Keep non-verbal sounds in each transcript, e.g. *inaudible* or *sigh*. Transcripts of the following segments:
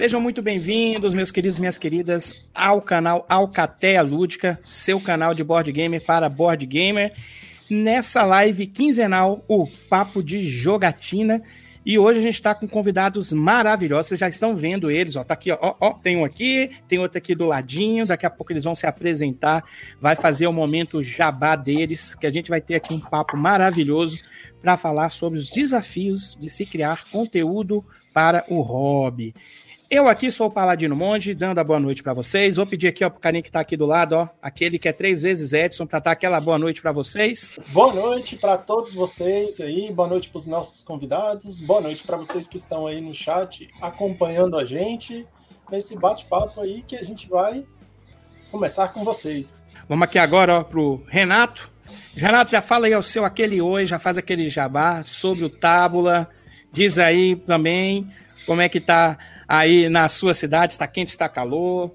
Sejam muito bem-vindos, meus queridos minhas queridas, ao canal Alcateia Lúdica, seu canal de board gamer para board gamer. Nessa live quinzenal, o Papo de Jogatina. E hoje a gente está com convidados maravilhosos. Vocês já estão vendo eles, ó. Tá aqui, ó, ó. Tem um aqui, tem outro aqui do ladinho. Daqui a pouco eles vão se apresentar. Vai fazer o momento jabá deles, que a gente vai ter aqui um papo maravilhoso para falar sobre os desafios de se criar conteúdo para o hobby. Eu aqui sou o Paladino Monge, dando a boa noite para vocês. Vou pedir aqui ó, pro carinha que está aqui do lado, ó, aquele que é três vezes Edson, para dar aquela boa noite para vocês. Boa noite para todos vocês aí, boa noite para os nossos convidados, boa noite para vocês que estão aí no chat acompanhando a gente nesse bate-papo aí que a gente vai começar com vocês. Vamos aqui agora ó, pro Renato. Renato, já fala aí o seu aquele oi, já faz aquele jabá sobre o Tábula. Diz aí também como é que tá aí na sua cidade, está quente, está calor.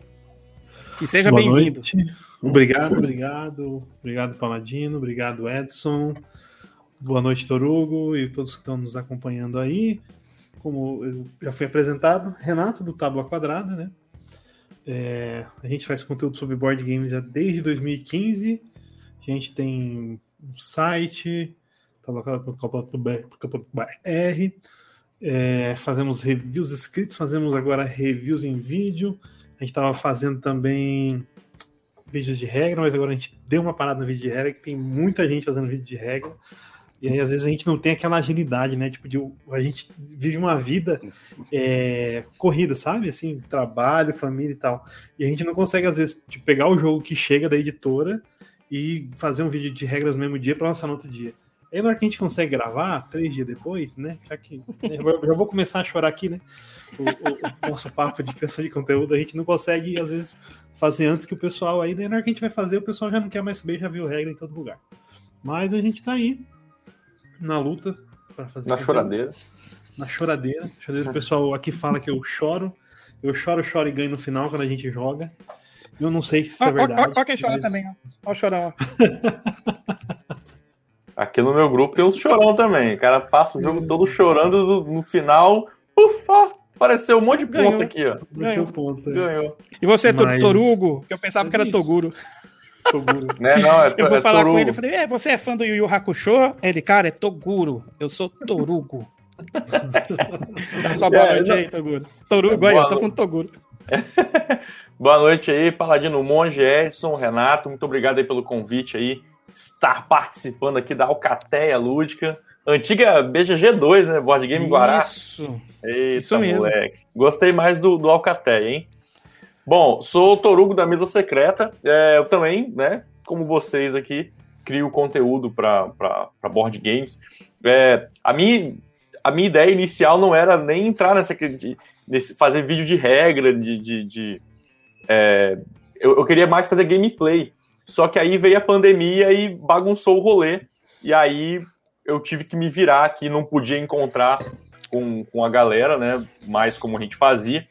E seja bem-vindo. Obrigado, obrigado. Obrigado, Paladino. Obrigado, Edson. Boa noite, Torugo, e todos que estão nos acompanhando aí. Como já foi apresentado, Renato do Tábua Quadrada, né? É, a gente faz conteúdo sobre board games desde 2015. A gente tem um site, tabuaquadrada.com.br, é, fazemos reviews escritos, fazemos agora reviews em vídeo. A gente estava fazendo também vídeos de regra, mas agora a gente deu uma parada no vídeo de regra, que tem muita gente fazendo vídeo de regra. E aí, às vezes, a gente não tem aquela agilidade, né? Tipo, de, a gente vive uma vida é, corrida, sabe? Assim, trabalho, família e tal. E a gente não consegue, às vezes, de pegar o jogo que chega da editora e fazer um vídeo de regras no mesmo dia para lançar no outro dia. Aí na hora que a gente consegue gravar, três dias depois, né? Já que né, já vou começar a chorar aqui, né? O, o, o, nosso papo de criação de conteúdo, a gente não consegue, às vezes, fazer antes que o pessoal aí, daí na hora que a gente vai fazer, o pessoal já não quer mais saber, já viu regra em todo lugar. Mas a gente tá aí na luta para fazer. Na conteúdo. choradeira. Na choradeira. choradeira. O pessoal aqui fala que eu choro. Eu choro, choro e ganho no final quando a gente joga. Eu não sei se isso é verdade. Olha quem chora mas... também, ó. Olha o chorão, *laughs* Aqui no meu grupo tem uns chorão também. O cara passa o jogo todo chorando no, final. Ufa! Apareceu um monte de ponto Ganhou. aqui, ó. Ganhou. Ponto. Ganhou. E você, Mas... Torugo? Eu pensava que era Toguro. Toguro. Né? Não, é, *laughs* eu vou é falar Torugo. com ele, eu falei, é, você é fã do Yu Yu Hakusho? Ele, cara, é Toguro. Eu sou Torugo. Dá *laughs* só boa é, noite não... aí, Toguro. Torugo, aí, eu tô falando Toguro. *laughs* boa noite aí, Paladino Monge, Edson, Renato, muito obrigado aí pelo convite aí estar participando aqui da Alcateia Lúdica. Antiga BGG2, né? Board Game Guará. Isso. Eita, Isso mesmo. Moleque. Gostei mais do, do Alcateia, hein? Bom, sou o Torugo da Mesa Secreta. É, eu também, né? Como vocês aqui, crio conteúdo para board games. É, a, minha, a minha ideia inicial não era nem entrar nessa. De, nesse, fazer vídeo de regra, de. de, de é, eu, eu queria mais fazer gameplay. Só que aí veio a pandemia e bagunçou o rolê. E aí eu tive que me virar aqui, não podia encontrar com, com a galera, né? Mais como a gente fazia.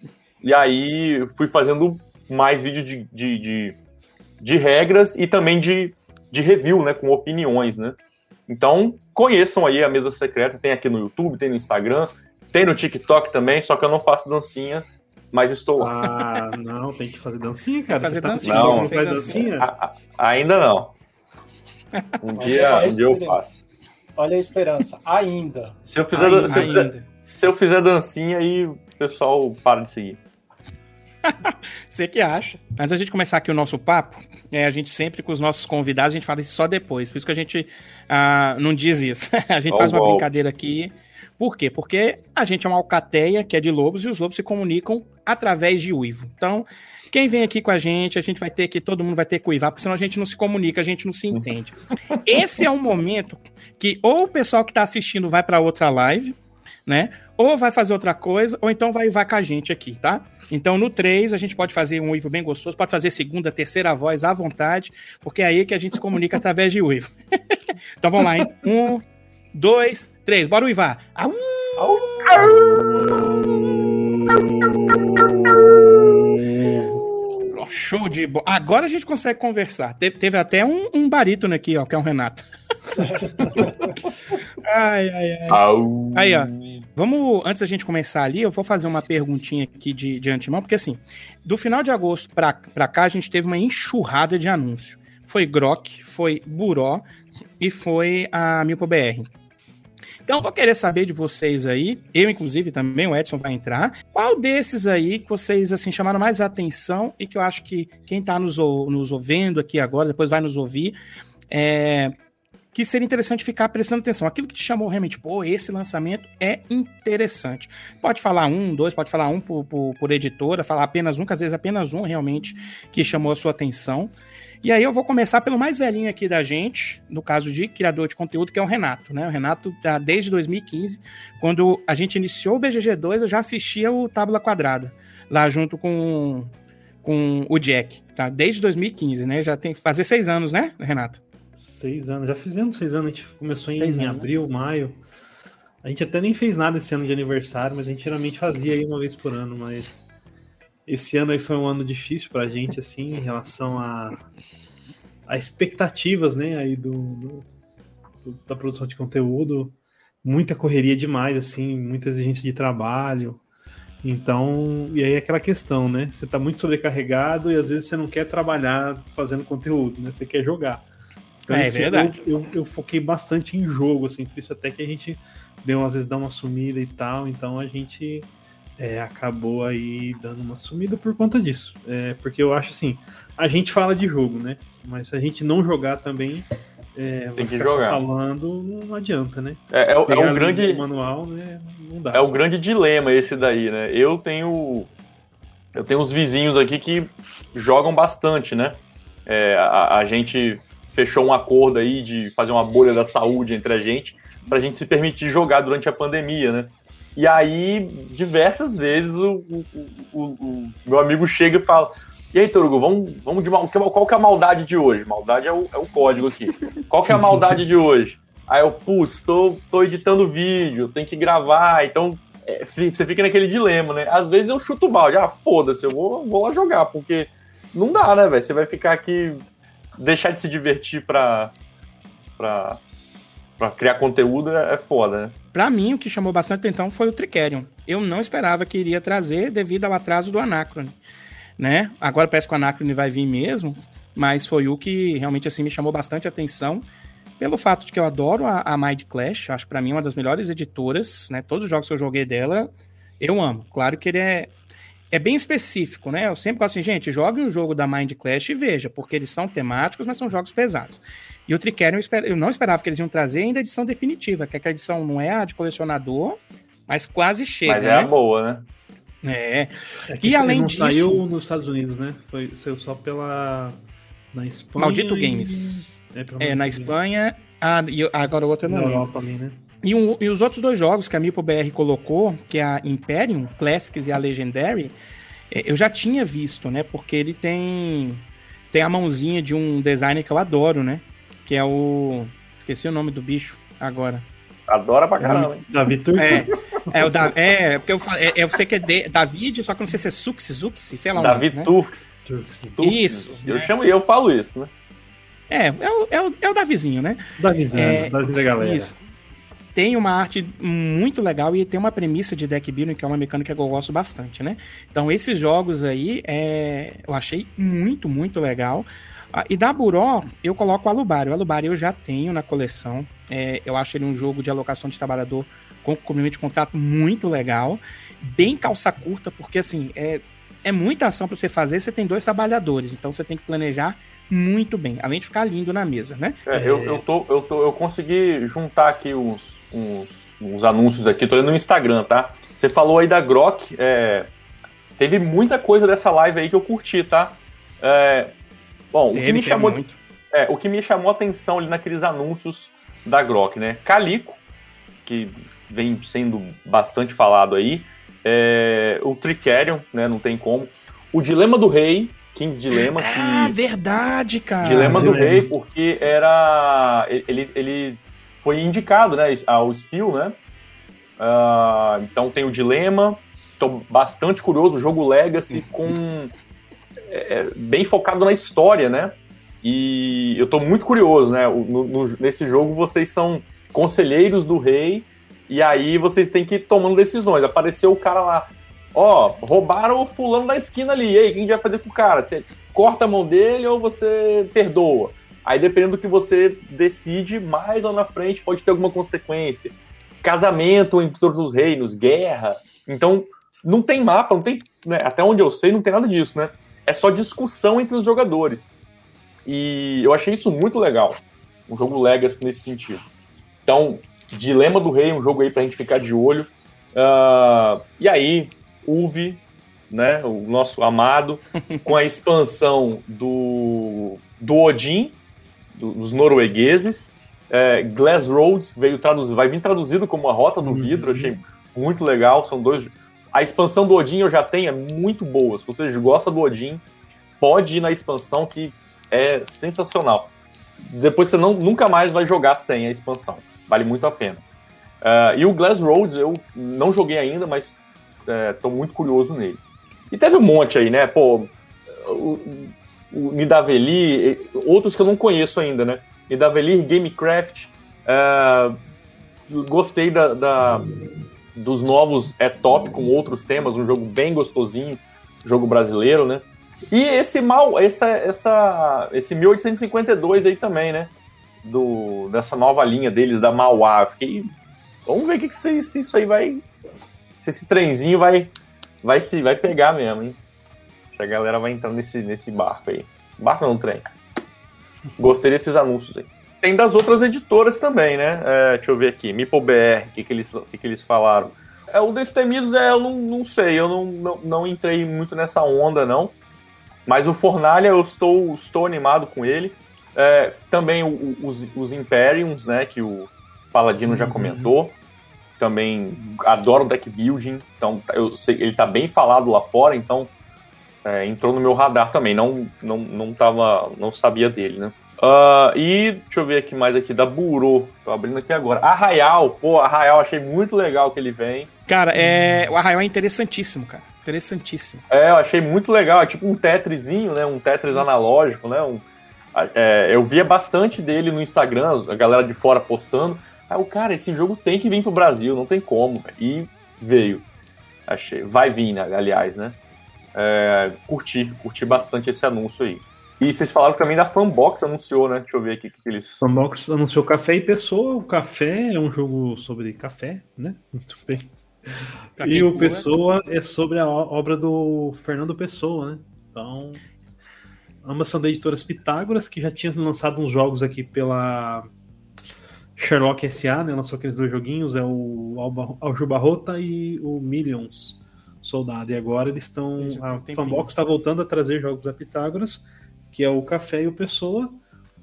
E aí fui fazendo mais vídeos de, de, de, de regras e também de, de review, né? Com opiniões, né? Então, conheçam aí a Mesa Secreta, tem aqui no YouTube, tem no Instagram, tem no TikTok também, só que eu não faço dancinha, mas estou lá. Ah, não, tem que fazer dancinha, cara. Fazer tá dancinha, não, não faz dancinha? A, a, ainda não. Um dia, um dia eu faço. Olha a esperança, ainda. Se eu fizer, ainda. Se, eu fizer, se eu fizer dancinha, aí o pessoal para de seguir. *laughs* Você que acha. Antes da gente começar aqui o nosso papo, é, a gente sempre com os nossos convidados, a gente fala isso só depois. Por isso que a gente ah, não diz isso. *laughs* a gente oh, faz uma oh. brincadeira aqui por quê? Porque a gente é uma alcateia que é de lobos e os lobos se comunicam através de uivo. Então, quem vem aqui com a gente, a gente vai ter que, todo mundo vai ter que uivar, porque senão a gente não se comunica, a gente não se entende. *laughs* Esse é um momento que ou o pessoal que está assistindo vai para outra live, né? Ou vai fazer outra coisa, ou então vai uivar com a gente aqui, tá? Então, no 3, a gente pode fazer um uivo bem gostoso, pode fazer segunda, terceira voz à vontade, porque é aí que a gente se comunica através de uivo. *laughs* então, vamos lá, hein? Um, dois, três. Bora uivar. Au! Au! Show de bola. Agora a gente consegue conversar. Teve, teve até um, um barítono aqui, ó, que é o Renato. *laughs* ai, ai, ai. Au. Aí, ó. Vamos, antes da gente começar ali, eu vou fazer uma perguntinha aqui de, de antemão, porque assim, do final de agosto para cá, a gente teve uma enxurrada de anúncios. Foi Grok, foi Buró e foi a Milpo BR. Então, vou querer saber de vocês aí, eu inclusive também, o Edson vai entrar, qual desses aí que vocês assim chamaram mais atenção e que eu acho que quem está nos, nos ouvindo aqui agora, depois vai nos ouvir, é, que seria interessante ficar prestando atenção. Aquilo que te chamou realmente, pô, esse lançamento é interessante. Pode falar um, dois, pode falar um por, por, por editora, falar apenas um, que às vezes apenas um realmente que chamou a sua atenção. E aí eu vou começar pelo mais velhinho aqui da gente, no caso de criador de conteúdo, que é o Renato, né? O Renato, tá desde 2015, quando a gente iniciou o BGG2, eu já assistia o Tábula Quadrada, lá junto com, com o Jack, tá? Desde 2015, né? Já tem fazer seis anos, né, Renato? Seis anos, já fizemos seis anos, a gente começou em, em né? abril, maio. A gente até nem fez nada esse ano de aniversário, mas a gente geralmente fazia aí uma vez por ano, mas esse ano aí foi um ano difícil pra gente, assim, em relação a, a expectativas, né, aí do, do, da produção de conteúdo. Muita correria demais, assim, muita exigência de trabalho. Então, e aí é aquela questão, né? Você tá muito sobrecarregado e às vezes você não quer trabalhar fazendo conteúdo, né? Você quer jogar. Então, é, verdade. Eu, eu, eu, foquei bastante em jogo, assim, por isso até que a gente deu, às vezes, dar uma sumida e tal, então a gente é, acabou aí dando uma sumida por conta disso. É, porque eu acho assim, a gente fala de jogo, né? Mas se a gente não jogar também, é, Tem que jogar. falando, não adianta, né? É, é, é um grande manual, né? Não dá. É o um grande dilema esse daí, né? Eu tenho eu tenho uns vizinhos aqui que jogam bastante, né? É, a, a, gente fechou um acordo aí de fazer uma bolha da saúde entre a gente, para a gente se permitir jogar durante a pandemia, né? E aí, diversas vezes, o, o, o, o meu amigo chega e fala: E aí, Torugo, vamos, vamos de mal. Qual que é a maldade de hoje? Maldade é o, é o código aqui. Qual que é a maldade de hoje? Aí eu, putz, tô, tô editando vídeo, tem que gravar, então é, você fica naquele dilema, né? Às vezes eu chuto o balde, ah, foda-se, eu vou, vou lá jogar, porque não dá, né, velho? Você vai ficar aqui deixar de se divertir pra, pra, pra criar conteúdo é, é foda, né? Pra mim, o que chamou bastante atenção foi o Tricerion. Eu não esperava que iria trazer devido ao atraso do Anacrone, né? Agora parece que o Anacrone vai vir mesmo, mas foi o que realmente assim me chamou bastante atenção pelo fato de que eu adoro a, a Mind Clash, acho para mim uma das melhores editoras, né? Todos os jogos que eu joguei dela, eu amo. Claro que ele é é bem específico, né? Eu sempre gosto assim, gente, jogue um jogo da Mind Clash e veja, porque eles são temáticos, mas são jogos pesados. E o Tricerion, eu, não esperava que eles iam trazer ainda a edição definitiva, que a edição não é a de colecionador, mas quase chega. Mas é né? a boa, né? É. é e além não disso. saiu nos Estados Unidos, né? Foi, saiu só pela. Na Espanha. Maldito e... Games. É, é na Espanha. Ah, e agora o outro eu não Na Europa ali, né? E, um, e, os outros dois jogos que a Mipo BR colocou, que é a Imperium Classics e a Legendary, é, eu já tinha visto, né? Porque ele tem tem a mãozinha de um designer que eu adoro, né? Que é o esqueci o nome do bicho agora. Adora pra caramba. Davi Turk. É, é, o da, é, porque eu falo, é, eu sei que é de, David, só que não sei se é Sux, Zux, sei lá. David né? Turks. Isso. Eu né? chamo, eu falo isso, né? É, é o, é o, é o Davizinho, né? Davizinho, é, Davizinho da galera. Isso tem uma arte muito legal e tem uma premissa de deck building que é uma mecânica que eu gosto bastante, né? Então esses jogos aí é, eu achei muito, muito legal. Ah, e da Buró, eu coloco o Alubário. O Alubário eu já tenho na coleção. É, eu acho ele um jogo de alocação de trabalhador com cumprimento de contrato muito legal. Bem calça curta, porque assim, é, é muita ação para você fazer. Você tem dois trabalhadores, então você tem que planejar muito bem, além de ficar lindo na mesa, né? É, eu, eu, tô, eu, tô, eu consegui juntar aqui uns, uns, uns anúncios aqui, tô olhando no Instagram, tá? Você falou aí da Grok, é, teve muita coisa dessa live aí que eu curti, tá? É, bom, teve, o que me chamou, muito. é, o que me chamou a atenção ali naqueles anúncios da Grok, né? Calico, que vem sendo bastante falado aí, é, o Tricerion, né? Não tem como. O Dilema do Rei, King's Dilema. Ah, verdade, cara. Dilema do Rei, porque era. Ele, ele foi indicado, né, ao Steel, né? Uh, então tem o Dilema. Estou bastante curioso. O jogo Legacy com. É, é, bem focado na história, né? E eu estou muito curioso, né? No, no, nesse jogo vocês são conselheiros do rei E aí vocês têm que ir tomando decisões. Apareceu o cara lá, ó, roubaram o fulano da esquina ali. E aí, o que a gente vai fazer com o cara? Você corta a mão dele ou você perdoa? Aí, dependendo do que você decide, mais lá na frente pode ter alguma consequência. Casamento entre todos os reinos, guerra. Então, não tem mapa, não tem. Né, até onde eu sei, não tem nada disso, né? É só discussão entre os jogadores. E eu achei isso muito legal. Um jogo Legacy nesse sentido. Então, Dilema do Rei, um jogo aí pra gente ficar de olho. Uh, e aí, Uve, né, o nosso amado, *laughs* com a expansão do, do Odin, do, dos noruegueses. É, Glass Roads veio traduzir, vai vir traduzido como a Rota do Vidro, uhum. achei muito legal. São dois. A expansão do Odin eu já tenho, é muito boa. Se você gosta do Odin, pode ir na expansão que é sensacional. Depois você não, nunca mais vai jogar sem a expansão. Vale muito a pena. Uh, e o Glass Roads eu não joguei ainda, mas estou é, muito curioso nele. E teve um monte aí, né? Pô, o, o Nidaveli, outros que eu não conheço ainda, né? Nidaveli, Gamecraft. Uh, gostei da, da, dos novos É Top com outros temas, um jogo bem gostosinho, jogo brasileiro, né? E esse mal, essa, essa, esse 1852 aí também, né? Do, dessa nova linha deles, da Mauá. Fiquei. Vamos ver o que, que se, se isso aí vai. Se esse trenzinho vai, vai, se, vai pegar mesmo, hein? A galera vai entrar nesse, nesse barco aí. Barco não, trem. Gostei desses anúncios aí. Tem das outras editoras também, né? É, deixa eu ver aqui. MipoBR, o que, que, eles, que, que eles falaram? É, o Destemidos, é, eu não, não sei, eu não, não, não entrei muito nessa onda, não. Mas o Fornalha eu estou, estou animado com ele. É, também o, os, os Imperiums, né, que o Paladino uhum. já comentou. Também adoro deck building, então eu sei ele está bem falado lá fora, então é, entrou no meu radar também. Não, não, não, tava, não sabia dele, né? Uh, e deixa eu ver aqui mais aqui da Burô. Tô abrindo aqui agora. Arraial, pô, Arraial, achei muito legal que ele vem. Cara, é, o Arraial é interessantíssimo, cara. Interessantíssimo. É, eu achei muito legal. É tipo um Tetrisinho, né? Um Tetris Isso. analógico, né? Um, é, eu via bastante dele no Instagram, a galera de fora postando. Aí o cara, esse jogo tem que vir pro Brasil, não tem como. E veio. Achei. Vai vir, né? aliás, né? É, curti, curti bastante esse anúncio aí. E vocês falaram também da Fanbox, anunciou, né? Deixa eu ver aqui o que, que eles. Fanbox anunciou Café e Pessoa. O Café é um jogo sobre café, né? *laughs* Muito bem e o Pessoa é sobre a obra do Fernando Pessoa, né? Então, ambas são da editoras Pitágoras, que já tinha lançado uns jogos aqui pela Sherlock SA, né? Lançou aqueles dois joguinhos, é o Aljubarrota e o Millions Soldado. E agora eles estão. A Fanbox está voltando a trazer jogos da Pitágoras, que é o Café e o Pessoa.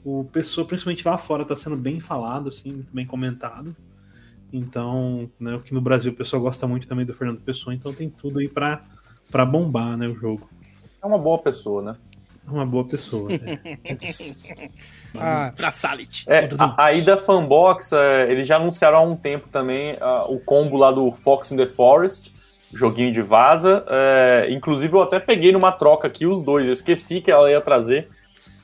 O Pessoa, principalmente lá fora, está sendo bem falado, assim, muito bem comentado. Então, né, que no Brasil o pessoal gosta muito também do Fernando Pessoa, então tem tudo aí para para bombar, né, o jogo. É uma boa pessoa, né? É uma boa pessoa. Né? *laughs* ah, pra Salit. É, a, aí da Fanbox, é, eles já anunciaram há um tempo também uh, o combo lá do Fox in the Forest, joguinho de vaza. É, inclusive, eu até peguei numa troca aqui os dois. Eu esqueci que ela ia trazer.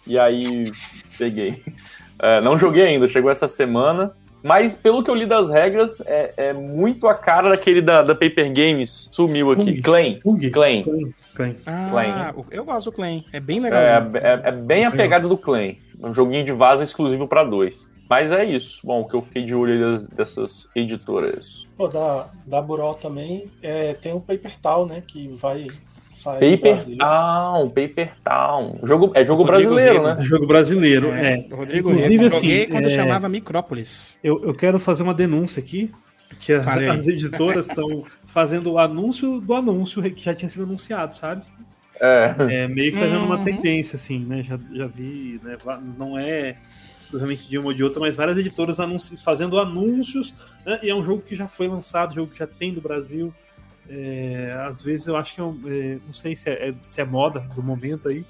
E aí peguei. *laughs* É, não joguei ainda, chegou essa semana. Mas pelo que eu li das regras, é, é muito a cara daquele da, da Paper Games. Sumiu aqui. Claim. Claim. Claim. Ah, eu gosto do Claim. É bem legal. É, é, é, bem a pegada do Claim. Um joguinho de vaza exclusivo para dois. Mas é isso. Bom, que eu fiquei de olho das, dessas editoras. Pô, da, da Buró também é, tem o Paper Tal, né? Que vai Paper Town, Paper Town. Jogo, é jogo brasileiro, né? É jogo brasileiro, é. é. Rodrigo, Inclusive, eu assim, quando é... chamava Micrópolis. Eu, eu quero fazer uma denúncia aqui, que a, as editoras *laughs* estão fazendo o anúncio do anúncio que já tinha sido anunciado, sabe? É. é meio que tá vendo uma uhum. tendência, assim, né? Já, já vi, né? Não é exclusivamente de uma ou de outra, mas várias editoras anunci fazendo anúncios, né? E é um jogo que já foi lançado, jogo que já tem do Brasil. É, às vezes eu acho que, é, é, não sei se é, se é moda do momento aí,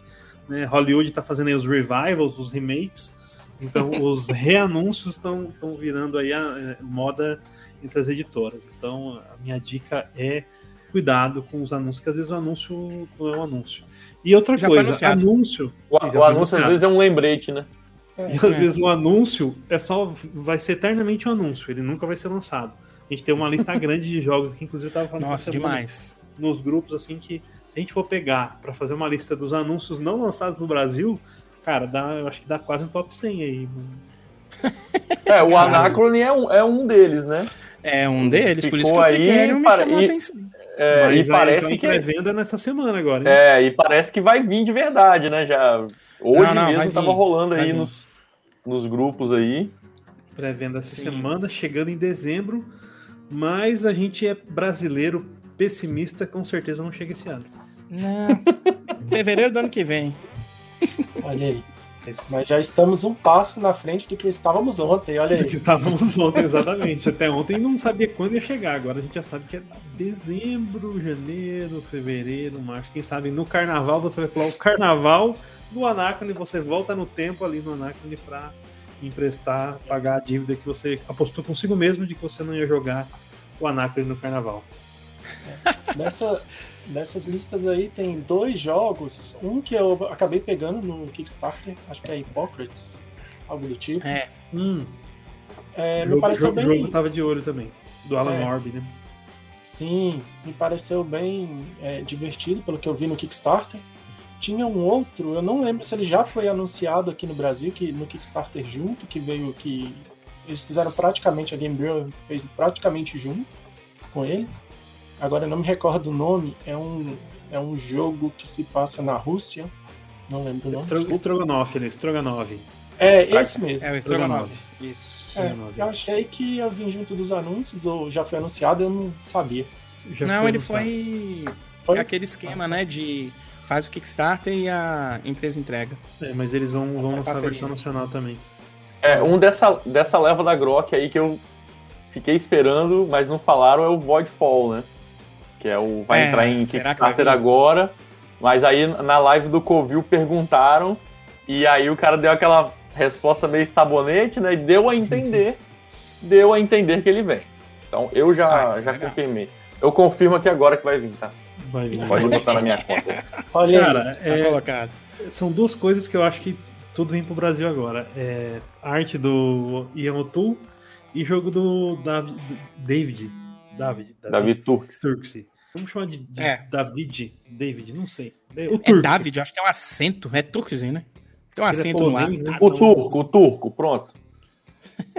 né? Hollywood está fazendo os revivals, os remakes, então *laughs* os reanúncios estão virando aí a, a é, moda entre as editoras. Então a minha dica é cuidado com os anúncios, que às vezes o anúncio não é um anúncio. E outra Já coisa, anúncio. O, o anúncio às vezes é um lembrete, né? E às vezes o anúncio é só vai ser eternamente um anúncio, ele nunca vai ser lançado. A gente tem uma lista *laughs* grande de jogos aqui, inclusive eu tava falando Nossa, demais. nos grupos, assim, que se a gente for pegar para fazer uma lista dos anúncios não lançados no Brasil, cara, dá, eu acho que dá quase um top 100 aí. *laughs* É, o Anacrone é um, é um deles, né? É um deles, Ficou por isso que aí, o para- e- atenção. É, Mas e aí parece então, que pré-venda nessa semana agora. hein? é, e parece que vai vir de verdade, né? Já hoje Não, não, mesmo tava vir, rolando aí nos, nos grupos aí. Pré-venda essa Sim. semana, chegando em dezembro. Mas a gente é brasileiro pessimista, com certeza não chega esse ano. Não. *laughs* Fevereiro do ano que vem. Olha aí. Mas, Mas já estamos um passo na frente do que estávamos ontem, olha do que aí. estávamos ontem, exatamente. Até ontem não sabia quando ia chegar. Agora a gente já sabe que é dezembro, janeiro, fevereiro, março. Quem sabe no carnaval você vai pular o carnaval do Anacrone, você volta no tempo ali no Anacrone pra emprestar, pagar a dívida que você apostou consigo mesmo de que você não ia jogar o Anacrone no carnaval. Nessa, nessas listas aí tem dois jogos. Um que eu acabei pegando no Kickstarter, acho que é Hippocrates, algo do tipo. É. Hum, É, me jogo, pareceu jogo, bem. jogo eu tava de olho também. Do Alan É. Orb, né? Sim, me pareceu bem é, divertido pelo que eu vi no Kickstarter. Tinha um outro, eu não lembro se ele já foi anunciado aqui no Brasil, que no Kickstarter junto, que veio que eles fizeram praticamente a Game Bureau fez praticamente junto com ele. Agora eu não me recordo o nome, é um é um jogo que se passa na Rússia. Não lembro o nome. Estro- desculpa. Estrogonofe, né? Estrogonofe. É esse mesmo. É o Estrogonofe. Isso. É, eu achei que ia vir junto dos anúncios, ou já foi anunciado, eu não sabia. Já Não, ele anunciado. foi Foi? aquele esquema, né, de faz o Kickstarter e a empresa entrega. É, mas eles vão, vão É lançar a versão nacional também. É, um dessa, dessa leva da Grok aí que eu fiquei esperando, mas não falaram, é o Voidfall, né? Que é o. Vai É, entrar em Kickstarter agora. Mas aí na live do Covil perguntaram, e aí o cara deu aquela resposta meio sabonete, né? E deu a entender. *laughs* deu a entender que ele vem. Então eu Ah, já, é já legal. confirmei. Eu confirmo aqui agora que vai vir, tá? Vai vir. Pode botar na minha conta. *laughs* Olha aí. Cara, Tá é, colocado. são duas coisas que eu acho que tudo vem pro Brasil agora. É arte do Ian O'Toole e jogo do Davi- do David. David. David Turks. Turksi. Vamos chamar de, de É. David. David, não sei. O É. David, acho que é um acento. É turcozinho, né? Tem um Ele é acento no ar. polonês, né? O turco, o turco, pronto.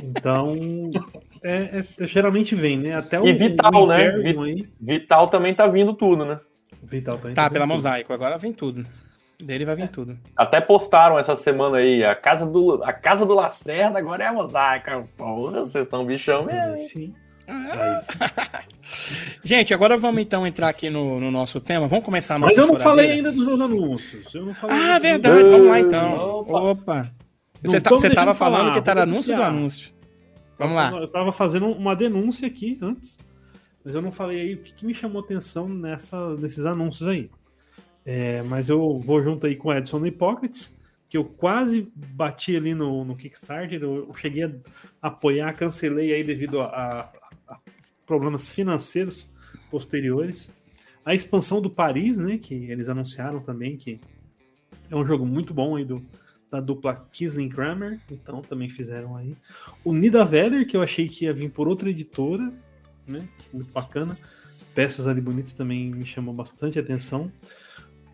Então, é, é- geralmente vem, né? Até o E Vital, o né? Aí, Vital também tá vindo tudo, né? Vital também Tá, vendo pela tudo. mosaico. Agora vem tudo. Dele vai É. vir tudo. Até postaram essa semana aí, a casa do, a casa do Lacerda agora é a mosaica. Porra, vocês estão bichão mesmo. hein? Sim. Ah. É. *laughs* Gente, agora vamos então entrar aqui no, no nosso tema. Vamos começar a nossa Mas eu não falei choradeira? ainda dos meus anúncios. Eu não falei Ah, verdade. Vamos lá então. Opa. Você, tá, você tava falando falar, que tá no vou anúncio do anúncio. Vamos lá. Eu tava fazendo uma denúncia aqui antes, mas eu não falei aí o que, que me chamou atenção nessa, nesses anúncios aí. É, mas eu vou junto aí com o Edson no Hipócrates, que eu quase bati ali no, no Kickstarter, eu, eu cheguei a apoiar, cancelei aí devido a- a problemas financeiros posteriores. A expansão do Paris, né, que eles anunciaram também, que é um jogo muito bom aí do, da dupla Kisling Kramer, então também fizeram aí. O Nidavellir, que eu achei que ia vir por outra editora, né? Muito bacana. Peças ali bonitas também me chamam bastante atenção.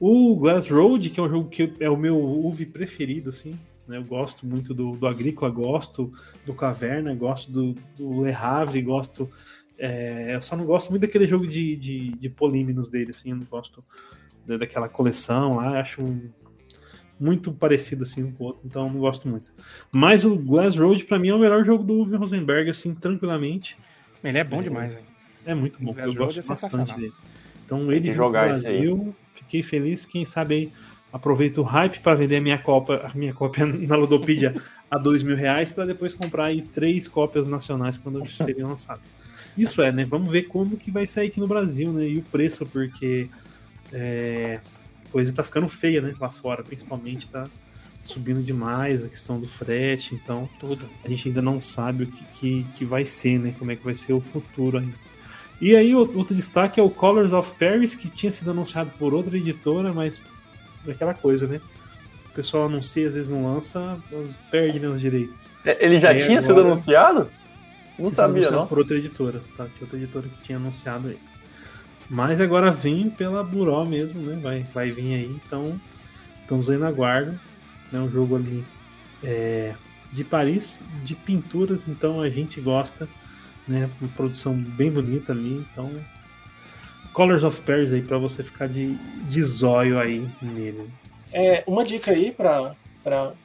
O Glass Road, que é um jogo que é o meu UV preferido, assim. Né? Eu gosto muito do, do Agrícola, gosto do Caverna, gosto do, do Le Havre, gosto. É, eu só não gosto muito daquele jogo de, de, de polímenos dele, assim. Eu não gosto da- daquela coleção lá. Acho um- muito parecido assim um com o outro, então eu não gosto muito. Mas o Glass Road, pra mim, é o melhor jogo do Uwe Rosenberg, assim, tranquilamente. Ele é bom demais, velho. É muito bom. O Glass eu Road gosto é bastante dele. Então ele jogar. Brasil, fiquei feliz. Quem sabe aí aproveito o hype para vender a minha cópia, a minha cópia *laughs* na Ludopedia a dois mil reais para depois comprar aí três cópias nacionais quando estiverem *laughs* lançadas. Isso é, né? Vamos ver como que vai sair aqui no Brasil, né? E o preço, porque é, a coisa tá ficando feia, né? Lá fora, principalmente tá subindo demais a questão do frete, então Tudo. a gente ainda não sabe o que, que, que vai ser, né? Como é que vai ser o futuro ainda. E aí, outro destaque é o Colors of Paris, que tinha sido anunciado por outra editora, mas é aquela coisa, né? O pessoal anuncia, às vezes não lança, perde né, os direitos. É, Ele já E tinha sido agora? anunciado? Não sabia, não. Por outra editora, tá? Tinha outra editora que tinha anunciado aí. Mas agora vem pela Buró mesmo, né? Vai, vai vir aí, então estamos aí na guarda. É um jogo ali é, de Paris, de pinturas, então a gente gosta, né? Uma produção bem bonita ali, então Colors of Paris aí para você ficar de, de zóio aí nele. É, uma dica aí para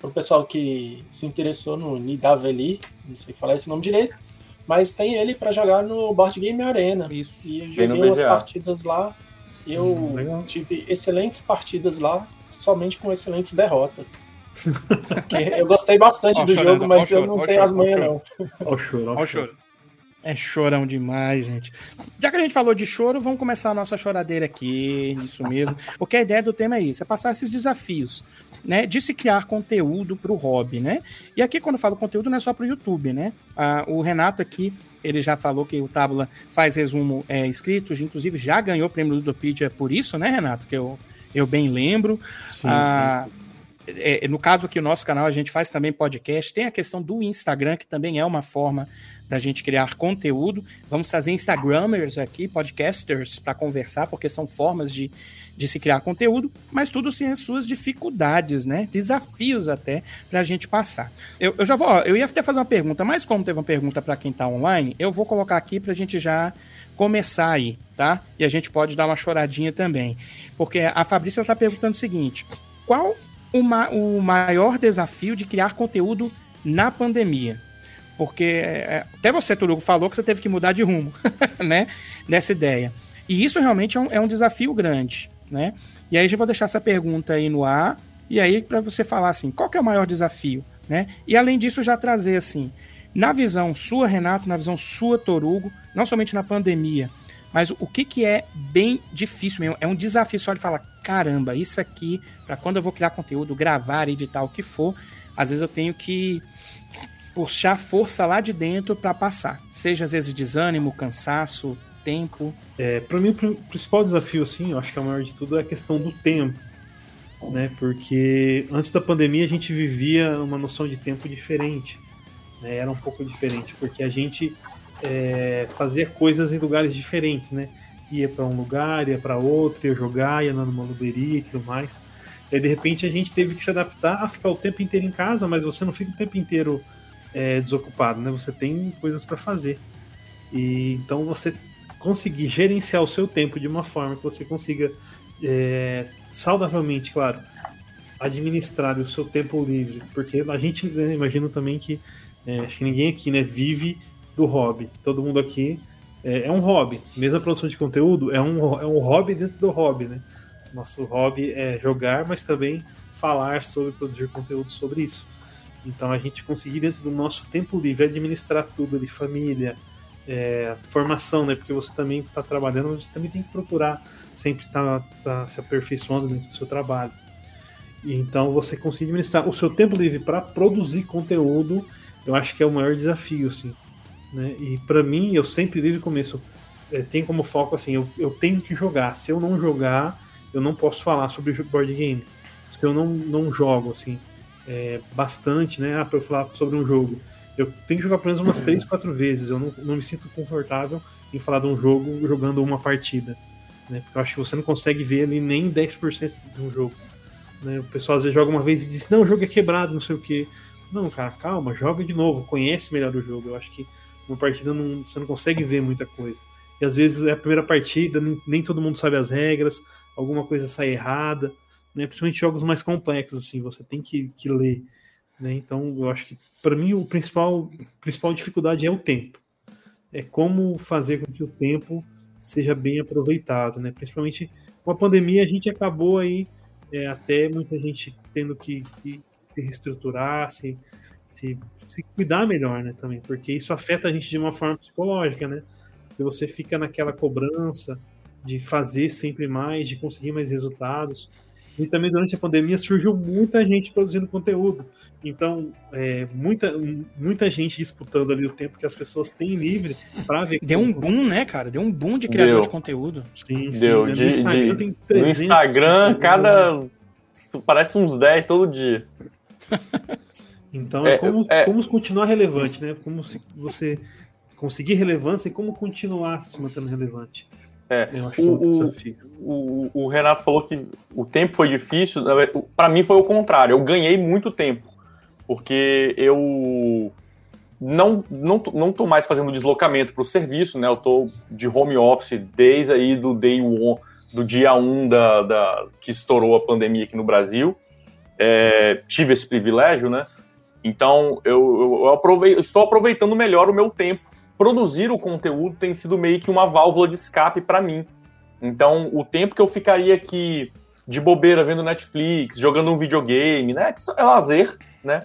o pessoal que se interessou no Nidaveli, não sei falar esse nome direito, mas tem ele para jogar no Board Game Arena. Isso. E eu joguei umas partidas lá. Eu hum, tive excelentes partidas lá, somente com excelentes derrotas. eu gostei bastante do jogo, mas eu não tenho as manhas, não. Olha o choro, olha o choro. É chorão demais, gente. Já que a gente falou de choro, vamos começar a nossa choradeira aqui, isso mesmo. Porque a ideia do tema é isso, é passar esses desafios, né, de se criar conteúdo para o hobby, né? E aqui quando eu falo conteúdo não é só para o YouTube, né? Ah, o Renato aqui, ele já falou que o Tábula faz resumo é, escrito, inclusive já ganhou o prêmio Ludopedia por isso, né, Renato? Que eu, eu bem lembro. Sim, ah, sim, sim. É, no caso aqui, o nosso canal, a gente faz também podcast. Tem a questão do Instagram, que também é uma forma da gente criar conteúdo. Vamos trazer Instagramers aqui, podcasters, para conversar, porque são formas de, de se criar conteúdo, mas tudo sem as suas dificuldades, né? Desafios até para a gente passar. Eu, eu já vou, ó, eu ia até fazer uma pergunta, mas como teve uma pergunta para quem está online, eu vou colocar aqui para a gente já começar aí, tá? E a gente pode dar uma choradinha também. Porque a Fabrícia está perguntando o seguinte: qual uma, o maior desafio de criar conteúdo na pandemia? Porque é, até você, Turugo, falou que você teve que mudar de rumo, *laughs* né? Nessa ideia. E isso realmente é um, é um desafio grande, né? E aí eu vou deixar essa pergunta aí no ar, e aí para você falar assim, qual que é o maior desafio, né? E além disso, já trazer assim, na visão sua, Renato, na visão sua, Torugo, não somente na pandemia, mas o que, que é bem difícil mesmo, é um desafio só de falar, caramba, isso aqui, para quando eu vou criar conteúdo, gravar, editar, o que for, às vezes eu tenho que puxar força lá de dentro para passar. Seja às vezes desânimo, cansaço, tempo. É, para mim, o principal desafio, assim, eu acho que é o maior de tudo é a questão do tempo. Né? Porque antes da pandemia a gente vivia uma noção de tempo diferente. Né? Era um pouco diferente, porque a gente é, fazia coisas em lugares diferentes, né? Ia para um lugar, ia para outro, ia jogar, ia numa luderia e tudo mais. E aí, de repente a gente teve que se adaptar a ficar o tempo inteiro em casa, mas você não fica o tempo inteiro é, desocupado, né? Você tem coisas para fazer. E então você conseguir gerenciar o seu tempo de uma forma que você consiga é, saudavelmente, claro, administrar o seu tempo livre, porque a gente né, imagina também que é, acho que ninguém aqui né, vive do hobby. Todo mundo aqui é, é, um hobby. Mesmo a produção de conteúdo é um, é um hobby dentro do hobby, né? Nosso hobby é jogar, mas também falar sobre produzir conteúdo sobre isso. Então a gente conseguir dentro do nosso tempo livre administrar tudo ali, família, é, formação, né? Porque você também está trabalhando, você também tem que procurar sempre estar tá, tá se aperfeiçoando dentro do seu trabalho. E, então você conseguir administrar o seu tempo livre para produzir conteúdo, eu acho que é o maior desafio, assim. Né? E para mim, eu sempre desde o começo é, tem como foco assim, eu, eu tenho que jogar. Se eu não jogar, eu não posso falar sobre board game. Se eu não, não jogo, assim é, bastante, né? Ah, para eu falar sobre um jogo. Eu tenho que jogar pelo menos umas 3, 4 vezes. Eu não, não me sinto confortável em falar de um jogo jogando uma partida. Né? Porque eu acho que você não consegue ver ali nem 10% de um jogo. Né? O pessoal às vezes joga uma vez e diz: Não, o jogo é quebrado, não sei o que. Não, cara, calma, joga de novo, conhece melhor o jogo. Eu acho que uma partida não, você não consegue ver muita coisa. E às vezes é a primeira partida, nem, nem todo mundo sabe as regras, alguma coisa sai errada né? Principalmente jogos mais complexos, assim, você tem que, que ler. Né? Então, eu acho que, para mim, o principal, principal dificuldade é o tempo. É como fazer com que o tempo seja bem aproveitado, né? Principalmente com a pandemia, a gente acabou aí, é, até muita gente tendo que, que se reestruturar, se, se, se, cuidar melhor, né? Também, porque isso afeta a gente de uma forma psicológica, né? Você fica naquela cobrança de fazer sempre mais, de conseguir mais resultados. E também durante a pandemia surgiu muita gente produzindo conteúdo. Então, é, muita, muita gente disputando ali o tempo que as pessoas têm livre para ver. Deu um boom, né, cara? Deu um boom de criador Deu. de conteúdo. Sim, sim. Deu. Né? De, no Instagram, de, 300, no Instagram cada. Parece uns 10 todo dia. *laughs* Então, é, é como, é... como continuar relevante, né? Como se você conseguir relevância e como continuar se mantendo relevante. É, o, o, o, o, Renato falou que o tempo foi difícil. Para mim foi o contrário. Eu ganhei muito tempo. Porque eu não, não, não tô mais fazendo deslocamento para o serviço, né? Eu tô de home office desde aí do day one, do dia 1 um da, da, que estourou a pandemia aqui no Brasil. É, tive esse privilégio, né? Então eu, eu, eu estou aproveitando melhor o meu tempo produzir o conteúdo tem sido meio que uma válvula de escape para mim. Então, o tempo que eu ficaria aqui de bobeira vendo Netflix, jogando um videogame, né, que é lazer, né?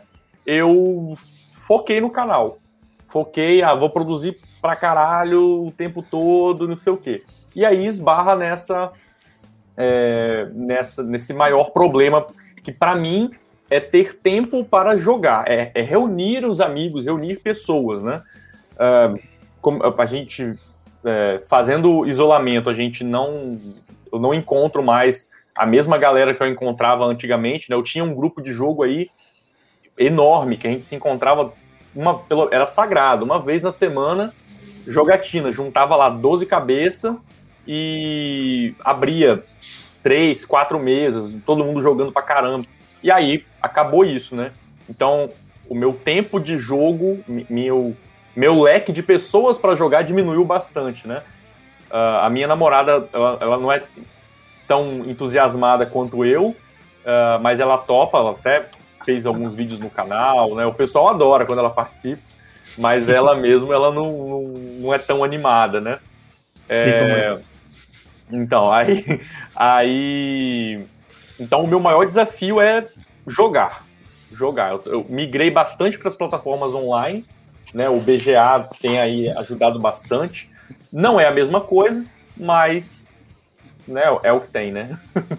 Eu foquei no canal. Foquei, ah, vou produzir pra caralho o tempo todo, não sei o quê. E aí esbarra nessa, é, nessa nesse maior problema que para mim é ter tempo para jogar, é, é reunir os amigos, reunir pessoas, né? Uh, a gente uh, fazendo isolamento, a gente não eu não encontro mais a mesma galera que eu encontrava antigamente, né? Eu tinha um grupo de jogo aí enorme que a gente se encontrava uma era sagrado, uma vez na semana, jogatina, juntava lá 12 cabeças e abria três, quatro mesas, todo mundo jogando pra caramba. E aí acabou isso, né? Então, o meu tempo de jogo, meu meu leque de pessoas para jogar diminuiu bastante, né? Uh, a minha namorada, ela, ela, não é tão entusiasmada quanto eu, uh, mas ela topa, ela até fez alguns vídeos no canal, né? O pessoal adora quando ela participa, mas ela *laughs* mesmo, ela não, não, não é tão animada, né? É, é. Então, aí, *laughs* aí... Então, o meu maior desafio é jogar. Jogar. Eu, eu migrei bastante para as plataformas online, né? O BGA tem aí ajudado bastante. Não é a mesma coisa, mas né, é o que tem, né?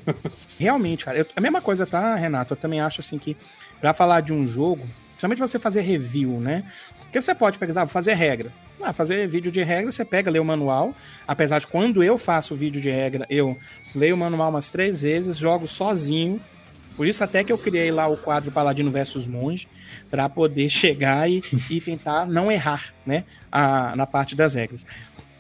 *laughs* Realmente, cara. Eu, a mesma coisa, tá, Renato? Eu também acho assim que para falar de um jogo, principalmente você fazer review, né? Porque você pode pegar, ah, fazer regra. Ah, fazer vídeo de regra, você pega, lê o manual. Apesar de quando eu faço vídeo de regra, eu leio o manual umas três vezes, jogo sozinho. Por isso até que eu criei lá o quadro Paladino versus Monge para poder *laughs* chegar e, e tentar não errar, né, a, na parte das regras.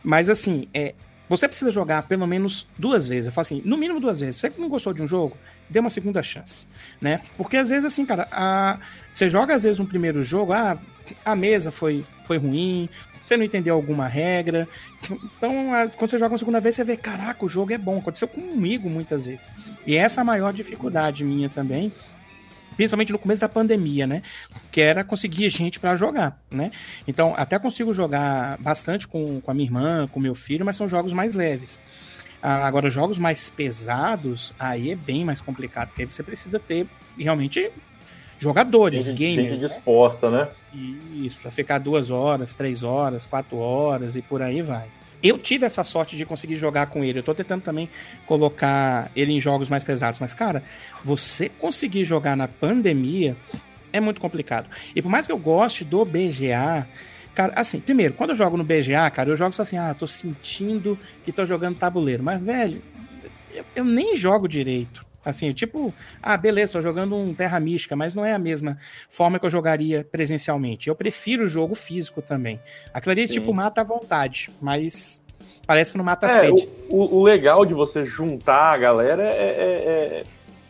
Mas assim, é, você precisa jogar pelo menos duas vezes. Eu falo assim, no mínimo duas vezes. Você que não gostou de um jogo, dê uma segunda chance, né? Porque às vezes assim, cara, a, você joga às vezes um primeiro jogo, ah, a mesa foi, foi ruim, você não entendeu alguma regra. Então, quando você joga uma segunda vez, você vê, caraca, o jogo é bom. Aconteceu comigo muitas vezes. E essa é a maior dificuldade minha também, principalmente no começo da pandemia, né? Que era conseguir gente para jogar, né? Então, até consigo jogar bastante com, com a minha irmã, com meu filho, mas são jogos mais leves. Ah, agora, jogos mais pesados, aí é bem mais complicado, porque aí você precisa ter realmente jogadores, gente, gamers. Gente né? disposta, né? Isso, a ficar duas horas, três horas, quatro horas e por aí vai. Eu tive essa sorte de conseguir jogar com ele. Eu tô tentando também colocar ele em jogos mais pesados. Mas, cara, você conseguir jogar na pandemia é muito complicado. E por mais que eu goste do BGA, cara, assim, primeiro, quando eu jogo no BGA, cara, eu jogo só assim, ah, tô sentindo que tô jogando tabuleiro. Mas, velho, eu, eu nem jogo direito. Assim, tipo, ah, beleza, tô jogando um Terra Mística, mas não é a mesma forma que eu jogaria presencialmente. Eu prefiro o jogo físico também. A Clarice, tipo, mata à vontade, mas parece que não mata a é, sede. O, o, legal de você juntar a galera é, é, é,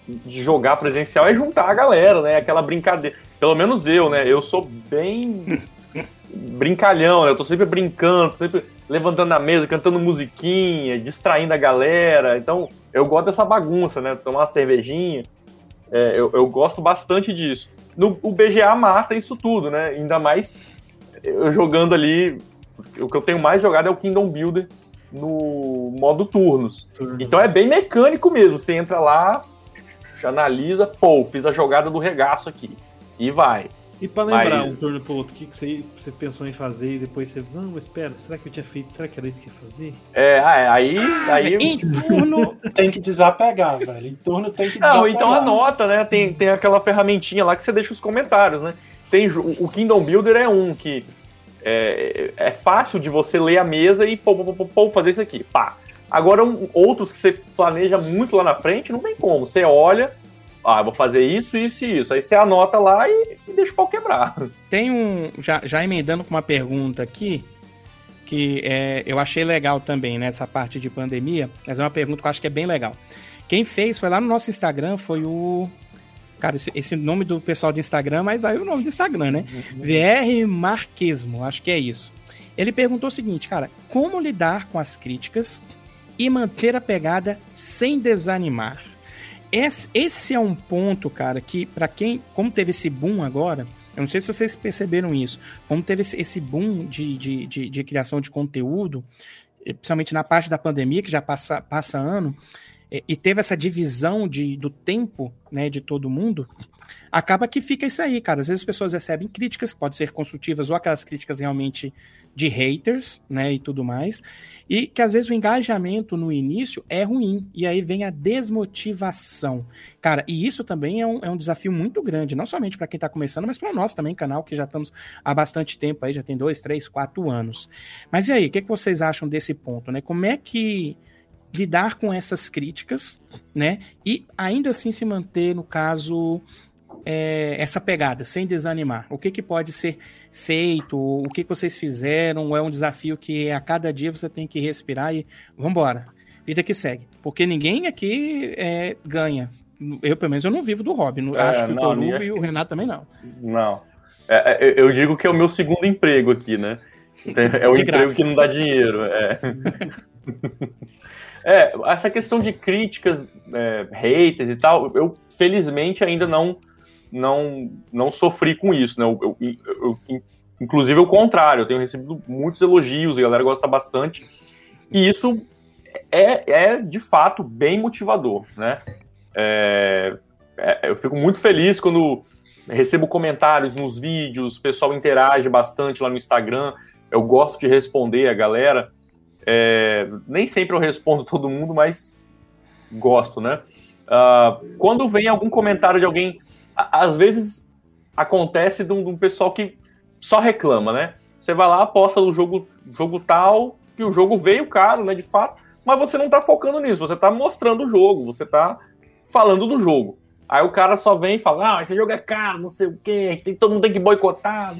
de jogar presencial é juntar a galera, né? Aquela brincadeira. Pelo menos eu, né? Eu sou bem *laughs* brincalhão, né? Eu tô sempre brincando, sempre levantando a mesa, cantando musiquinha, distraindo a galera. Então, eu gosto dessa bagunça, né? Tomar uma cervejinha. É, eu, eu, gosto bastante disso. No, o BGA mata isso tudo, né? Ainda mais eu jogando ali. O que eu tenho mais jogado é o Kingdom Builder no modo turnos. Então é bem mecânico mesmo. Você entra lá, analisa, pô, fiz a jogada do regaço aqui. E vai. E para lembrar mas... um turno pro outro, o que, que você, você pensou em fazer e depois você, não, mas espera, será que eu tinha feito? Será que era isso que ia fazer? É, ah, aí. aí... em turno *laughs* tem que desapegar, velho. Em turno tem que desapegar. Não, então anota, né? Tem, tem aquela ferramentinha lá que você deixa os comentários, né? Tem, o Kingdom Builder é um que é, é fácil de você ler a mesa e pô, pô, pô, pô fazer isso aqui. Pá. Agora, um, outros que você planeja muito lá na frente, não tem como. Você olha, ah, vou fazer isso, isso e isso. Aí você anota lá e, e deixa o pau quebrar. *laughs* Tem um. Já, já emendando com uma pergunta aqui. que é, eu achei legal também nessa parte de pandemia, mas é uma pergunta que eu acho que é bem legal. Quem fez foi lá no nosso Instagram, foi o. Cara, esse, esse nome do pessoal do Instagram, mas vai o nome do Instagram, né? Uhum. VR Marquesmo, acho que é isso. Ele perguntou o seguinte, cara, como lidar com as críticas e manter a pegada sem desanimar? Esse, esse é um ponto, cara, que para quem, como teve esse boom agora, eu não sei se vocês perceberam isso, como teve esse, boom de, de, de, de, criação de conteúdo, principalmente na parte da pandemia, que já passa, passa ano, e teve essa divisão de, do tempo né, de todo mundo, acaba que fica isso aí, cara. Às vezes as pessoas recebem críticas, pode ser construtivas ou aquelas críticas realmente de haters, né, e tudo mais, e que às vezes o engajamento no início é ruim, e aí vem a desmotivação. Cara, e isso também é um, é um desafio muito grande, não somente para quem está começando, mas para nós também, canal que já estamos há bastante tempo aí, já tem dois, três, quatro anos. Mas e aí, o que, que vocês acham desse ponto, né? Como é que lidar com essas críticas, né? E ainda assim se manter, no caso, é, essa pegada, sem desanimar. O que, que pode ser feito? O que, que vocês fizeram? É um desafio que a cada dia você tem que respirar e vambora. Vida que segue. Porque ninguém aqui é, ganha. Eu, pelo menos, eu não vivo do hobby. É, acho que não, o Toru e o Renato também não. Não. É, é, eu digo que é o meu segundo emprego aqui, né? É o emprego graça. que não dá dinheiro. É. *laughs* é, essa questão de críticas, é, haters e tal, eu felizmente ainda não não, não sofri com isso, né? Eu, eu, eu, inclusive o contrário, eu tenho recebido muitos elogios, a galera gosta bastante. E isso é, é de fato bem motivador, né? É, é, eu fico muito feliz quando recebo comentários nos vídeos, o pessoal interage bastante lá no Instagram. Eu gosto de responder a galera. É, nem sempre eu respondo *laughs* todo mundo, mas gosto, né? Uh, quando vem algum comentário de alguém às vezes acontece de um, de um, pessoal que só reclama, né? Você vai lá, aposta no jogo, jogo tal, que o jogo veio caro, né? De fato, mas você não tá focando nisso, você tá mostrando o jogo, você tá falando do jogo. Aí o cara só vem e fala, ah, esse jogo é caro, não sei o quê, tem, todo mundo tem que boicotar.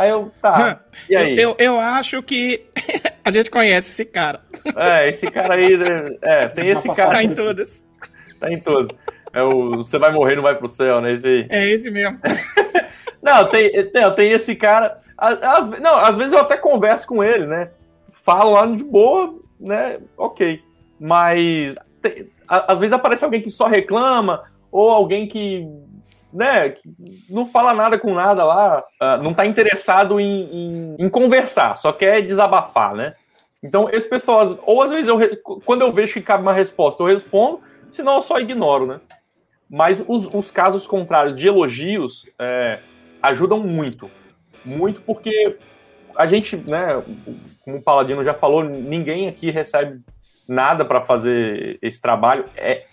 Aí eu, tá. E aí? Eu, eu, eu acho que *laughs* a gente conhece esse cara. É, esse cara aí, né? é, tem esse cara. Tá em todas. Tá em todas. É o Você vai morrer não vai pro céu, né? Esse... É esse mesmo. *laughs* não, tem, tem, tem esse cara. Às, não, às vezes eu até converso com ele, né? Falo lá de boa, né? Ok. Mas tem, às vezes aparece alguém que só reclama, ou alguém que, né, não fala nada com nada lá, uh, não tá interessado em, em, em, conversar, só quer desabafar, né? Então, esse pessoal, ou às vezes eu, quando eu vejo que cabe uma resposta, eu respondo, senão eu só ignoro, né? Mas os, os casos contrários de elogios é, ajudam muito. Muito porque a gente, né, como o Paladino já falou, ninguém aqui recebe nada para fazer esse trabalho. É,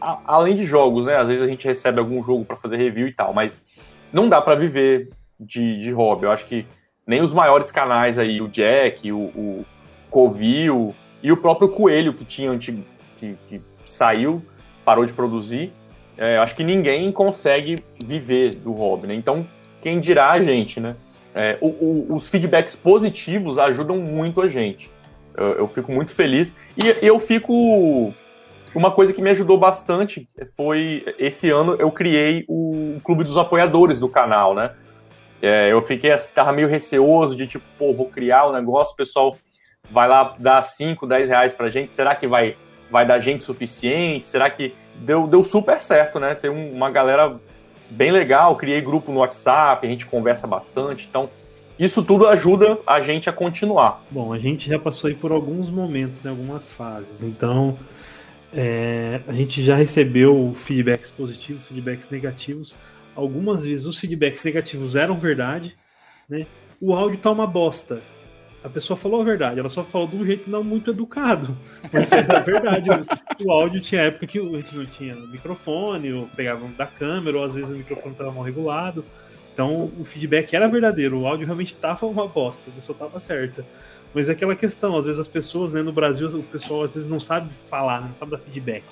além de jogos, né? Às vezes a gente recebe algum jogo para fazer review e tal, mas não dá para viver de, de hobby. Eu acho que nem os maiores canais aí, o Jack, o, o Covil e o próprio Coelho que tinha antigo, que, que saiu, parou de produzir, é, acho que ninguém consegue viver do hobby, né? Então, quem dirá a gente, né? É, o, o, os feedbacks positivos ajudam muito a gente. Eu, eu fico muito feliz. E eu fico. Uma coisa que me ajudou bastante foi esse ano eu criei o clube dos apoiadores do canal, né? É, eu fiquei, estava meio receoso de tipo, pô, vou criar o um negócio, o pessoal vai lá dar 5, 10 reais pra gente, será que vai, vai dar gente suficiente? Será que deu, deu super certo, né? Tem uma galera bem legal, criei grupo no WhatsApp, a gente conversa bastante, então isso tudo ajuda a gente a continuar. Bom, a gente já passou aí por alguns momentos, em algumas fases, então é, a gente já recebeu feedbacks positivos, feedbacks negativos. Algumas vezes os feedbacks negativos eram verdade, né? O áudio tá uma bosta a pessoa falou a verdade, ela só falou de um jeito não muito educado. *laughs* Mas é a verdade. o áudio tinha época que a gente não tinha microfone, ou pegava da câmera, ou às vezes o microfone estava mal regulado. Então o feedback era verdadeiro, o áudio realmente estava uma bosta, a pessoa estava certa. Mas é aquela questão, às vezes as pessoas, né, no Brasil, o pessoal às vezes não sabe falar, né, não sabe dar feedback.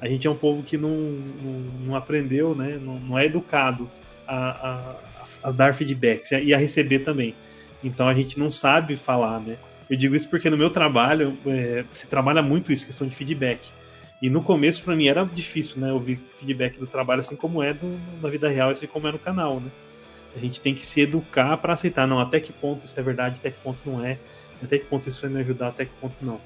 A gente é um povo que não, não, não aprendeu, né, não, não é educado a, a, a dar feedbacks e a receber também. Então a gente não sabe falar, né? Eu digo isso porque no meu trabalho é, se trabalha muito isso, questão de feedback. E no começo, para mim, era difícil, né? Ouvir feedback do trabalho, assim como é do, na vida real, assim como é no canal, né? A gente tem que se educar para aceitar, não, até que ponto isso é verdade, até que ponto não é, até que ponto isso vai me ajudar, até que ponto não.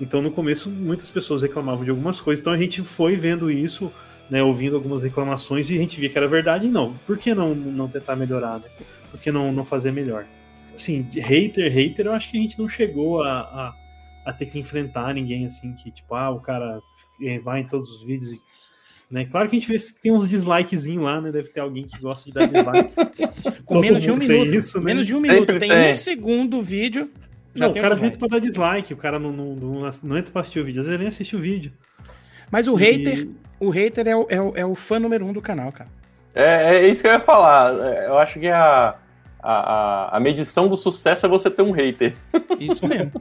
Então, no começo, muitas pessoas reclamavam de algumas coisas, então a gente foi vendo isso, né, ouvindo algumas reclamações e a gente via que era verdade, e não, por que não, não tentar melhorar, né? Por que não, não fazer melhor? Assim, hater, hater, eu acho que a gente não chegou a, a, a ter que enfrentar ninguém assim, que tipo, ah, o cara vai em todos os vídeos e né? Claro que a gente vê que tem uns dislikezinhos lá, né? Deve ter alguém que gosta de dar dislike. *laughs* Com menos de um minuto. Isso, né? Menos de um Sempre minuto. Tem, tem um segundo vídeo. Já não, o cara entra pra dar dislike, o cara não, não, não, não, entra pra assistir o vídeo, às vezes nem assiste o vídeo. Mas o e... hater, o hater é o, é, o, é o fã número um do canal, cara. É, é isso que eu ia falar. É, eu acho que a, a, a medição do sucesso é você ter um hater. *laughs* Isso mesmo.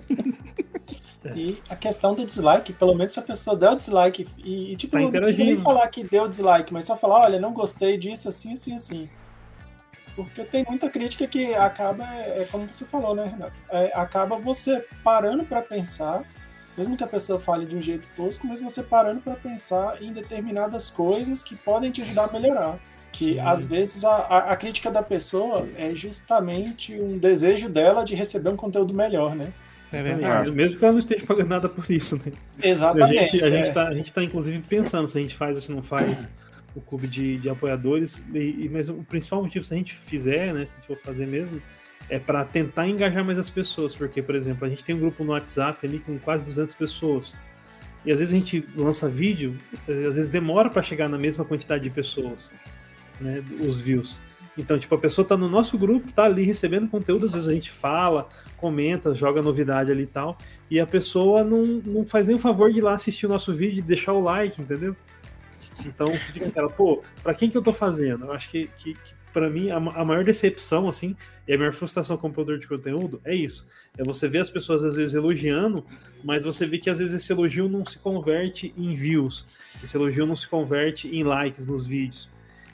E a questão do dislike, pelo menos se a pessoa der o dislike e, tipo, tá não precisa nem falar que deu dislike, mas só falar, olha, não gostei disso, assim, assim, assim. Porque tem muita crítica que acaba, é, é como você falou, né, Renato? É, acaba você parando para pensar, mesmo que a pessoa fale de um jeito tosco, mas você parando para pensar em determinadas coisas que podem te ajudar a melhorar. Que Sim. às vezes a, a, a crítica da pessoa é justamente um desejo dela de receber um conteúdo melhor, né? É verdade. É, mesmo que ela não esteja pagando nada por isso, né? Exatamente. A gente, a, é. gente tá, a gente tá, inclusive, pensando se a gente faz ou se não faz o clube de, de apoiadores. E, mas o principal motivo, se a gente fizer, né? Se a gente for fazer mesmo, é para tentar engajar mais as pessoas. Porque, por exemplo, a gente tem um grupo no WhatsApp ali com quase 200 pessoas. E às vezes a gente lança vídeo, às vezes demora para chegar na mesma quantidade de pessoas, né? Os views. Então, tipo, a pessoa tá no nosso grupo, tá ali recebendo conteúdo, às vezes a gente fala, comenta, joga novidade ali e tal, e a pessoa não, não faz o favor de ir lá assistir o nosso vídeo e deixar o like, entendeu? Então você fica aquela, pô, pra quem que eu tô fazendo? Eu acho que, que, que para mim, a, a, maior decepção, assim, e a maior frustração como produtor de conteúdo é isso. É você ver as pessoas às vezes elogiando, mas você vê que às vezes esse elogio não se converte em views, esse elogio não se converte em likes nos vídeos.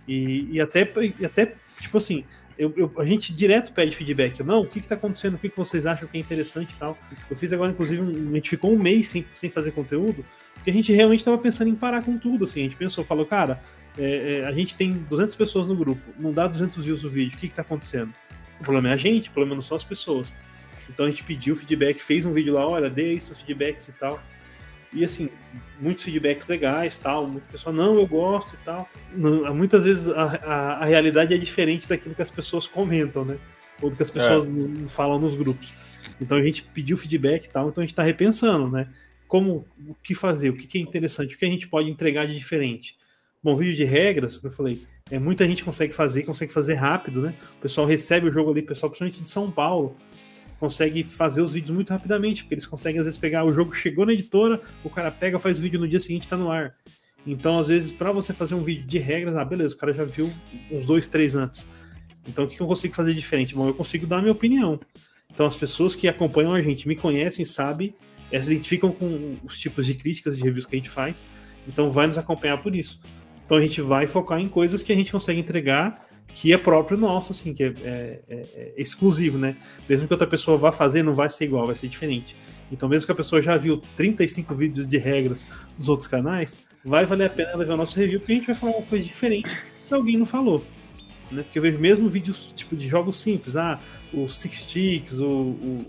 E, e até, e até Tipo assim, eu, eu, a gente direto pede feedback. Não, o que está acontecendo? O que, que vocês acham que é interessante e tal? Eu fiz agora, inclusive, um, a gente ficou um mês sem, sem fazer conteúdo, porque a gente realmente estava pensando em parar com tudo. Assim, a gente pensou, falou, cara, é, é, a gente tem 200 pessoas no grupo, não dá 200 views o vídeo, o que está acontecendo? O problema é a gente, o problema não são as pessoas. Então a gente pediu feedback, fez um vídeo lá, olha, dê seus feedbacks e tal. E assim, muitos feedbacks legais, tal, muita pessoa, não, eu gosto e tal. Não, muitas vezes a, a, a, realidade é diferente daquilo que as pessoas comentam, né? Ou do que as pessoas é. falam nos grupos. Então a gente pediu feedback e tal, então a gente está repensando, né? Como, o que fazer, o que é interessante, o que a gente pode entregar de diferente. Bom, vídeo de regras, eu falei, é, muita gente consegue fazer, consegue fazer rápido, né? O pessoal recebe o jogo ali, pessoal, principalmente de São Paulo, consegue fazer os vídeos muito rapidamente, porque eles conseguem às vezes pegar o jogo chegou na editora, o cara pega, faz o vídeo no dia seguinte tá no ar. Então, às vezes, para você fazer um vídeo de regras, ah, beleza, o cara já viu uns dois, três antes. Então, o que eu consigo fazer diferente? Bom, eu consigo dar a minha opinião. Então, as pessoas que acompanham a gente me conhecem, sabem, eh, se identificam com os tipos de críticas de reviews que a gente faz, então vai nos acompanhar por isso. Então, a gente vai focar em coisas que a gente consegue entregar que é próprio nosso, assim, que é, é, é, é, exclusivo, né? Mesmo que outra pessoa vá fazer, não vai ser igual, vai ser diferente. Então, mesmo que a pessoa já viu 35 vídeos de regras dos outros canais, vai valer a pena levar o nosso review, porque a gente vai falar uma coisa diferente que alguém não falou. Né? Porque eu vejo mesmo vídeos tipo de jogos simples, ah, o Six Sticks, o, o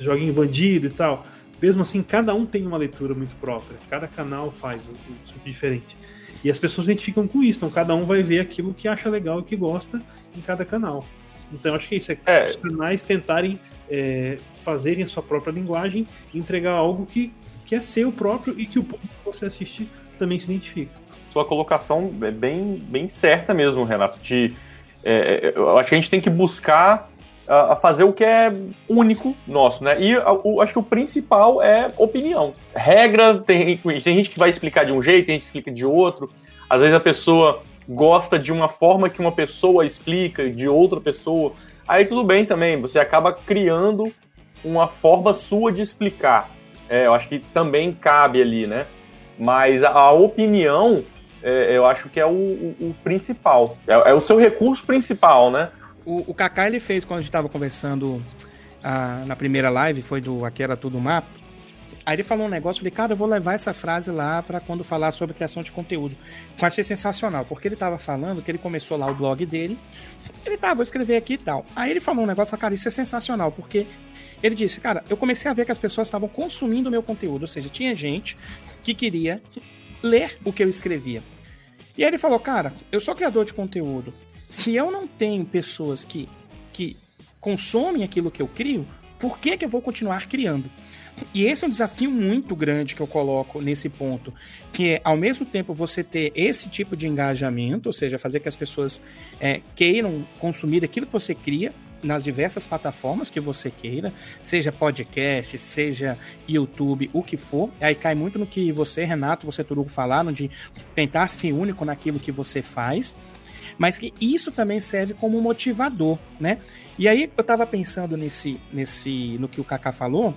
joguinho bandido e tal. Mesmo assim, cada um tem uma leitura muito própria, cada canal faz o, o diferente. E as pessoas identificam com isso, então cada um vai ver aquilo que acha legal e que gosta em cada canal. Então acho que é isso, é, é. os canais tentarem é, fazerem a sua própria linguagem e entregar algo que, que é seu próprio e que o público que você assistir também se identifica. Sua colocação é bem, bem certa mesmo, Renato, de é, eu acho que a gente tem que buscar a, fazer o que é único nosso, né? E o, acho que o principal é opinião. Regra, tem, tem gente que vai explicar de um jeito, tem gente que explica de outro. Às vezes a pessoa gosta de uma forma que uma pessoa explica, de outra pessoa. Aí tudo bem também, você acaba criando uma forma sua de explicar. É, eu acho que também cabe ali, né? Mas a, a opinião, é, eu acho que é o, o, o principal. É, é, o seu recurso principal, né? O, o Kaká ele fez quando a gente estava conversando na primeira live, foi do Aqui Era Tudo Mapa. Aí ele falou um negócio, eu falei, cara, eu vou levar essa frase lá para quando falar sobre criação de conteúdo. Eu achei sensacional, porque ele tava falando que ele começou lá o blog dele, ele tava, vou escrever aqui e tal. Aí ele falou um negócio, falei, cara, isso é sensacional, porque ele disse, cara, eu comecei a ver que as pessoas estavam consumindo o meu conteúdo, ou seja, tinha gente que queria ler o que eu escrevia. E aí ele falou, cara, eu sou criador de conteúdo. Se eu não tenho pessoas que, que consomem aquilo que eu crio, por que, que eu vou continuar criando? E esse é um desafio muito grande que eu coloco nesse ponto, que é, ao mesmo tempo, você ter esse tipo de engajamento, ou seja, fazer que as pessoas é, queiram consumir aquilo que você cria nas diversas plataformas que você queira, seja podcast, seja YouTube, o que for. Aí cai muito no que você, Renato, você, Turugo, falaram de tentar ser único naquilo que você faz, mas que isso também serve como motivador, né? E aí eu tava pensando nesse, nesse, no que o Kaká falou,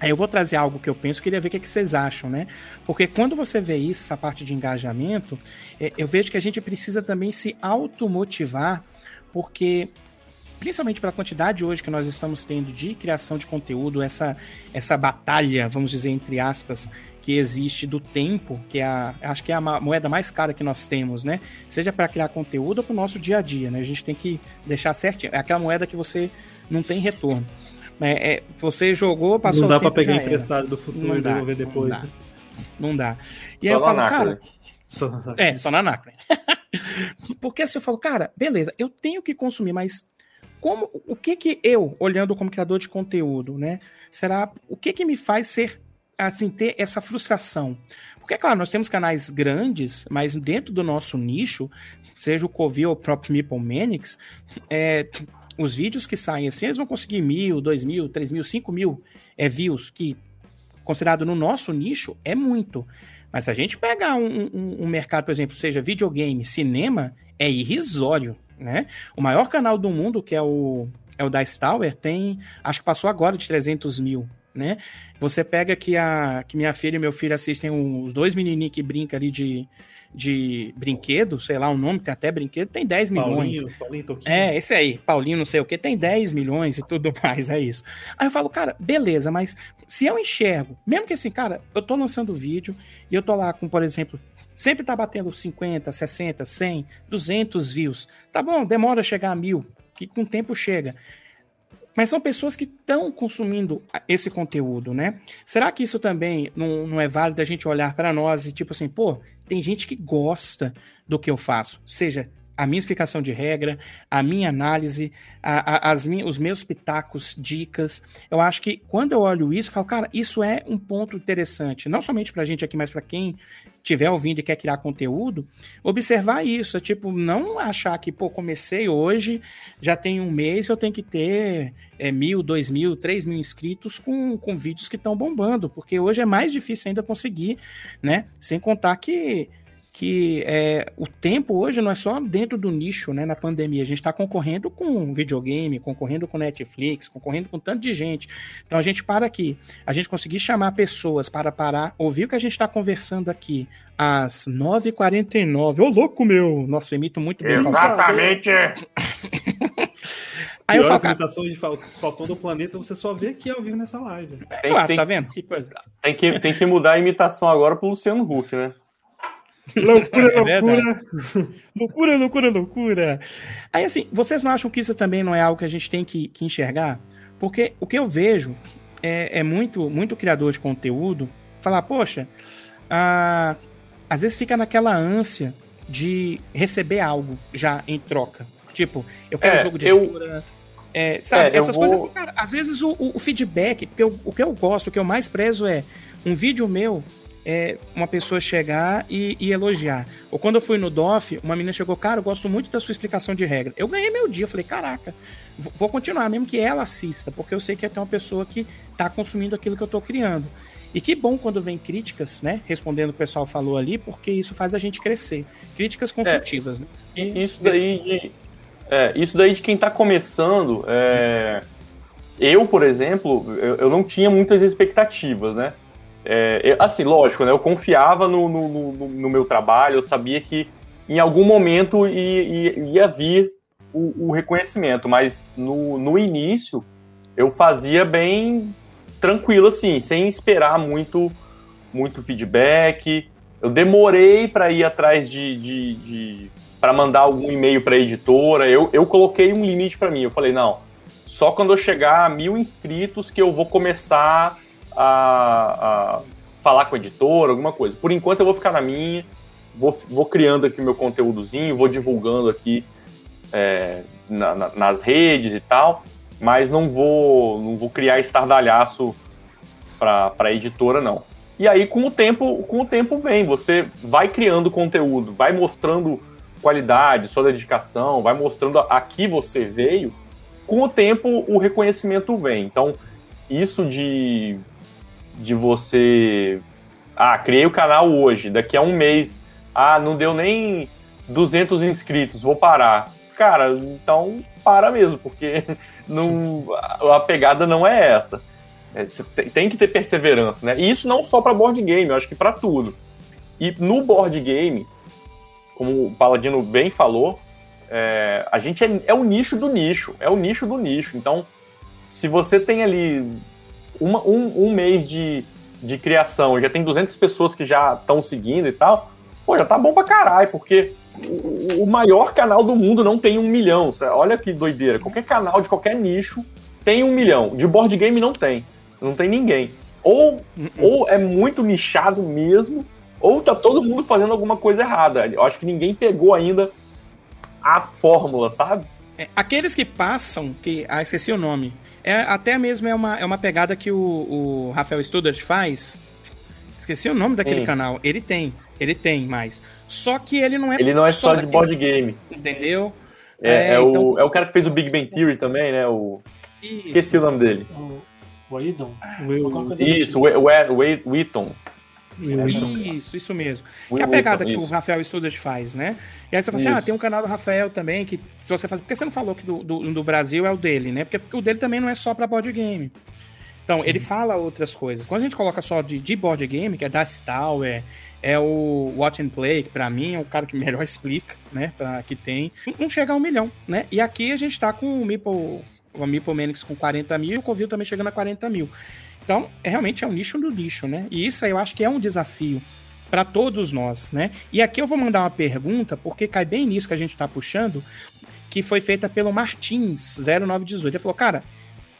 Aí eu vou trazer algo que eu penso, queria ver o que, é que vocês acham, né? Porque quando você vê isso, essa parte de engajamento, é, eu vejo que a gente precisa também se automotivar, porque principalmente pela quantidade hoje que nós estamos tendo de criação de conteúdo, essa, essa batalha, vamos dizer, entre aspas, que existe do tempo, que é a, acho que é a moeda mais cara que nós temos, né? Seja para criar conteúdo ou para o nosso dia a dia, né? A gente tem que deixar certinho. É aquela moeda que você não tem retorno. É, é, você jogou, passou Não dá para pegar emprestado do futuro não e dá, devolver depois. Não dá. Né? Não dá. E só aí eu falo, cara. Só é, só na NACRE. *laughs* Porque assim eu falo, cara, beleza, eu tenho que consumir, mas como o que que eu, olhando como criador de conteúdo, né? Será o que que me faz ser assim ter essa frustração? Porque, claro, nós temos canais grandes, mas dentro do nosso nicho, seja o Covil ou o próprio Meeple é, os vídeos que saem assim, eles vão conseguir mil, dois mil, três mil, cinco mil é, views, que considerado no nosso nicho é muito. Mas se a gente pegar um, um, um mercado, por exemplo, seja videogame, cinema, é irrisório, né? O maior canal do mundo, que é o, é o Dice Tower, tem, acho que passou agora de 300 mil, né? Você pega que, a, que minha filha e meu filho assistem os dois menininhos que brincam ali de, de brinquedo, sei lá o nome, tem até brinquedo, tem 10 milhões. Paulinho, Paulinho é, esse aí, Paulinho não sei o que, tem 10 milhões e tudo *laughs* mais, é isso. Aí eu falo, cara, beleza, mas se eu enxergo, mesmo que assim, cara, eu tô lançando vídeo e eu tô lá com, por exemplo, sempre tá batendo 50, 60, 100, 200 views. Tá bom, demora chegar a mil, que com o tempo chega. Mas são pessoas que estão consumindo esse conteúdo, né? Será que isso também não, não é válido a gente olhar para nós e tipo assim, pô, tem gente que gosta do que eu faço, seja a minha explicação de regra, a minha análise, a, a, as minhas, os meus pitacos, dicas. Eu acho que quando eu olho isso, eu falo, cara, isso é um ponto interessante, não somente para a gente aqui, mas para quem estiver ouvindo e quer criar conteúdo, observar isso. É tipo, não achar que, pô, comecei hoje, já tem um mês, eu tenho que ter é, mil, dois mil, três mil inscritos com, com vídeos que estão bombando, porque hoje é mais difícil ainda conseguir, né? Sem contar que que é, o tempo hoje não é só dentro do nicho, né? Na pandemia, a gente está concorrendo com videogame, concorrendo com Netflix, concorrendo com tanto de gente. Então a gente para aqui, a gente conseguir chamar pessoas para parar, ouvir o que a gente está conversando aqui às 9h49. Ô, louco, meu! Nossa, eu imito muito bem. Exatamente! Aí eu falo, as imitações de Falcão do Planeta você só vê aqui ao vivo nessa live. É, claro, tem, tá vendo? Que coisa. Tem que, tem que mudar a imitação agora pro Luciano Huck, né? *laughs* Loucura, é loucura. *laughs* loucura, loucura, loucura. Aí, assim, vocês não acham que isso também não é algo que a gente tem que, que enxergar? Porque o que eu vejo é, é muito, muito criador de conteúdo falar, poxa, ah, às vezes fica naquela ânsia de receber algo já em troca. Tipo, eu quero é, um jogo de eu... editora. É, sabe, é, essas vou... coisas, cara, às vezes o, o feedback, porque eu, o que eu gosto, o que eu mais prezo é um vídeo meu é, uma pessoa chegar e, e, elogiar. Ou quando eu fui no DOF, uma menina chegou, cara, eu gosto muito da sua explicação de regra. Eu ganhei meu dia, falei, caraca, vou continuar, mesmo que ela assista, porque eu sei que é até uma pessoa que está consumindo aquilo que eu estou criando. E que bom quando vem críticas, né? Respondendo o que o pessoal falou ali, porque isso faz a gente crescer. Críticas construtivas, é, né? E isso daí de, é, isso daí de quem está começando, é, eu, por exemplo, eu, eu não tinha muitas expectativas, né? É, assim, lógico, né? Eu confiava no, no, no, no, meu trabalho, eu sabia que em algum momento ia, ia, ia vir o, o, reconhecimento, mas no, no início eu fazia bem tranquilo, assim, sem esperar muito, muito feedback. Eu demorei para ir atrás de, de, de para mandar algum e-mail para a editora. Eu, eu coloquei um limite para mim. Eu falei, não, só quando eu chegar a mil inscritos que eu vou começar a, a falar com a editora, alguma coisa. Por enquanto eu vou ficar na minha, vou, vou criando aqui meu conteúdozinho, vou divulgando aqui é, na, na, nas redes e tal, mas não vou, não vou criar estardalhaço para a editora, não. E aí, com o tempo, com o tempo vem, você vai criando conteúdo, vai mostrando qualidade, sua dedicação, vai mostrando a que você veio. Com o tempo, o reconhecimento vem. Então, isso de, de você. Ah, criei o canal hoje, daqui a um mês. Ah, não deu nem 200 inscritos, vou parar. Cara, então para mesmo, porque *laughs* não, a pegada não é essa. É, você tem que ter perseverança, né? E isso não só para board game, eu acho que para tudo. E no board game, como o Paladino bem falou, é, a gente é, é, o nicho do nicho, é o nicho do nicho. Então, se você tem ali uma, um, um mês de, de criação, já tem 200 pessoas que já estão seguindo e tal, pô, já tá bom pra caralho, porque o, o maior canal do mundo não tem um milhão. Olha que doideira. Qualquer canal de qualquer nicho tem um milhão. De board game não tem. Não tem ninguém. Ou, uh-uh. ou é muito nichado mesmo, ou tá todo mundo fazendo alguma coisa errada. Eu acho que ninguém pegou ainda a fórmula, sabe? É, aqueles que passam, que. Ah, esqueci o nome. É, até mesmo é uma, é uma pegada que o, o Rafael Studart faz. Esqueci o nome daquele canal. Ele tem, ele tem mais. Só que ele não é Ele não é só, só de board game. Entendeu? É, é, é então... o, é o cara que fez o Big Bang Theory também, né? O... Esqueci o nome dele. O Whedon? Isso, o Whedon. Isso, isso mesmo. Que é a pegada que o Rafael Student faz, né? E aí você fala assim, ah, tem um canal do Rafael também, que se você faz. Por que você não falou que do, do, do Brasil é o dele, né? Porque, porque, o dele também não é só pra board game. Então, Sim. ele fala outras coisas. Quando a gente coloca só de, de board game, que é da Tower, é o Watch and Play, que pra mim é o cara que *laughs* melhor explica, né? Pra, que tem, não chega a um milhão, né? E aqui a gente tá com o Meeple, o Meeple Manix com 40 mil e o Covil também chegando a 40 mil. Então, é, realmente é um nicho do nicho, né? E isso eu acho que é um desafio para todos nós, né? E aqui eu vou mandar uma pergunta, porque cai bem nisso que a gente está puxando, que foi feita pelo Martins 0918. Ele falou, cara,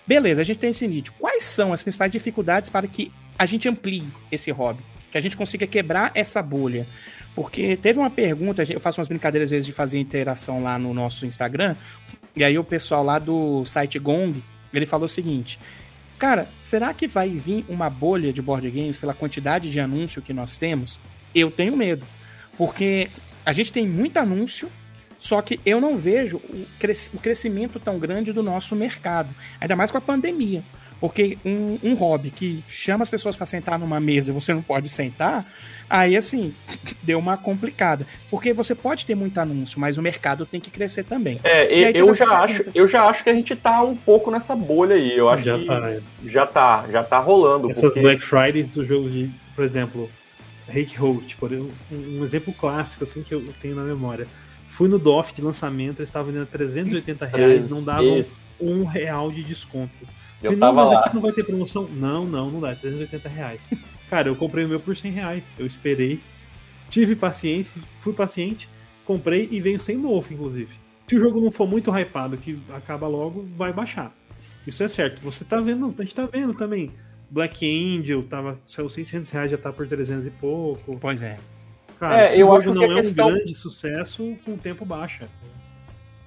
beleza, a gente tem esse nicho. Quais são as principais dificuldades para que a gente amplie esse hobby? Que a gente consiga quebrar essa bolha? Porque teve uma pergunta, eu faço umas brincadeiras às vezes de fazer interação lá no nosso Instagram, e aí o pessoal lá do site Gong, ele falou o seguinte: Cara, será que vai vir uma bolha de board games pela quantidade de anúncio que nós temos? Eu tenho medo. Porque a gente tem muito anúncio, só que eu não vejo o, cres o crescimento tão grande do nosso mercado. Ainda mais com a pandemia. Porque um, um hobby que chama as pessoas para sentar numa mesa e você não pode sentar, aí assim, deu uma complicada. Porque você pode ter muito anúncio, mas o mercado tem que crescer também. É, eu já acho, eu já acho que a gente tá um pouco nessa bolha aí. Eu acho já que tá, é. já tá, já tá rolando. Essas porque... Black Fridays do jogo de, por exemplo, Rake Hold, por um, um exemplo clássico assim que eu tenho na memória. Fui no DOF de lançamento, eles estavam vendendo 380 reais, não davam um real de desconto. Eu Falei, não, mas lá. aqui não vai ter promoção. Não, não, não dá, é 380 reais. Cara, eu comprei o meu por 100 reais. Eu esperei, tive paciência, fui paciente, comprei e veio sem novo, inclusive. Se o jogo não for muito hypado, que acaba logo, vai baixar. Isso é certo. Você tá vendo, a gente tá vendo também. Black Angel tava, saiu 600 reais, já tá por 300 e pouco. Pois é. Cara, é, eu acho que não é questão... um grande sucesso, com o tempo baixa.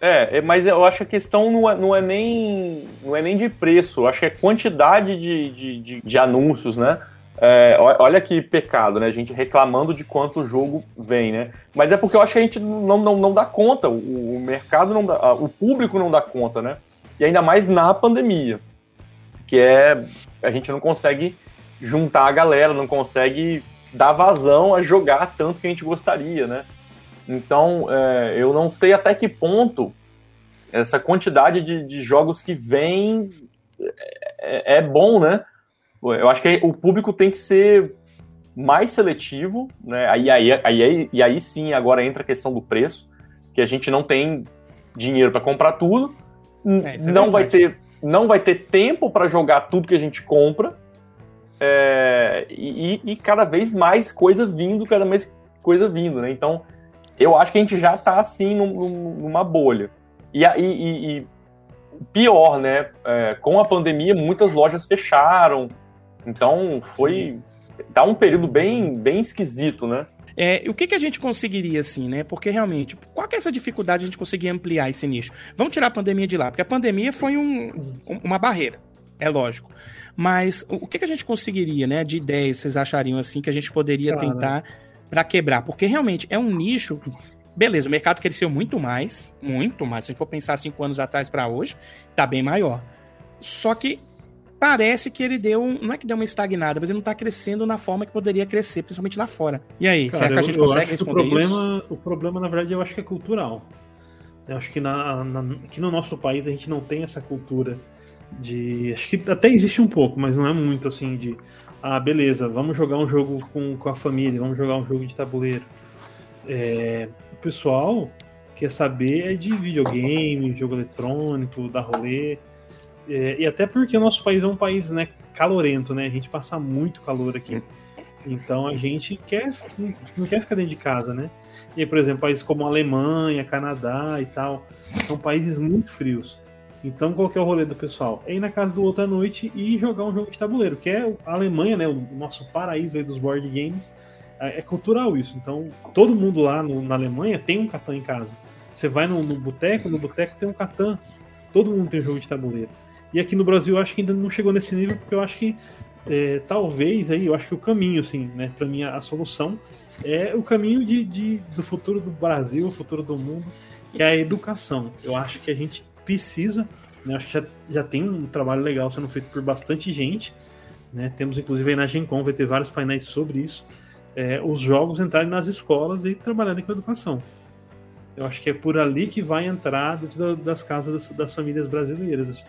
É, é, mas eu acho que a questão não é, não é, nem, não é nem de preço, eu acho que é quantidade de, de, de, de anúncios, né? É, olha que pecado, né? A gente reclamando de quanto o jogo vem, né? Mas é porque eu acho que a gente não, não, não dá conta, o, o mercado não dá, o público não dá conta, né? E ainda mais na pandemia, que é a gente não consegue juntar a galera, não consegue dar vazão a jogar tanto que a gente gostaria, né? Então, é, eu não sei até que ponto essa quantidade de, de jogos que vem é, é, bom, né? Eu acho que o público tem que ser mais seletivo, né? Aí, aí, aí, e aí sim, agora entra a questão do preço, que a gente não tem dinheiro para comprar tudo, é, é não vai ter não vai ter tempo para jogar tudo que a gente compra. É, e, e, cada vez mais coisa vindo, cada vez coisa vindo, né? Então, eu acho que a gente já está assim num, numa bolha. E, e, e pior, né? É, com a pandemia, muitas lojas fecharam. Então, foi. Tá um período bem, bem esquisito, né? É, o que, que a gente conseguiria, assim, né? Porque realmente, qual que é essa dificuldade de a gente conseguir ampliar esse nicho? Vamos tirar a pandemia de lá, porque a pandemia foi um, uma barreira, é lógico. Mas o que, que a gente conseguiria, né, de ideias, vocês achariam assim, que a gente poderia Cara. tentar para quebrar? Porque realmente é um nicho. Beleza, o mercado cresceu muito mais, muito mais. Se a gente for pensar cinco anos atrás para hoje, tá bem maior. Só que parece que ele deu. Não é que deu uma estagnada, mas ele não está crescendo na forma que poderia crescer, principalmente lá fora. E aí, Cara, será que a gente eu, consegue eu responder o problema, isso? O problema, na verdade, eu acho que é cultural. Eu acho que na, na, aqui no nosso país a gente não tem essa cultura de. Acho que até existe um pouco, mas não é muito assim de. Ah, beleza, vamos jogar um jogo com, com a família, vamos jogar um jogo de tabuleiro. É, o pessoal quer saber é de videogame, jogo eletrônico, da rolê. É, e até porque o nosso país é um país né, calorento, né? A gente passa muito calor aqui. Então a gente quer, não quer ficar dentro de casa, né? E por exemplo, países como Alemanha, Canadá e tal, são países muito frios. Então, qual que é o rolê do pessoal? É ir na casa do outro à noite e jogar um jogo de tabuleiro, que é a Alemanha, né? O nosso paraíso aí dos board games. É, é cultural isso. Então, todo mundo lá no, na Alemanha tem um Catan em casa. Você vai no, boteco, no boteco tem um Catan. Todo mundo tem um jogo de tabuleiro. E aqui no Brasil eu acho que ainda não chegou nesse nível, porque eu acho que é, talvez aí, eu acho que o caminho, assim, né, para mim a, a, solução é o caminho de, de, do futuro do Brasil, o futuro do mundo, que é a educação. Eu acho que a gente precisa, né, acho que já, já tem um trabalho legal sendo feito por bastante gente, né, temos inclusive aí na Gencom, vai ter vários painéis sobre isso, é, os jogos entrarem nas escolas e trabalharem com a educação. Eu acho que é por ali que vai entrar dentro das casas das, das famílias brasileiras. Assim.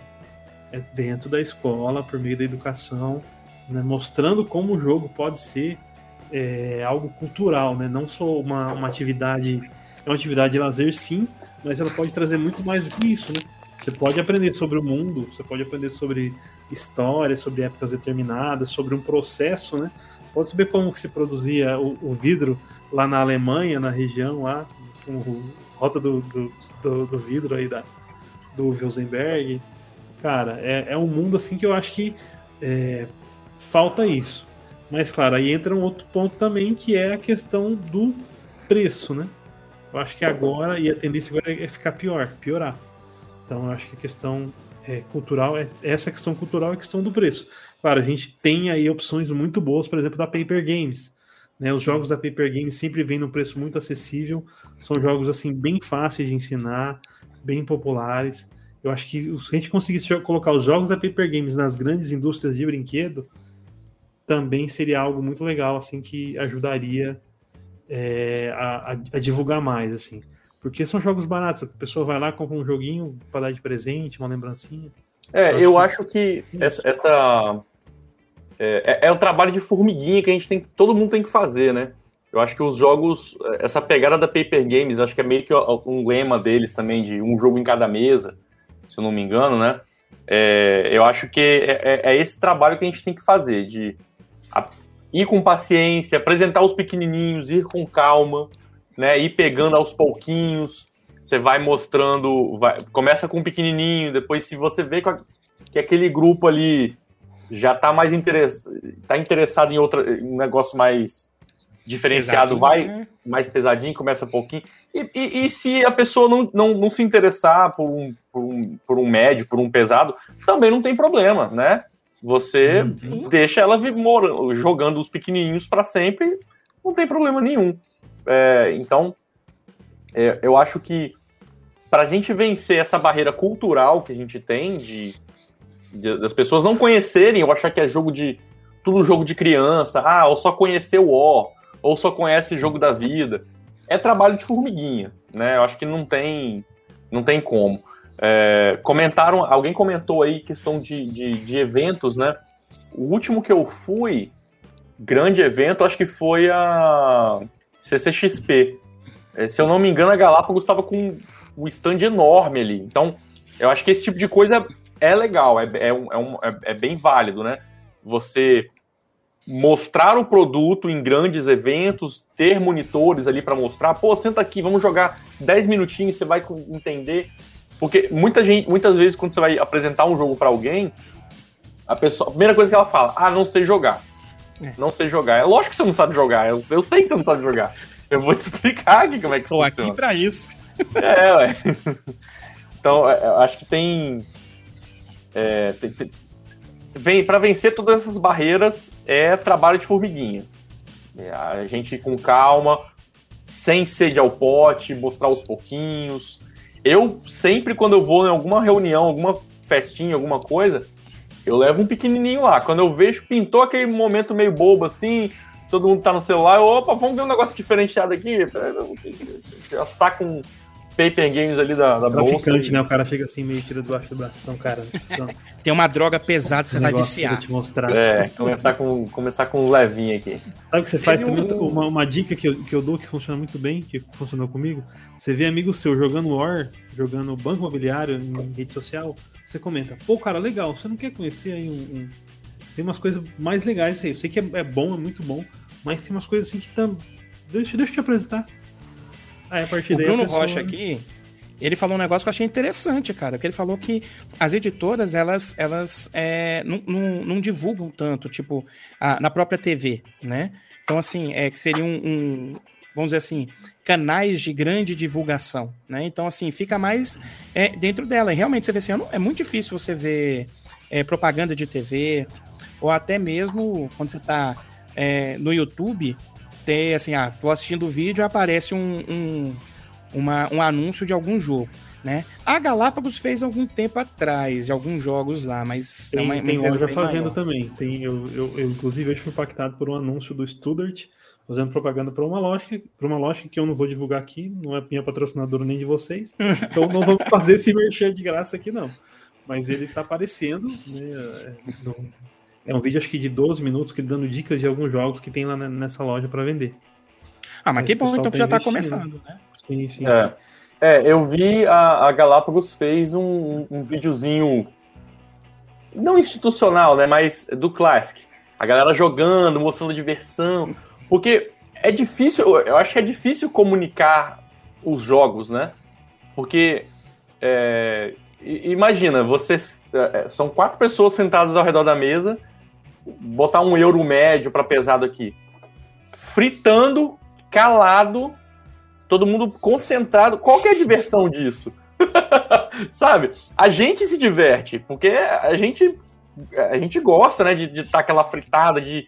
É dentro da escola, por meio da educação, né, mostrando como o jogo pode ser é, algo cultural, né, não só uma, uma atividade, é uma atividade de lazer sim, mas ela pode trazer muito mais do que isso, né? Você pode aprender sobre o mundo, você pode aprender sobre história, sobre épocas determinadas, sobre um processo, né? Pode saber como se produzia o, o vidro lá na Alemanha, na região lá, com rota do, do, do, do vidro aí da, do Wilsenberg, cara, é, é um mundo assim que eu acho que é, falta isso. Mas, claro, aí entra um outro ponto também, que é a questão do preço, né? Eu acho que agora, e a tendência agora é ficar pior, piorar. Então, eu acho que a questão é, cultural, é, essa questão cultural é a questão do preço. Claro, a gente tem aí opções muito boas, por exemplo, da Paper Games. Né? Os jogos da Paper Games sempre vêm num preço muito acessível, são jogos assim bem fáceis de ensinar, bem populares. Eu acho que se a gente conseguisse colocar os jogos da Paper Games nas grandes indústrias de brinquedo, também seria algo muito legal, assim, que ajudaria é, a, a, divulgar mais, assim. Porque são jogos baratos, a pessoa vai lá, compra um joguinho para dar de presente, uma lembrancinha. É, eu, eu acho que, que essa, essa é, é, é, o trabalho de formiguinha que a gente tem, todo mundo tem que fazer, né? Eu acho que os jogos, essa pegada da Paper Games, acho que é meio que um lema deles também de um jogo em cada mesa se eu não me engano, né? É, eu acho que é, é, é, esse trabalho que a gente tem que fazer, de a, ir com paciência, apresentar os pequenininhos, ir com calma, né? Ir pegando aos pouquinhos. Você vai mostrando, vai, começa com um pequenininho, depois se você vê que aquele grupo ali já está mais interess, tá interessado em outro um negócio mais diferenciado, vai né? mais pesadinho, começa um pouquinho. E, e, e, se a pessoa não, não, não se interessar por um, por, um, por um médio, por um pesado, também não tem problema, né? Você uhum. deixa ela jogando os pequenininhos para sempre, não tem problema nenhum. É, então, é, eu acho que para a gente vencer essa barreira cultural que a gente tem de, de, das pessoas não conhecerem, eu achar que é jogo de tudo jogo de criança, ah, ou só conhecer o War, ou só conhece jogo da vida. É trabalho de formiguinha, né? Eu acho que não tem, não tem como. É, comentaram, alguém comentou aí questão de, de, de, eventos, né? O último que eu fui, grande evento, acho que foi a CCXP. É, se eu não me engano, a Galápagos estava com um stand enorme ali. Então, eu acho que esse tipo de coisa é legal, é, é, um, é, é, é bem válido, né? Você mostrar o produto em grandes eventos, ter monitores ali para mostrar, pô, senta aqui, vamos jogar 10 minutinhos, você vai entender. Porque muita gente, muitas vezes quando você vai apresentar um jogo para alguém, a pessoa, a primeira coisa que ela fala: "Ah, não sei jogar". É. Não sei jogar. É lógico que você não sabe jogar, eu, eu sei que você não sabe jogar. Eu vou te *laughs* explicar aqui como é que Tô funciona. aqui para isso. É, ué. *laughs* Então, é, eu acho que tem, é, tem, tem vem para vencer todas essas barreiras é trabalho de formiguinha. É, a gente com calma, sem sede ao pote, mostrar aos pouquinhos. Eu sempre quando eu vou em alguma reunião, alguma festinha, alguma coisa, eu levo um pequenininho lá. Quando eu vejo, pintou aquele momento meio bobo assim, todo mundo tá no celular, eu, opa, vamos ver um negócio diferenciado aqui. Eu saco um paper games ali da, da bolsa. E... né? O cara chega assim, meio tira do do braço. Então, cara. Então, *laughs* Tem uma droga pesada, você vai viciar. Te mostrar. É, começar com, começar com um levinho aqui. Sabe o que você faz também? Um... Uma, uma dica que eu, que eu dou que funciona muito bem, que funcionou comigo. Você vê amigo seu jogando War, jogando Banco Imobiliário em rede social, você comenta, pô, cara, legal, você não quer conhecer aí um. um... Tem umas coisas mais legais aí. Eu sei que é, é bom, é muito bom, mas tem umas coisas assim que estão. Deixa, deixa eu te apresentar Aí, a partir o Bruno pessoa... Rocha aqui, ele falou um negócio que eu achei interessante, cara. Que ele falou que as editoras, elas, elas é, não, não, não, divulgam tanto, tipo, a, na própria TV, né? Então, assim, é que seria um, um, vamos dizer assim, canais de grande divulgação, né? Então, assim, fica mais é, dentro dela. E realmente, você vê assim, é muito difícil você ver é, propaganda de TV, ou até mesmo quando você está é, no YouTube, ter assim, ah, tô assistindo o vídeo e aparece um, um, uma, um anúncio de algum jogo. Né? A Galápagos fez algum tempo atrás, de alguns jogos lá, mas tem, é uma, uma tem loja fazendo maior. também. Tem, eu, eu, eu, inclusive, eu fui impactado por um anúncio do Studart fazendo propaganda para uma loja, para uma loja que eu não vou divulgar aqui, não é minha patrocinadora nem de vocês, *laughs* então não vamos fazer esse merchan de graça aqui não. Mas ele está aparecendo, né, é, é um vídeo acho que de 12 minutos que dando dicas de alguns jogos que tem lá nessa loja para vender. Ah, mas, que bom então que já está começando, né? Sim, sim. É, sim. é eu vi a, a Galápagos fez um, um videozinho não institucional, né, mas do Classic. A galera jogando, mostrando diversão, porque é difícil, eu acho que é difícil comunicar os jogos, né? Porque é, imagina, vocês é, são quatro pessoas sentadas ao redor da mesa botar um euro médio para pesado aqui. Fritando, calado, todo mundo concentrado. Qual que é a diversão disso? *laughs* Sabe? A gente se diverte, porque a gente a gente gosta, né, de estar tá aquela fritada, de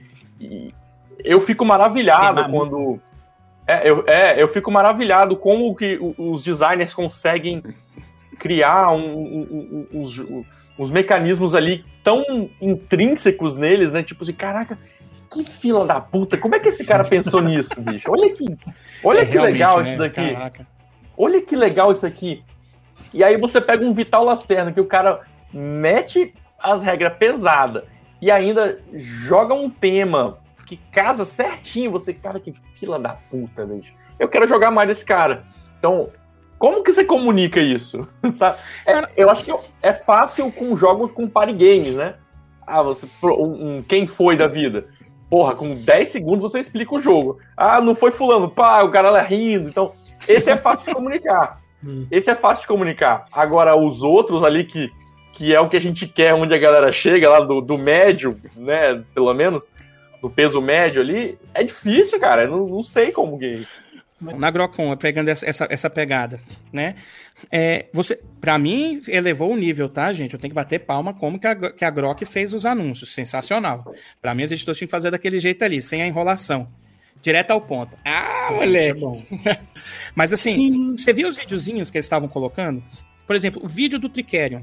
eu fico maravilhado quando é eu, é, eu fico maravilhado como que os designers conseguem criar um, um, um, uns, uns mecanismos ali tão intrínsecos neles, né? Tipo assim, caraca, que fila da puta, como é que esse cara pensou *laughs* nisso, bicho? Olha que, olha é, que legal né? isso daqui. Caraca. Olha que legal isso aqui. E aí você pega um Vital Lacerda, que o cara mete as regras pesadas e ainda joga um tema que casa certinho. Você, cara, que fila da puta, bicho. Eu quero jogar mais desse cara. Então, como que você comunica isso? *laughs* É, eu acho que é fácil com jogos com party games, né? Ah, você, um, um, quem foi da vida? Porra, com 10 segundos você explica o jogo. Ah, não foi fulano, pá, o cara lá rindo. Então, esse é fácil de comunicar. *laughs* Hum. Esse é fácil de comunicar. Agora, os outros ali que, que é o que a gente quer, onde a galera chega, lá do, do médio, né? Pelo menos, do peso médio ali, é difícil, cara. Eu não, não sei como que. Na Grocon, pegando essa, essa, essa pegada, né? É, você, para mim, elevou o nível, tá, gente? Eu tenho que bater palma como que a, que a Grok fez os anúncios. Sensacional. Para mim, as editoras tinham que fazer daquele jeito ali, sem a enrolação. Direto ao ponto. Ah, moleque! É *laughs* Mas assim, Sim. você viu os videozinhos que eles estavam colocando? Por exemplo, o vídeo do Tricerion.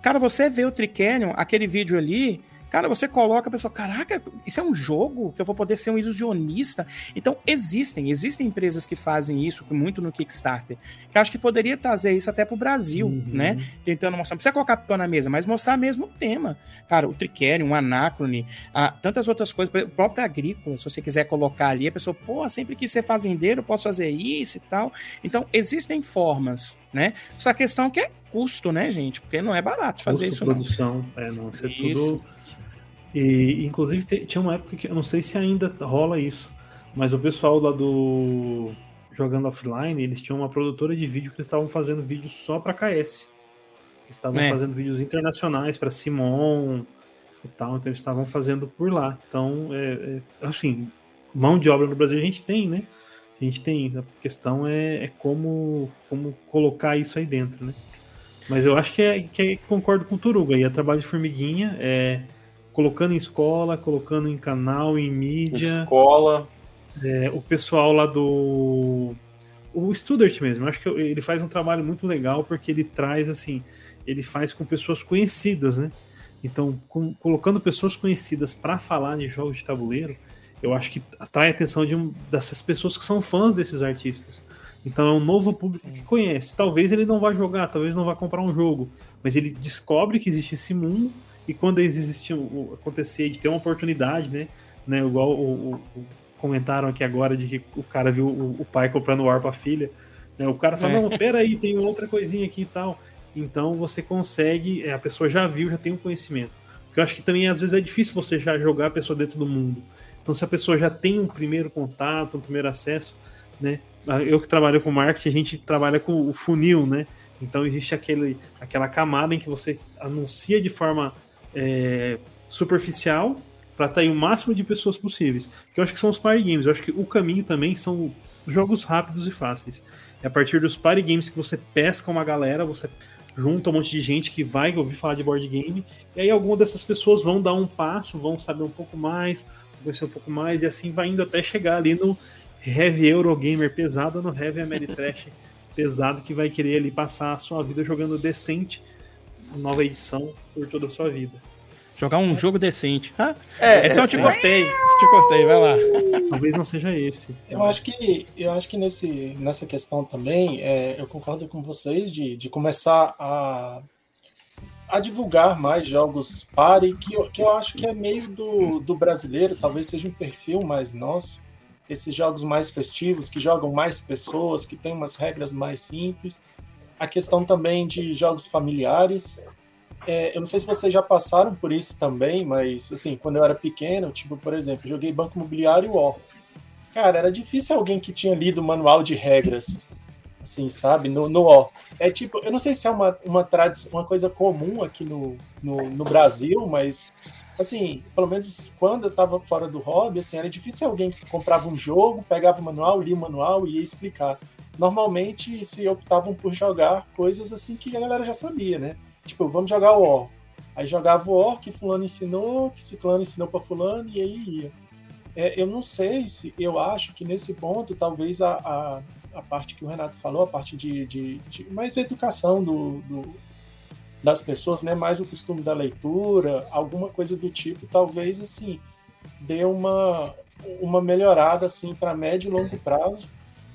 Cara, você vê o Tricerion, aquele vídeo ali, Cara, você coloca a pessoa, caraca, isso é um jogo que eu vou poder ser um ilusionista. Então, existem, existem empresas que fazem isso, muito no Kickstarter. Que eu acho que poderia trazer isso até pro Brasil, uhum. né? Tentando mostrar, não precisa colocar a na mesa, mas mostrar mesmo o tema. Cara, o Tricerion, o Anacrone, a, tantas outras coisas, o próprio Agrícola, se você quiser colocar ali, a pessoa, pô, sempre quis ser fazendeiro, posso fazer isso e tal. Então, existem formas, né? Só a questão é que custo, né, gente? Porque não é barato fazer custo, isso. Produção, não. é, não. Isso é tudo. E, inclusive, tinha uma época que eu não sei se ainda rola isso, mas o pessoal lá do Jogando Offline, eles tinham uma produtora de vídeo que eles estavam fazendo vídeo só para KS. Eles estavam é. fazendo vídeos internacionais para Simon e tal, então eles estavam fazendo por lá. Então, é, é, assim, mão de obra no Brasil a gente tem, né? A gente tem. A questão é, é como, como colocar isso aí dentro, né? Mas eu acho que, é, que é, concordo com o Turuga. aí é trabalho de formiguinha, é, colocando em escola, colocando em canal, em mídia. Escola. É, o pessoal lá do. O Studart mesmo, acho que ele faz um trabalho muito legal porque ele traz assim ele faz com pessoas conhecidas, né? Então, com, colocando pessoas conhecidas para falar de jogos de tabuleiro, eu acho que atrai a atenção de um, dessas pessoas que são fãs desses artistas. Então é um novo público que conhece. Talvez ele não vá jogar, talvez não vá comprar um jogo, mas ele descobre que existe esse mundo e quando existe acontecer de ter uma oportunidade, né, né igual o, o, o comentaram aqui agora de que o cara viu o, o pai comprando o War para a filha, né, o cara fala, é. não, peraí, tem outra coisinha aqui e tal. Então você consegue, é, a pessoa já viu, já tem um conhecimento. Porque eu acho que também às vezes é difícil você já jogar a pessoa dentro do mundo. Então se a pessoa já tem um primeiro contato, um primeiro acesso, né? Eu que trabalho com marketing, a gente trabalha com o funil, né? Então existe aquele, aquela camada em que você anuncia de forma é, superficial para atrair o máximo de pessoas possíveis. Que eu acho que são os party games. Eu acho que o caminho também são jogos rápidos e fáceis. É a partir dos party games que você pesca uma galera, você junta um monte de gente que vai ouvir falar de board game, e aí algumas dessas pessoas vão dar um passo, vão saber um pouco mais, conhecer um pouco mais, e assim vai indo até chegar ali no Heavy Eurogamer pesado, no Heavy Ameritrash *laughs* pesado, que vai querer ali passar a sua vida jogando decente, nova edição por toda a sua vida. Jogar um jogo decente. Ah, é, Edson, eu te cortei. Te cortei, vai lá. Talvez não seja esse. Eu acho que, eu acho que nesse, nessa questão também, é, eu concordo com vocês de, de começar a, a divulgar mais jogos pare, que, eu, que eu acho que é meio do, do brasileiro, talvez seja um perfil mais nosso. Esses jogos mais festivos, que jogam mais pessoas, que tem umas regras mais simples. A questão também de jogos familiares, é, eu não sei se vocês já passaram por isso também, mas assim, quando eu era pequeno, tipo, por exemplo, joguei Banco Imobiliário War. Cara, era difícil alguém que tinha lido o manual de regras, assim, sabe, no, no War. É tipo, eu não sei se é uma, uma, tradição, uma coisa comum aqui no, no, no Brasil, mas assim, pelo menos quando eu estava fora do hobby, assim, era difícil alguém que comprava um jogo, pegava o manual, lia o manual e ia explicar. Normalmente se optavam por jogar coisas assim que a galera já sabia, né? Tipo, vamos jogar o War. Aí jogava o War que fulano ensinou, que ciclano ensinou para fulano, e aí ia. É, eu não sei se, eu acho que nesse ponto, talvez a, a, a parte que o Renato falou, a parte de, de, de mais educação do, do, das pessoas, né, mais o costume da leitura, alguma coisa do tipo, talvez, assim, dê uma, uma melhorada, assim, para médio e longo prazo,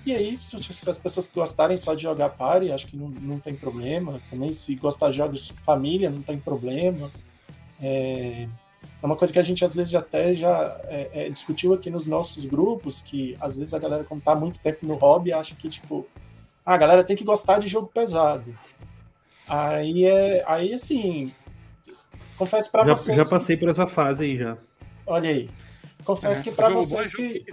e aí, se, se as pessoas gostarem só de jogar party, acho que não, não tem problema. Também, se gostar de jogos família, não tem problema. É, é uma coisa que a gente às vezes até já é, é, discutiu aqui nos nossos grupos, que às vezes a galera, como tá muito tempo no hobby, acha que, tipo, ah, a galera tem que gostar de jogo pesado. Aí é. Aí assim. Confesso para vocês. Já passei por essa fase aí já. Olha aí. Confesso é, que para vocês que.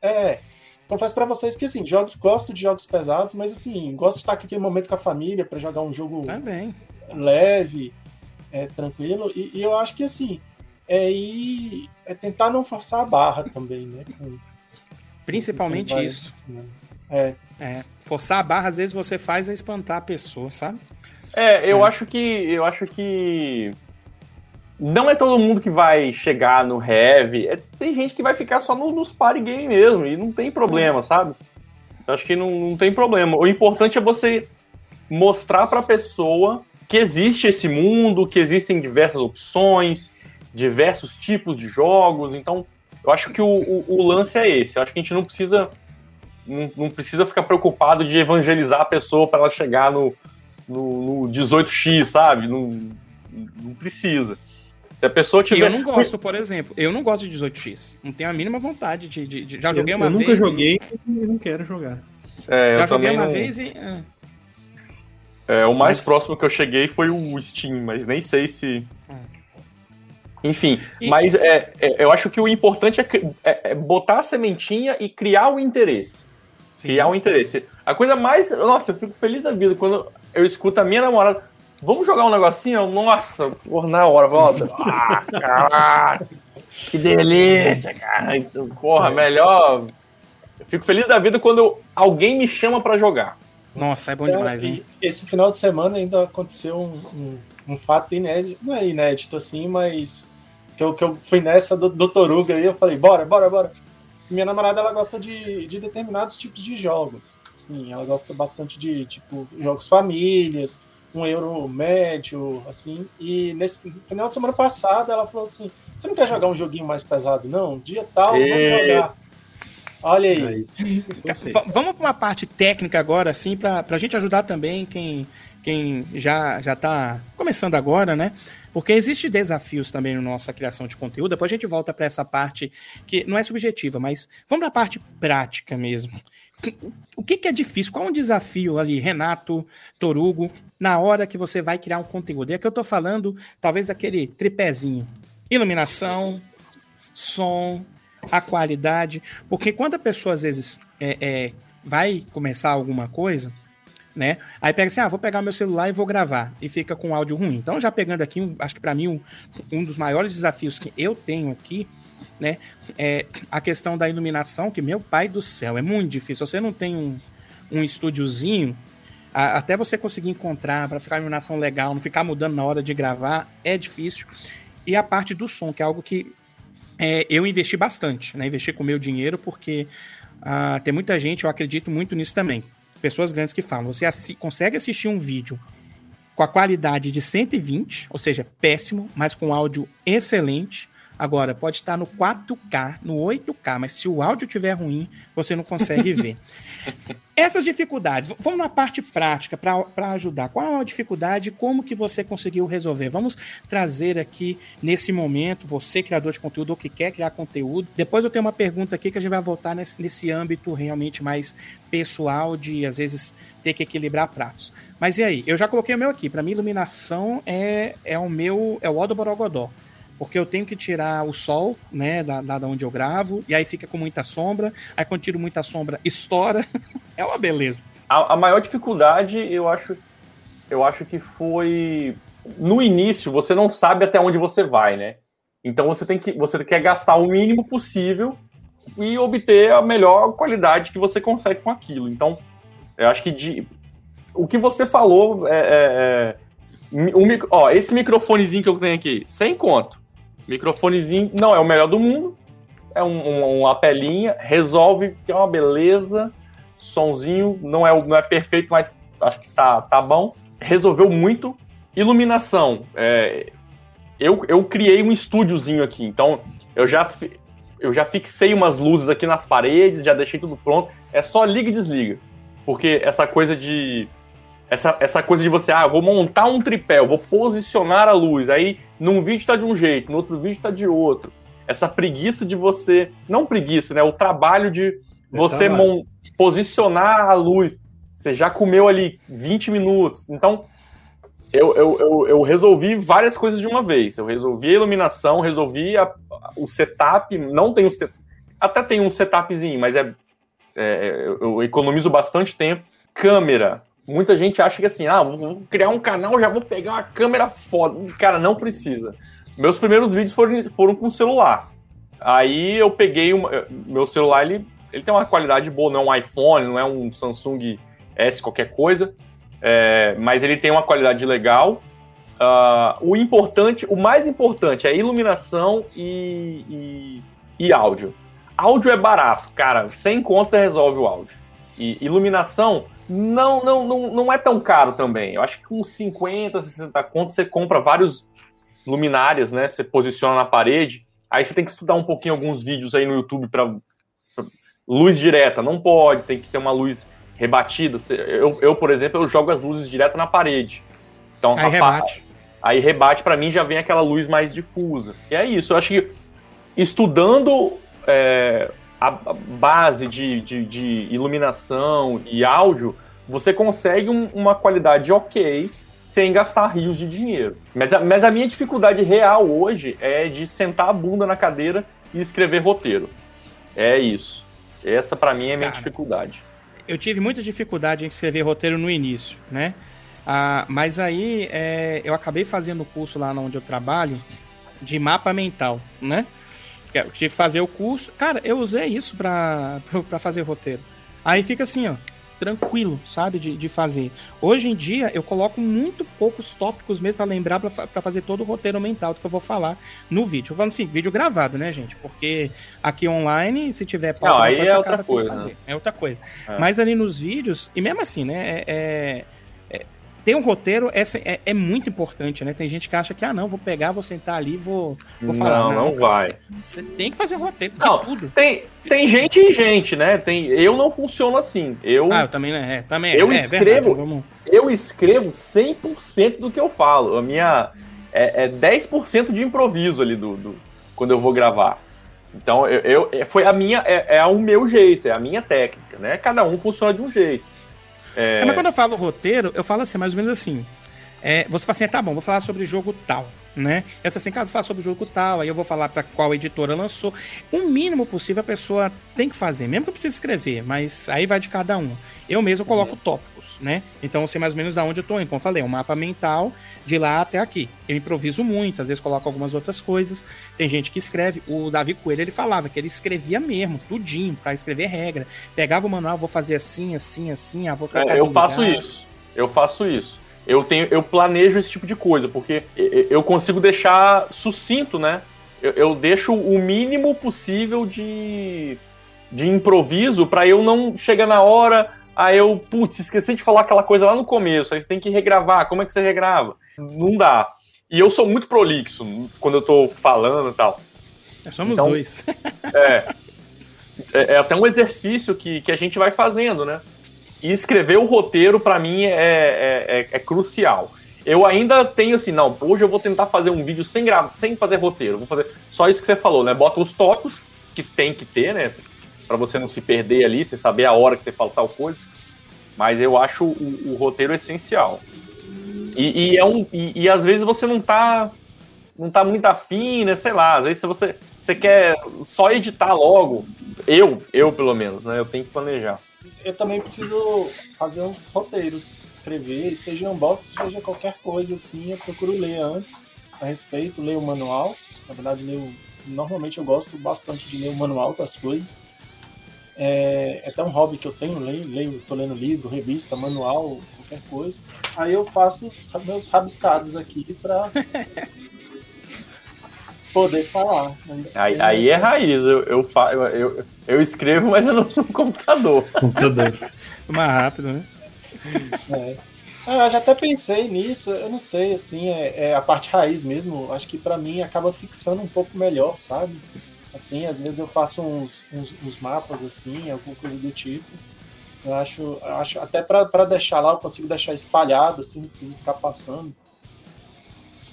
É, confesso para vocês que assim, jogo, gosto de jogos pesados, mas assim, gosto de estar aqui aquele momento com a família para jogar um jogo Também. leve, é, tranquilo. E, e, eu acho que assim, é ir, é tentar não forçar a barra também, né? Com, Principalmente com isso. Assim, é. é. Forçar a barra, às vezes você faz é espantar a pessoa, sabe? É, eu é. acho que. Eu acho que não é todo mundo que vai chegar no heavy. É, tem gente que vai ficar só no, nos party game mesmo, e não tem problema, sabe? Acho que não, não tem problema. O importante é você mostrar para a pessoa que existe esse mundo, que existem diversas opções, diversos tipos de jogos. Então, eu acho que o, o, o lance é esse. Eu acho que a gente não precisa não, não precisa ficar preocupado de evangelizar a pessoa para ela chegar no, no, no 18x, sabe? Não, não precisa. Se a pessoa tiver. Eu não gosto, por exemplo. Eu não gosto de 18x. Não tenho a mínima vontade de. de, de... já eu, joguei uma eu vez. Eu nunca joguei e não quero jogar. É, já joguei uma não... vez e. Ah. É, o mais mas... próximo que eu cheguei foi o Steam, mas nem sei se. Hum. Enfim, e... mas é, é, eu acho que o importante é, é, é botar a sementinha e criar o interesse. Sim. Criar o interesse. A coisa mais. Nossa, eu fico feliz da vida quando eu escuto a minha namorada. Vamos jogar um negocinho? Nossa, por na hora, volta. Ah, caralho, que delícia, cara. Então, porra, melhor. Eu fico feliz da vida quando alguém me chama para jogar. Nossa, é bom demais, é, hein? Esse final de semana ainda aconteceu um, um, um, fato inédito. Não é inédito assim, mas. Que eu, que eu fui nessa do, do Toruga aí, eu falei, bora, bora, bora. Minha namorada, ela gosta de, de determinados tipos de jogos. Assim, ela gosta bastante de, tipo, jogos famílias, um euro médio, assim. E nesse final de semana passada, ela falou assim, você não quer jogar um joguinho mais pesado, não? Dia tal, e... vamos jogar. Olha aí. Vamos para uma parte técnica agora, assim, para a gente ajudar também quem, quem já já está começando agora, né? Porque existem desafios também na nossa criação de conteúdo. Depois a gente volta para essa parte que não é subjetiva, mas vamos para a parte prática mesmo. O que, que, é difícil? Qual é um desafio ali, Renato, Torugo, na hora que você vai criar um conteúdo? E aqui eu estou falando, talvez, daquele tripézinho: iluminação, som, a qualidade. Porque quando a pessoa às vezes é, é, vai começar alguma coisa, né? Aí pega assim, ah, vou pegar meu celular e vou gravar. E fica com áudio ruim. Então, já pegando aqui, acho que para mim um, um dos maiores desafios que eu tenho aqui, né? É a questão da iluminação, que meu pai do céu, é muito difícil. Você não tem um, um estúdiozinho, até você conseguir encontrar para ficar iluminação legal, não ficar mudando na hora de gravar, é difícil. E a parte do som, que é algo que é, eu investi bastante, né? Investi com meu dinheiro, porque uh, tem muita gente, eu acredito muito nisso também. Pessoas grandes que falam, você assi consegue assistir um vídeo com a qualidade de 120, ou seja, péssimo, mas com áudio excelente, Agora, pode estar no 4K, no 8K, mas se o áudio estiver ruim, você não consegue *laughs* ver. Essas dificuldades, vamos na parte prática para ajudar. Qual é a dificuldade como que você conseguiu resolver? Vamos trazer aqui nesse momento, você, criador de conteúdo ou que quer criar conteúdo. Depois eu tenho uma pergunta aqui que a gente vai voltar nesse, nesse âmbito realmente mais pessoal de, às vezes, ter que equilibrar pratos. Mas e aí? Eu já coloquei o meu aqui. Para mim, iluminação é, é o meu, é o ó do Borogodó porque eu tenho que tirar o sol, né, da, da onde eu gravo, e aí fica com muita sombra, aí quando tiro muita sombra, estoura. *laughs* é uma beleza. A, a, maior dificuldade, eu acho, eu acho que foi no início, você não sabe até onde você vai, né? Então você tem que você quer gastar o mínimo possível e obter a melhor qualidade que você consegue com aquilo. Então, eu acho que de, o que você falou é, é, é um, ó, esse microfonezinho que eu tenho aqui, sem conto. Microfonezinho, não é o melhor do mundo, é um, um, uma pelinha, resolve, que é uma beleza, sonzinho, não é, não é perfeito, mas acho que tá, tá bom. Resolveu muito. Iluminação, é, eu, eu criei um estúdiozinho aqui, então eu já, eu já fixei umas luzes aqui nas paredes, já deixei tudo pronto, é só liga e desliga. Porque essa coisa de essa, essa coisa de você, ah, vou montar um tripé, eu vou posicionar a luz, aí num vídeo tá de um jeito, no outro vídeo tá de outro. Essa preguiça de você, não preguiça, né? O trabalho de você mon, posicionar a luz. Você já comeu ali 20 minutos. Então, eu, eu, eu, eu, resolvi várias coisas de uma vez. Eu resolvi a iluminação, resolvi a, o setup. Não tenho set, até tem um setupzinho, mas é, é eu economizo bastante tempo. Câmera, Muita gente acha que assim, ah, vou criar um canal, já vou pegar uma câmera foda. Cara, não precisa. Meus primeiros vídeos foram, foram com celular. Aí eu peguei uma, meu celular, ele, ele tem uma qualidade boa, não é um iPhone, não é um Samsung S qualquer coisa, é, mas ele tem uma qualidade legal. Uh, o importante, o mais importante é iluminação e, e, e áudio. Áudio é barato, cara. Sem conta você resolve o áudio. E iluminação, não, não, não, não é tão caro também. Eu acho que com 50, 60 contos você compra vários luminárias, né? Você posiciona na parede. Aí você tem que estudar um pouquinho alguns vídeos aí no YouTube para luz direta. Não pode, tem que ter uma luz rebatida. Eu, eu, por exemplo, eu jogo as luzes direto na parede. Então, aí rebate. Aí rebate para mim já vem aquela luz mais difusa. E é isso. Eu acho que estudando é, a base de, de, de iluminação e áudio, você consegue um, uma qualidade ok sem gastar rios de dinheiro. Mas a, mas a minha dificuldade real hoje é de sentar a bunda na cadeira e escrever roteiro. É isso. Essa para mim é a minha Cara, dificuldade. Eu tive muita dificuldade em escrever roteiro no início, né? Ah, mas aí é, eu acabei fazendo o curso lá onde eu trabalho de mapa mental, né? Que fazer o curso. Cara, eu usei isso para fazer roteiro. Aí fica assim, ó tranquilo, sabe, de, de fazer. Hoje em dia, eu coloco muito poucos tópicos mesmo para lembrar, para fazer todo o roteiro mental que eu vou falar no vídeo. Eu falo assim, vídeo gravado, né, gente? Porque aqui online, se tiver pauta, Não, aí é outra coisa. Né? É outra coisa. É. Mas ali nos vídeos, e mesmo assim, né, é, é ter um roteiro é, é, é, muito importante, né? Tem gente que acha que, ah, não, vou pegar, vou sentar ali, vou, vou falar. Não, não, vai. Você tem que fazer um roteiro não, tudo. Tem, tem gente e gente, né? Tem, eu não funciono assim. Eu, ah, eu também, né? É, também eu é, escrevo, verdade, eu escrevo 100% do que eu falo. A minha é, é 10% de improviso ali do, do, quando eu vou gravar. Então, eu, eu é, foi a minha, é, é o meu jeito, é a minha técnica, né? Cada um funciona de um jeito. É... é... Mas quando eu falo roteiro, eu falo assim, mais ou menos assim. É, você fala assim, tá bom, vou falar sobre jogo tal, né? Eu falo assim, cara, vou falar sobre o jogo tal, aí eu vou falar para qual editora lançou. O mínimo possível a pessoa tem que fazer, mesmo que eu precise escrever, mas aí vai de cada um. Eu mesmo coloco uhum. Né? Então eu sei mais ou menos da onde eu tô indo. Como eu falei, um mapa mental de lá até aqui. Eu improviso muito, às vezes coloco algumas outras coisas. Tem gente que escreve. O Davi Coelho ele falava que ele escrevia mesmo, tudinho, para escrever regra. Pegava o manual, vou fazer assim, assim, assim, ah, vou é, Eu faço lugar. isso. Eu faço isso. Eu tenho, eu planejo esse tipo de coisa, porque eu consigo deixar sucinto, né? Eu, eu deixo o mínimo possível de, de improviso para eu não chegar na hora, aí eu, putz, esqueci de falar aquela coisa lá no começo, aí você tem que regravar. Como é que você regrava? Não dá. E eu sou muito prolixo quando eu tô falando e tal. É, somos então, dois. *laughs* é, é, é, até um exercício que, que a gente vai fazendo, né? E escrever o roteiro, para mim, é, é, é, é, crucial. Eu ainda tenho assim, não, hoje eu vou tentar fazer um vídeo sem, gra sem fazer roteiro. Vou fazer só isso que você falou, né? Bota os tópicos, que tem que ter, né? Para você não se perder ali, você saber a hora que você fala tal coisa. Mas eu acho o, o roteiro essencial. E, e é um, e, e, às vezes você não tá não tá muito afim, né? Sei lá, às vezes você, você quer só editar logo. Eu, eu pelo menos, né? Eu tenho que planejar. Eu também preciso fazer uns roteiros, escrever, seja unbox, seja qualquer coisa assim, eu procuro ler antes a respeito, ler o manual. Na verdade, leio, normalmente eu gosto bastante de ler o manual das coisas. É, é até um hobby que eu tenho, leio, leio, tô lendo livro, revista, manual, qualquer coisa. Aí eu faço os meus rabiscados aqui para *laughs* poder falar. aí, aí é raiz, eu, eu, eu, eu, eu escrevo, mas eu não no computador. *laughs* Computador. Mais rápido, né? É. Ah, eu já até pensei nisso, eu não sei, assim, é, é a parte raiz mesmo, acho que para mim acaba fixando um pouco melhor, sabe? Assim, às vezes eu faço uns, uns, uns mapas assim, alguma coisa do tipo. Eu acho, acho até para deixar lá, eu consigo deixar espalhado, assim, não preciso ficar passando.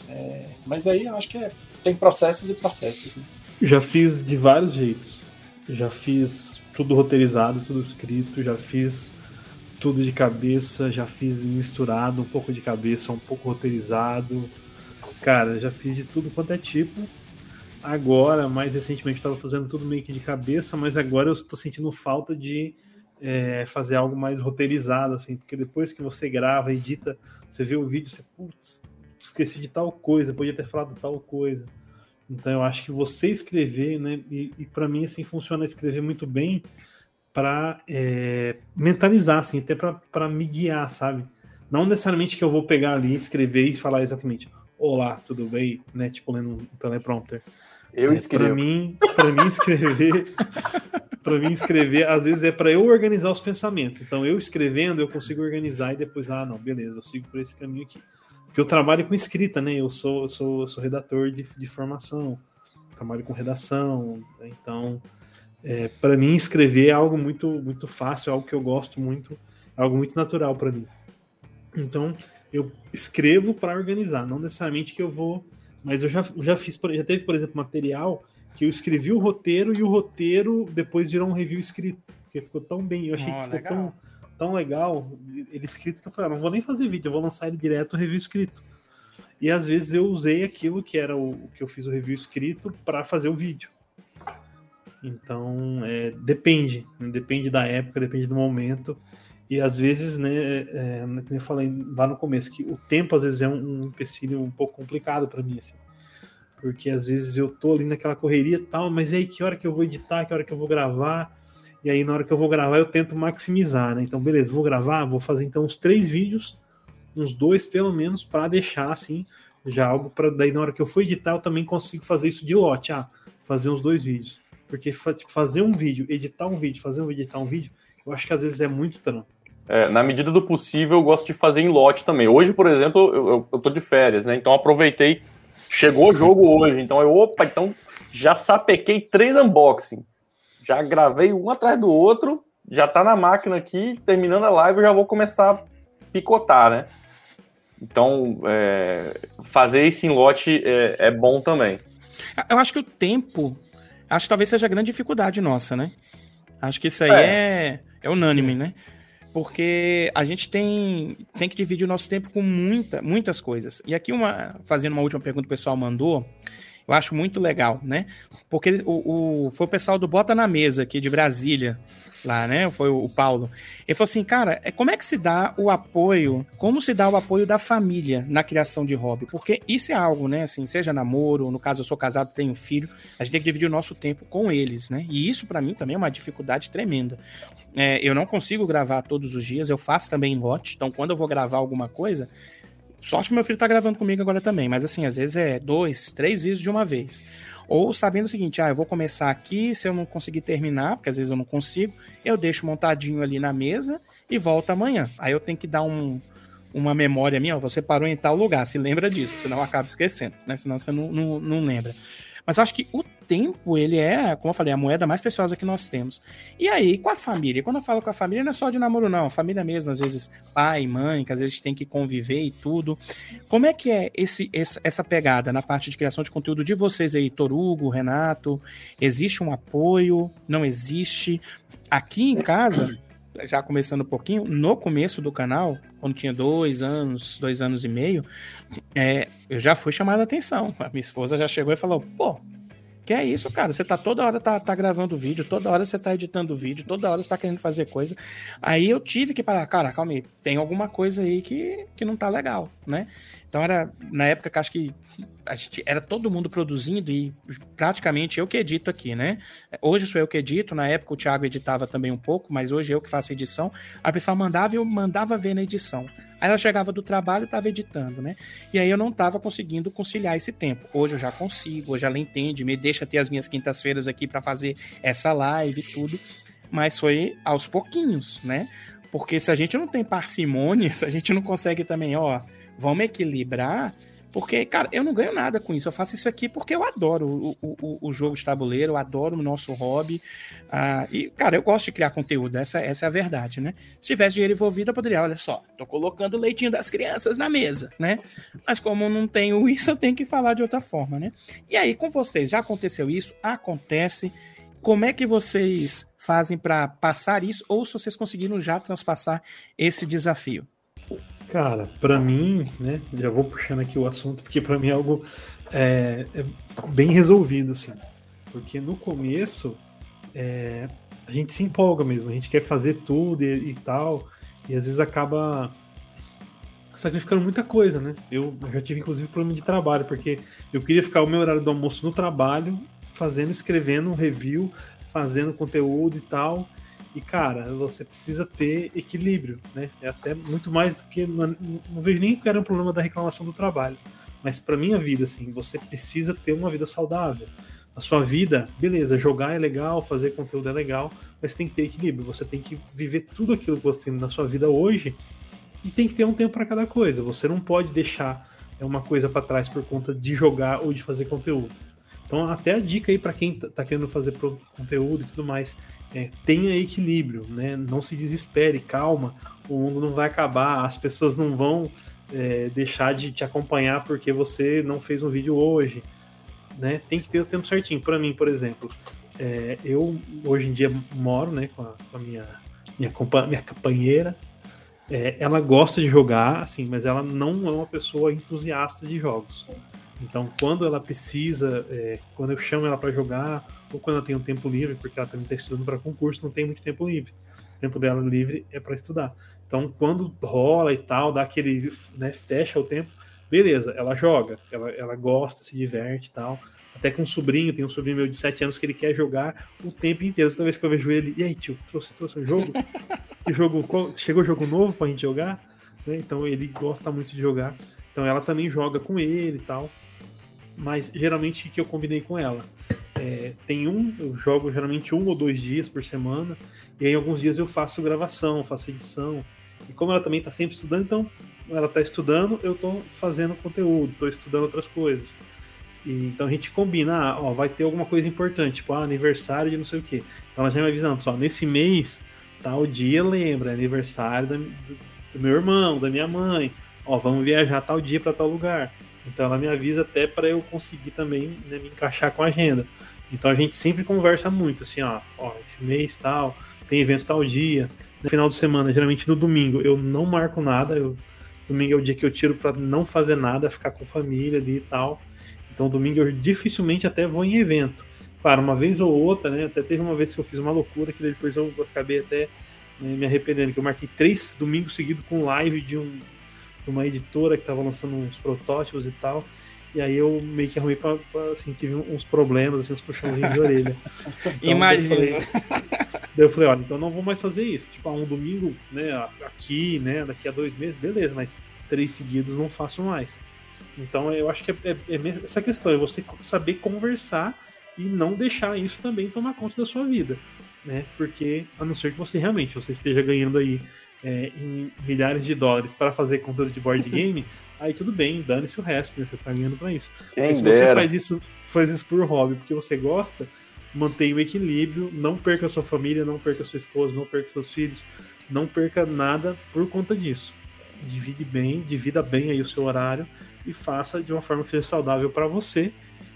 É, mas aí eu acho que é, tem processos e processos. Né? Já fiz de vários jeitos. Já fiz tudo roteirizado, tudo escrito, já fiz tudo de cabeça, já fiz misturado, um pouco de cabeça, um pouco roteirizado. Cara, já fiz de tudo quanto é tipo agora, mais recentemente, estava fazendo tudo meio que de cabeça, mas agora eu estou sentindo falta de é, fazer algo mais roteirizado, assim, porque depois que você grava, edita, você vê o vídeo, você, putz, esqueci de tal coisa, podia ter falado tal coisa. Então eu acho que você escrever, né, e, e para mim assim funciona escrever muito bem para é, mentalizar, assim, até para me guiar, sabe? Não necessariamente que eu vou pegar ali, escrever e falar exatamente, olá, tudo bem, né, tipo lendo um teleprompter. Eu escrevo. Para mim, para mim escrever, para mim escrever, às vezes é para eu organizar os pensamentos. Então eu escrevendo eu consigo organizar e depois ah não, beleza, eu sigo por esse caminho aqui. Porque eu trabalho com escrita, né? Eu sou eu sou, eu sou redator de, de formação, trabalho com redação, né? então é, para mim escrever é algo muito muito fácil, é algo que eu gosto muito, é algo muito natural para mim. Então eu escrevo para organizar, não necessariamente que eu vou mas eu já, já fiz, já teve, por exemplo, material que eu escrevi o roteiro e o roteiro depois virou um review escrito. Porque ficou tão bem, eu achei oh, que ficou tão, tão legal, ele escrito, que eu falei, ah, não vou nem fazer vídeo, eu vou lançar ele direto review escrito. E às vezes eu usei aquilo que era o, o que eu fiz o review escrito para fazer o vídeo. Então, é, depende, depende da época, depende do momento. E às vezes, né, é, como eu falei lá no começo, que o tempo às vezes é um, um empecilho um pouco complicado para mim, assim. Porque às vezes eu tô ali naquela correria e tal, mas aí que hora que eu vou editar, que hora que eu vou gravar? E aí na hora que eu vou gravar eu tento maximizar, né? Então, beleza, vou gravar, vou fazer então uns três vídeos, uns dois pelo menos, para deixar assim, já algo para daí na hora que eu for editar eu também consigo fazer isso de lote, ah, fazer uns dois vídeos. Porque tipo, fazer um vídeo, editar um vídeo, fazer um vídeo, editar um vídeo, eu acho que às vezes é muito trampo. É, na medida do possível, eu gosto de fazer em lote também. Hoje, por exemplo, eu, eu, eu tô de férias, né? Então aproveitei. Chegou o jogo hoje, então eu, opa, então já sapequei três unboxing. Já gravei um atrás do outro, já tá na máquina aqui, terminando a live, eu já vou começar a picotar, né? Então, é, fazer isso em lote é, é bom também. Eu acho que o tempo Acho que talvez seja a grande dificuldade nossa, né? Acho que isso aí é, é, é unânime, né? Porque a gente tem, tem que dividir o nosso tempo com muita, muitas coisas. E aqui, uma, fazendo uma última pergunta o pessoal mandou, eu acho muito legal, né? Porque o, o, foi o pessoal do Bota na Mesa aqui de Brasília lá, né? Foi o, Paulo. Ele falou assim, cara, é, como é que se dá o apoio, como se dá o apoio da família na criação de hobby? Porque isso é algo, né? Assim, seja namoro, no caso eu sou casado, tenho filho, a gente tem que dividir o nosso tempo com eles, né? E isso para mim também é uma dificuldade tremenda. É, eu não consigo gravar todos os dias, eu faço também em lote, então quando eu vou gravar alguma coisa, Sorte que meu filho tá gravando comigo agora também, mas assim, às vezes é dois, três vídeos de uma vez. Ou sabendo o seguinte, ah, eu vou começar aqui, se eu não conseguir terminar, porque às vezes eu não consigo, eu deixo montadinho ali na mesa e volto amanhã. Aí eu tenho que dar um, uma memória minha, ó, você parou em tal lugar, se lembra disso, senão acaba esquecendo, né? Senão você não, não, não lembra. Mas eu acho que o tempo, ele é, como eu falei, a moeda mais preciosa que nós temos. E aí, com a família? Quando eu falo com a família, não é só de namoro, não. Família mesmo, às vezes pai, mãe, que às vezes tem que conviver e tudo. Como é que é esse, essa pegada na parte de criação de conteúdo de vocês aí, Torugo, Renato? Existe um apoio? Não existe? Aqui em casa já começando um pouquinho, no começo do canal, quando tinha dois anos, dois anos e meio, é, eu já fui chamado a atenção. A minha esposa já chegou e falou: pô, que é isso, cara? Você tá toda hora tá, tá gravando vídeo, toda hora você tá editando vídeo, toda hora você tá querendo fazer coisa. Aí eu tive que parar, cara, calma aí, tem alguma coisa aí que, que não tá legal, né? Então era na época que acho que a gente, era todo mundo produzindo e praticamente eu que edito aqui, né? Hoje sou eu que edito, na época o Thiago editava também um pouco, mas hoje eu que faço edição. A pessoa mandava e eu mandava ver na edição. Aí ela chegava do trabalho e estava editando, né? E aí eu não estava conseguindo conciliar esse tempo. Hoje eu já consigo, hoje ela entende, me deixa ter as minhas quintas-feiras aqui para fazer essa live e tudo. Mas foi aos pouquinhos, né? Porque se a gente não tem parcimônia, *laughs* se a gente não consegue também, ó, Vamos equilibrar, porque, cara, eu não ganho nada com isso. Eu faço isso aqui porque eu adoro o, o, o jogo de tabuleiro, eu adoro o nosso hobby. Uh, e, cara, eu gosto de criar conteúdo, essa, essa é a verdade, né? Se tivesse dinheiro envolvido, eu poderia, olha só, tô colocando o leitinho das crianças na mesa, né? Mas como não tenho *laughs* isso, eu tenho que falar de outra forma, né? E aí, com vocês, já aconteceu isso? Acontece. Como é que vocês fazem para passar isso? Ou se vocês conseguiram já transpassar esse desafio? Cara, para mim, né, já vou puxando aqui o assunto, porque para mim é algo é, é, bem resolvido, assim. Porque no começo, é, a gente se empolga mesmo, a gente quer fazer tudo e, e, tal, e às vezes acaba sacrificando muita coisa, né? Eu já tive, inclusive, problema de trabalho, porque eu queria ficar o meu horário do almoço no trabalho, fazendo, escrevendo um review, fazendo conteúdo e tal, e, cara, você precisa ter equilíbrio, né? É até muito mais do que. Não, não vejo nem que era um problema da reclamação do trabalho. Mas para minha vida, assim, você precisa ter uma vida saudável. A sua vida, beleza, jogar é legal, fazer conteúdo é legal, mas tem que ter equilíbrio. Você tem que viver tudo aquilo que você tem na sua vida hoje e tem que ter um tempo para cada coisa. Você não pode deixar uma coisa para trás por conta de jogar ou de fazer conteúdo. Então, até a dica aí para quem está querendo fazer conteúdo e tudo mais, é, tenha equilíbrio, né? Não se desespere, calma. O mundo não vai acabar, as pessoas não vão é, deixar de te acompanhar porque você não fez um vídeo hoje, né? Tem que ter o tempo certinho. Para mim, por exemplo, é, eu hoje em dia moro, né, com a, com a minha minha, minha companheira, é, ela gosta de jogar, assim, mas ela não é uma pessoa entusiasta de jogos. Então, quando ela precisa, é, quando eu chamo ela para jogar, ou quando ela tem um tempo livre, porque ela também está estudando para concurso, não tem muito tempo livre. O tempo dela livre é para estudar. Então, quando rola e tal, dá aquele, né, fecha o tempo, beleza, ela joga, ela, ela gosta, se diverte e tal. Até com um sobrinho, tem um sobrinho meu de 7 anos que ele quer jogar o tempo inteiro. Toda vez que eu vejo ele, e aí, tio, trouxe, trouxe um jogo? *laughs* que jogo qual, chegou jogo novo pra gente jogar? Né? Então ele gosta muito de jogar. Então ela também joga com ele e tal. Mas geralmente que eu combinei com ela. É, tem um, eu jogo geralmente um ou dois dias por semana, e aí alguns dias eu faço gravação, faço edição. E como ela também está sempre estudando, então ela está estudando, eu estou fazendo conteúdo, estou estudando outras coisas. E, então a gente combina, ah, ó, vai ter alguma coisa importante, tipo ah, aniversário de não sei o quê. Então ela já me avisando, só nesse mês, tal dia, lembra, é aniversário da, do, do, meu irmão, da minha mãe. Ó, vamos viajar tal dia para tal lugar. Então ela me avisa até para eu conseguir também né, me encaixar com a agenda. Então a gente sempre conversa muito, assim, ó, ó, esse mês tal, tem evento tal dia. No final de semana, geralmente no domingo, eu não marco nada. Eu, domingo é o dia que eu tiro para não fazer nada, ficar com família ali e tal. Então, domingo eu dificilmente até vou em evento. Claro, uma vez ou outra, né? Até teve uma vez que eu fiz uma loucura que depois eu acabei até né, me arrependendo, que eu marquei três domingos seguidos com live de, um, uma editora que estava lançando uns protótipos e tal. E aí eu meio que arrumei para assim, tive uns problemas, assim, uns puxãozinhos de orelha. *laughs* Então, Imagina. Daí eu, falei, daí eu falei, olha, então não vou mais fazer isso. Tipo, um domingo, né, aqui, né, daqui a dois meses, beleza, mas três seguidos não faço mais. Então eu acho que é, é, é essa questão, é você saber conversar e não deixar isso também tomar conta da sua vida. Né? Porque, a não ser que você realmente você esteja ganhando aí é, em milhares de dólares para fazer conteúdo de board *laughs* game, aí tudo bem, dane-se o resto, né? Você tá ganhando para isso. Quem se dera. você faz isso, faz isso por hobby, porque você gosta, mantenha o equilíbrio, não perca a sua família, não perca a sua esposa, não perca seus filhos, não perca nada por conta disso. Divide bem, divida bem aí o seu horário e faça de uma forma que seja saudável para você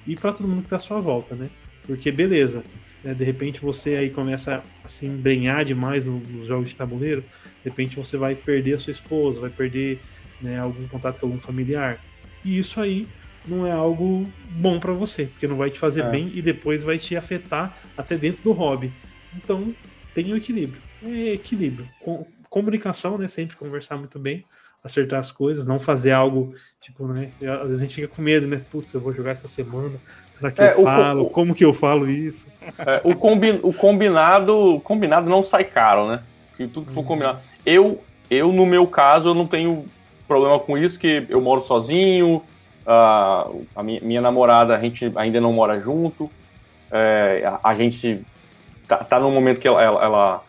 e para todo mundo que está à sua volta, né? Porque beleza, né, de repente você aí começa a se embrenhar demais nos jogos de tabuleiro, de repente você vai perder a sua esposa, vai perder né, algum contato com algum familiar. E isso aí não é algo bom para você, porque não vai te fazer é. bem e depois vai te afetar até dentro do hobby. Então, tenha um equilíbrio. É equilíbrio. Com, comunicação, né? Sempre conversar muito bem acertar as coisas, não fazer algo, tipo, né? Às vezes a gente fica com medo, né? Putz, eu vou jogar essa semana, será que é, eu falo? O, Como que eu falo isso? É, o, combi, o combinado combinado não sai caro, né? E tudo que for uhum. combinado. Eu, eu, no meu caso, eu não tenho problema com isso, que eu moro sozinho, a, a minha, minha, namorada, a gente ainda não mora junto, é, a, a, gente tá, tá num momento que ela, ela, ela,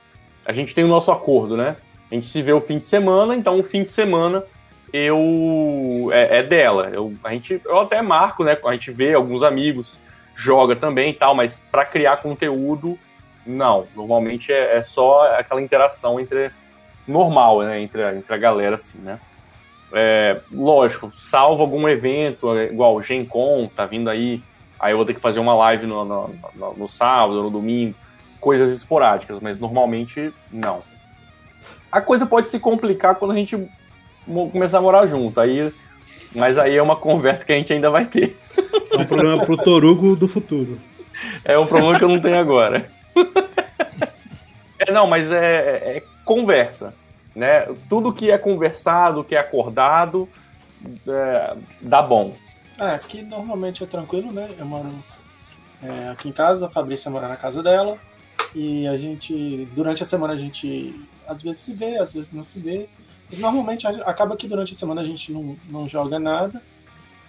a gente tem o nosso acordo, né? A gente se vê o fim de semana, então o fim de semana eu é, é dela. Eu, a gente, eu até marco, né? A gente vê alguns amigos, joga também e tal, mas para criar conteúdo, não. Normalmente é, é, só aquela interação entre normal, né? Entre, entre a galera, assim, né? É, lógico, salvo algum evento, é, igual o Gen Con, tá vindo aí, aí eu vou ter que fazer uma live no, no, no, no sábado, no domingo, coisas esporádicas, mas normalmente não a coisa pode se complicar quando a gente começar a morar junto. Aí, mas aí é uma *laughs* conversa que a gente ainda vai ter. É um problema pro Torugo do futuro. É um problema que eu não tenho agora. *laughs* É, não, mas é, é, é conversa. Né? Tudo que é conversado, que é acordado, é, dá bom. É, aqui normalmente é tranquilo, né? Eu moro é, aqui em casa, a Fabrícia mora na casa dela. E a gente, durante a semana, a gente às vezes se vê, às vezes não se vê. Mas normalmente acaba que durante a semana a gente não, não joga nada.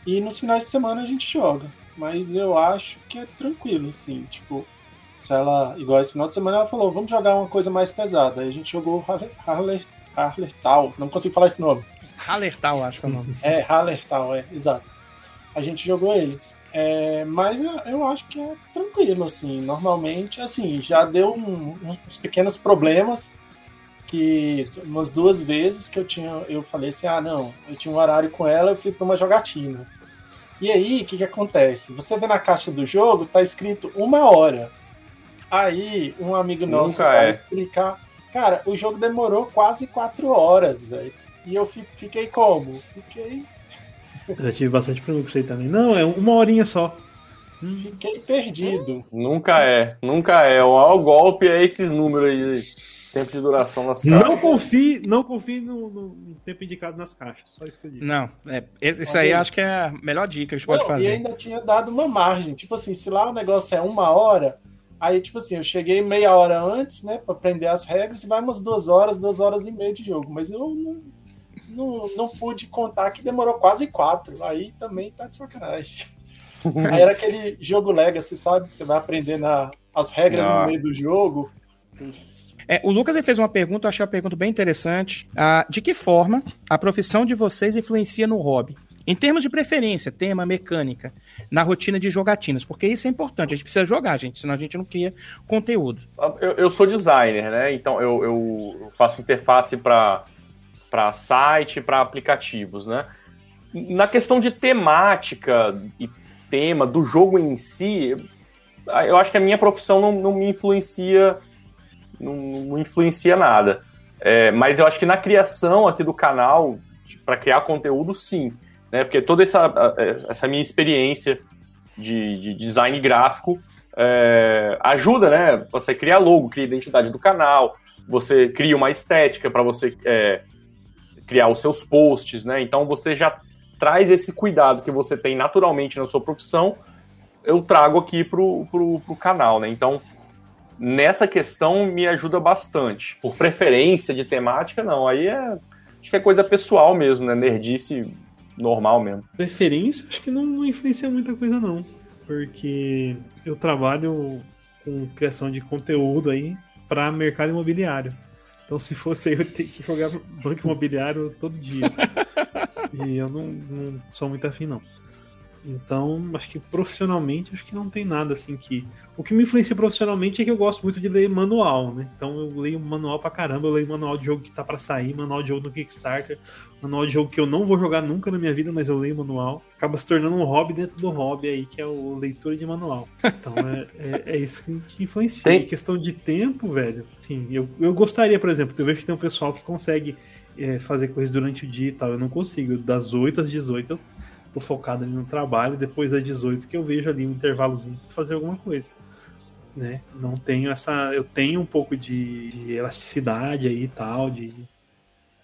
E nos finais de semana a gente joga. Mas eu acho que é tranquilo, assim. Tipo, se ela, igual esse final de semana, ela falou: vamos jogar uma coisa mais pesada. Aí a gente jogou Harlertal. Não consigo falar esse nome. Hallertal, acho que é o nome. É, Hallertal, é, exato. A gente jogou ele. É, mas eu, eu, acho que é tranquilo, assim. Normalmente, assim, já deu um, uns pequenos problemas que umas duas vezes que eu tinha, eu falei assim, ah, não, eu tinha um horário com ela, eu fui para uma jogatina. E aí, o que, que acontece? Você vê na caixa do jogo, tá escrito uma hora. Aí, um amigo nosso Nunca vai é. explicar, Cara, o jogo demorou quase quatro horas, velho. E eu fiquei como? Fiquei. *laughs* Já tive bastante problema com isso aí também. Não, é uma horinha só. Fiquei perdido. Nunca é, nunca é. O maior golpe é esses números aí. Tempo de duração nas caixas. Não confie, não confie no, no, tempo indicado nas caixas. Só isso que eu digo. Não, é, isso aí acho que é a melhor dica que a gente pode fazer. E ainda tinha dado uma margem. Tipo assim, se lá o negócio é uma hora, aí, tipo assim, eu cheguei meia hora antes, né, pra aprender as regras, e vai umas duas horas, duas horas e meia de jogo. Mas eu não, não, não pude contar que demorou quase quatro. Aí também tá de sacanagem. *laughs* aí era aquele jogo Legacy, sabe? Que você vai aprender na, as regras não. no meio do jogo. É, o Lucas fez uma pergunta, eu achei uma pergunta bem interessante. Ah, de que forma a profissão de vocês influencia no hobby? Em termos de preferência, tema, mecânica, na rotina de jogatinas, porque isso é importante, a gente precisa jogar, gente, senão a gente não cria conteúdo. Eu, eu sou designer, né? Então eu, eu faço interface para site, para aplicativos, né? Na questão de temática e tema do jogo em si, eu acho que a minha profissão não, não me influencia não, não influencia nada. É, mas eu acho que na criação aqui do canal, para criar conteúdo, sim. Né? Porque toda essa, essa minha experiência de, de design gráfico é, ajuda, né? Você cria logo, cria identidade do canal, você cria uma estética para você é, criar os seus posts, né? Então você já traz esse cuidado que você tem naturalmente na sua profissão, eu trago aqui pro, pro, pro canal, né? Então nessa questão me ajuda bastante. Por preferência de temática, não. Aí é. Acho que é coisa pessoal mesmo, né? Nerdice normal mesmo. Preferência, acho que não, influencia muita coisa, não. Porque eu trabalho com criação de conteúdo aí para mercado imobiliário. Então, se fosse eu, eu teria que jogar banco imobiliário todo dia. *laughs* e eu não, não sou muito afim, não. Então, acho que profissionalmente, acho que não tem nada assim que. O que me influencia profissionalmente é que eu gosto muito de ler manual, né? Então eu leio manual pra caramba, eu leio manual de jogo que tá para sair, manual de jogo no Kickstarter, manual de jogo que eu não vou jogar nunca na minha vida, mas eu leio manual. Acaba se tornando um hobby dentro do hobby aí, que é o leitura de manual. Então é, é, é isso que, influencia. Tem... Em questão de tempo, velho, sim, eu, eu gostaria, por exemplo, eu vejo que tem um pessoal que consegue é, fazer coisas durante o dia e tal. Eu não consigo. Das 8 às 18 eu tô focado ali no trabalho, depois das 18 que eu vejo ali um intervalozinho pra fazer alguma coisa. Né? Não tenho essa. Eu tenho um pouco de, de elasticidade aí e tal, de,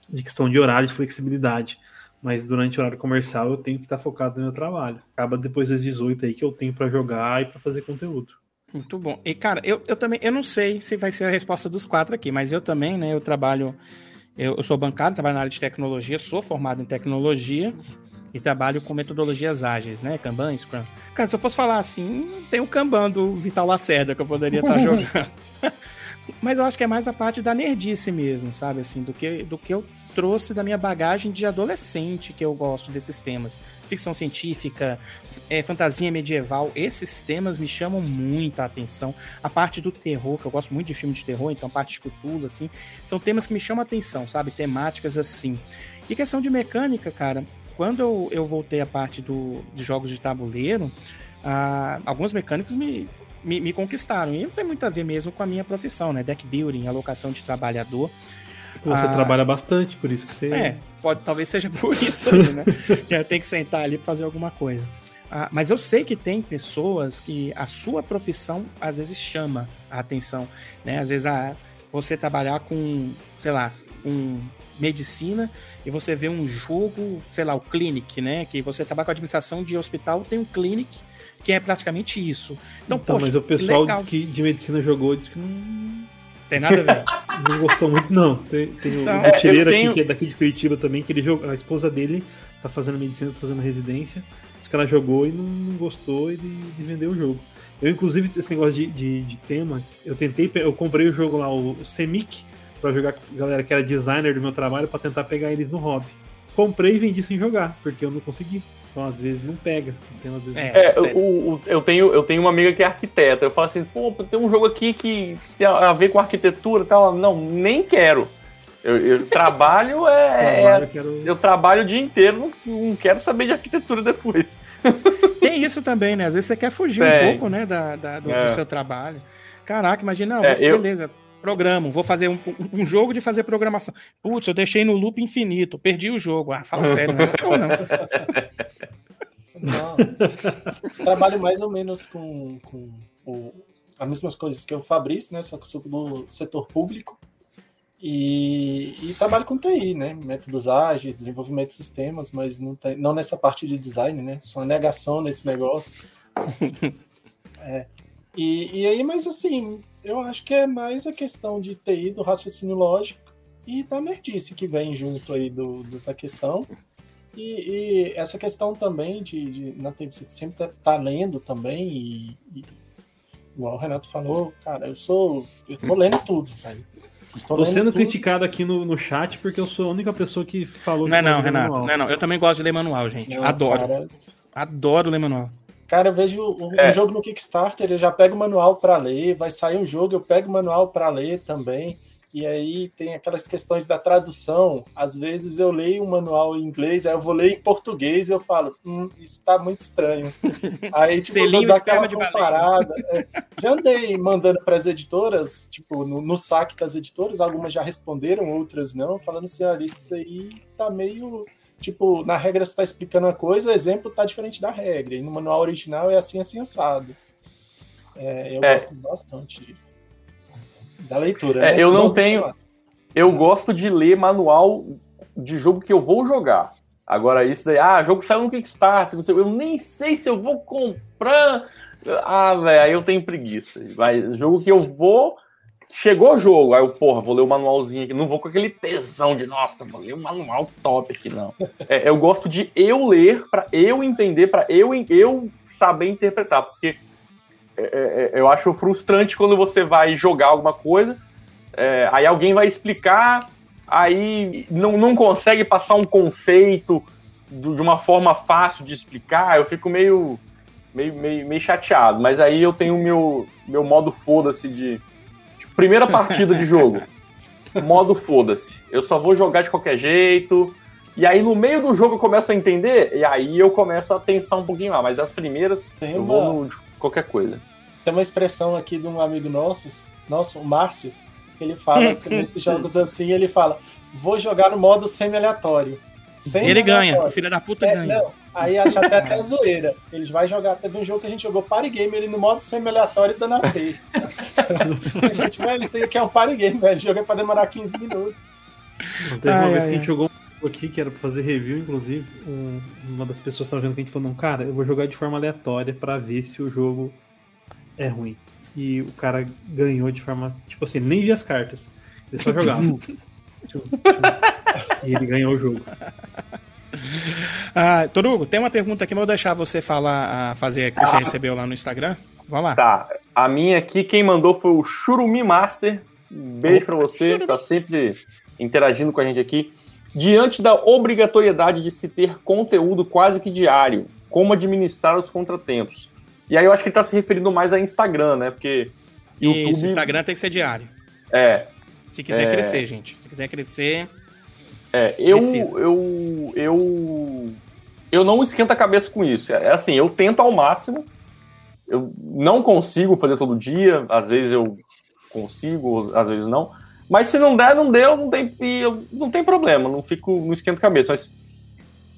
de questão de horário, de flexibilidade. Mas durante o horário comercial eu tenho que estar focado no meu trabalho. Acaba depois das 18 aí que eu tenho para jogar e para fazer conteúdo. Muito bom. E, cara, eu, eu também, eu não sei se vai ser a resposta dos quatro aqui, mas eu também, né, eu trabalho, eu, eu sou bancário, trabalho na área de tecnologia, sou formado em tecnologia, e trabalho com metodologias ágeis, né? Kanban, Scrum. Cara, se eu fosse falar assim, tem o Kanban do Vital Lacerda que eu poderia estar *laughs* jogando. Mas eu acho que é mais a parte da nerdice mesmo, sabe? Assim, do que, do que eu trouxe da minha bagagem de adolescente que eu gosto desses temas. Ficção científica, é, fantasia medieval, esses temas me chamam muita atenção. A parte do terror, que eu gosto muito de filme de terror, então a parte de cultura, assim, são temas que me chamam a atenção, sabe? Temáticas assim. E questão de mecânica, cara, quando eu, eu voltei à parte do, de jogos de tabuleiro, ah, alguns mecânicos me, me, me, conquistaram. E não tem muito a ver mesmo com a minha profissão, né? Deck building, alocação de trabalhador. Você ah, trabalha bastante, por isso que você. É, pode, talvez seja *laughs* por isso aí, né? *laughs* tem que sentar ali para fazer alguma coisa. Ah, mas eu sei que tem pessoas que a sua profissão às vezes chama a atenção, né? Às vezes a, você trabalhar com, sei lá, um medicina e você vê um jogo, sei lá, o Clinic, né? Que você trabalha com administração de hospital, tem um Clinic que é praticamente isso. Então, então poxa, mas o pessoal legal. que de medicina jogou, diz que não tem nada a ver. *laughs* não gostou muito, não. Tem, tem então, o Tireira tenho... aqui, que é daqui de Curitiba também, que ele jogou, a esposa dele tá fazendo medicina, tá fazendo residência. Esse cara jogou e não, não gostou e de, de vender o jogo. Eu, inclusive, esse negócio de, de, de, tema, eu tentei, eu comprei o jogo lá, o, o Semic, para jogar com a galera que era designer do meu trabalho para tentar pegar eles no hobby. Comprei e vendi sem jogar, porque eu não consegui. Então, às vezes, não pega. Então, às vezes, é, não é o, o, eu, tenho, eu tenho uma amiga que é arquiteta. Eu falo assim, pô, tem um jogo aqui que tem a ver com arquitetura e tal. Não, nem quero. Eu, eu *laughs* trabalho é. trabalho, é quero... Eu trabalho o dia inteiro, não, não quero saber de arquitetura depois. *laughs* Tem isso também, né? Às vezes você quer fugir tem. um pouco, né, da, da do, é. do, seu trabalho. Caraca, imagina, não, é, beleza, Programo, vou fazer um, um jogo de fazer programação. Putz, eu deixei no loop infinito, perdi o jogo. Ah, fala sério, não é não. não. Trabalho mais ou menos com, com o, as mesmas coisas que o Fabrício, né? Só que eu sou do setor público. E, e, trabalho com TI, né? Métodos ágeis, desenvolvimento de sistemas, mas não, tem, não nessa parte de design, né? Só negação nesse negócio. *laughs* é. E, e aí, mas assim, eu acho que é mais a questão de TI, do raciocínio lógico e da nerdice que vem junto aí do, do da questão. E, e, essa questão também de, de na TI, você sempre tá, tá lendo também e, e, igual o Renato falou, cara, eu sou, eu tô lendo tudo, velho. Tô, tô sendo tudo. criticado aqui no, no chat porque eu sou a única pessoa que falou. Não, é não, Renato. Não, é não. Eu também gosto de ler manual, gente. Não, Adoro. Cara... Adoro ler manual. Cara, eu vejo um é. jogo no Kickstarter, eu já pego o manual para ler, vai sair um jogo, eu pego o manual para ler também. E aí tem aquelas questões da tradução. Às vezes eu leio um manual em inglês, aí eu vou ler em português e eu falo, hum, isso está muito estranho. *laughs* Aí, tipo, eu dou aquela comparada. É, já andei mandando para as editoras, tipo, no, no, saque das editoras, algumas já responderam, outras não, falando assim, olha, isso aí tá meio tipo, na regra você está explicando uma coisa, o exemplo está diferente da regra. E no manual original é assim, assim, assado. É, eu é. gosto bastante disso. Da leitura. É, né? Eu não tenho. Eu gosto de ler manual de jogo que eu vou jogar. Agora, isso daí, ah, jogo saiu no Kickstarter, não sei, eu nem sei se eu vou comprar. Ah, velho, aí eu tenho preguiça. Vai, jogo que eu vou Chegou o jogo, aí eu, porra, vou ler o manualzinho aqui. Não vou com aquele tesão de, nossa, vou ler o manual top aqui, não. *laughs* É, eu gosto de eu ler, para eu entender, para eu, eu saber interpretar, porque é, é, é, eu acho frustrante quando você vai jogar alguma coisa, é, aí alguém vai explicar, aí não, não consegue passar um conceito de uma forma fácil de explicar, eu fico meio, meio, meio, meio chateado. Mas aí eu tenho o meu, meu modo foda-se de Primeira partida de jogo. *laughs* Modo foda-se. Eu só vou jogar de qualquer jeito. E aí no meio do jogo eu começo a entender, e aí eu começo a pensar um pouquinho lá. Mas as primeiras Tem eu uma... vou no, de qualquer coisa. Tem uma expressão aqui de um amigo nosso, nosso, o Márcio, que ele fala que *laughs* nesses jogos assim, ele fala: vou jogar no modo semi-aleatório. Semi ele ganha, o filho da puta é, ganha. Não, Aí acha até até zoeira. Eles vai jogar. Teve um jogo que a gente jogou party game ele no modo semi-aleatório dando AP. *laughs* a gente, velho, isso aí aqui é um party game, velho. Joguei pra demorar 15 minutos. teve ai, uma vez ai, que a gente jogou um aqui que era pra fazer review, inclusive. Um, uma das pessoas tava vendo que a gente falou: não, cara, eu vou jogar de forma aleatória pra ver se o jogo é ruim. E o cara ganhou de forma. Tipo assim, nem via as cartas. Ele só jogava. *laughs* e ele ganhou o jogo. *laughs* Ah, Torugo, tem uma pergunta aqui, mas eu vou deixar você falar, a fazer que você ah. recebeu lá no Instagram. Vamos lá. Tá. A minha aqui, quem mandou foi o Churumi Master. beijo para você, que tá sempre interagindo com a gente aqui. Diante da obrigatoriedade de se ter conteúdo quase que diário, como administrar os contratempos? E aí eu acho que ele tá se referindo mais a Instagram, né? Porque YouTube... Isso, Instagram tem que ser diário. É. Se quiser é... crescer, gente. Se quiser crescer, é, eu, eu, eu, eu não esquento a cabeça com isso. É, é assim, eu tento ao máximo. Eu não consigo fazer todo dia. Às vezes eu consigo, às vezes não. Mas se não der, não deu, não tem, não tem problema. Não fico, não esquento a cabeça. Mas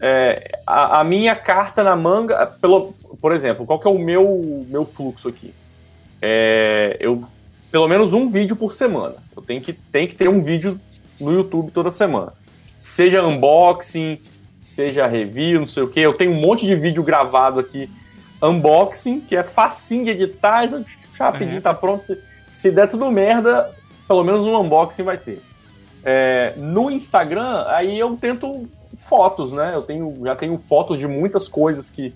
é, a, a, minha carta na manga, pelo, por exemplo, qual que é o meu, meu fluxo aqui? É, eu pelo menos um vídeo por semana. Eu tenho que, tenho que ter um vídeo no YouTube toda semana seja unboxing, seja review, não sei o que. Eu tenho um monte de vídeo gravado aqui, unboxing, que é facinho de editar, rapidinho, uhum. tá pronto. Se, se der tudo merda, pelo menos um unboxing vai ter. É, no Instagram, aí eu tento fotos, né? Eu tenho, já tenho fotos de muitas coisas que,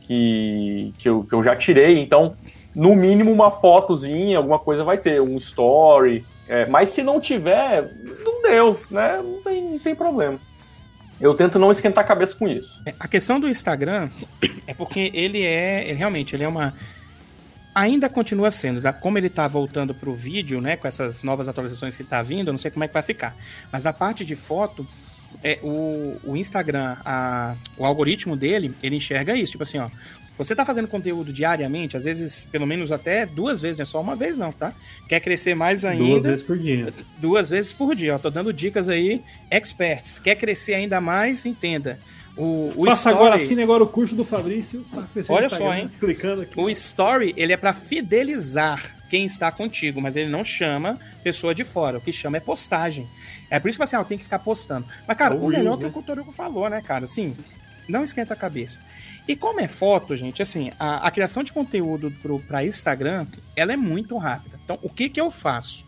que, que, eu, que eu já tirei, então, no mínimo, uma fotozinha, alguma coisa vai ter, um story, é, mas se não tiver, não deu, né? Não tem, não tem problema. Eu tento não esquentar a cabeça com isso. É, a questão do Instagram é porque ele é, realmente, ele é uma ainda continua sendo, como ele está voltando para o vídeo, né, com essas novas atualizações que está vindo, eu não sei como é que vai ficar. Mas a parte de foto, é, o, o Instagram, a, o algoritmo dele, ele enxerga isso. Tipo assim, ó. Você tá fazendo conteúdo diariamente, às vezes, pelo menos até duas vezes, não é só uma vez, não, tá? Quer crescer mais ainda. Duas vezes por dia. Duas vezes por dia, ó. Tô dando dicas aí, experts. Quer crescer ainda mais, entenda. O, o Faça story... agora, assine agora o curso do Fabrício. Olha só, hein? Clicando aqui. O Story, ele é para fidelizar quem está contigo, mas ele não chama pessoa de fora. O que chama é postagem. É por isso que assim, ah, tem que ficar postando. Mas, cara, o, o melhor né? que o Cotoruco falou, né, cara? Assim, não esquenta a cabeça. E como é foto, gente, assim, a, a criação de conteúdo para Instagram, ela é muito rápida. Então, o que que eu faço?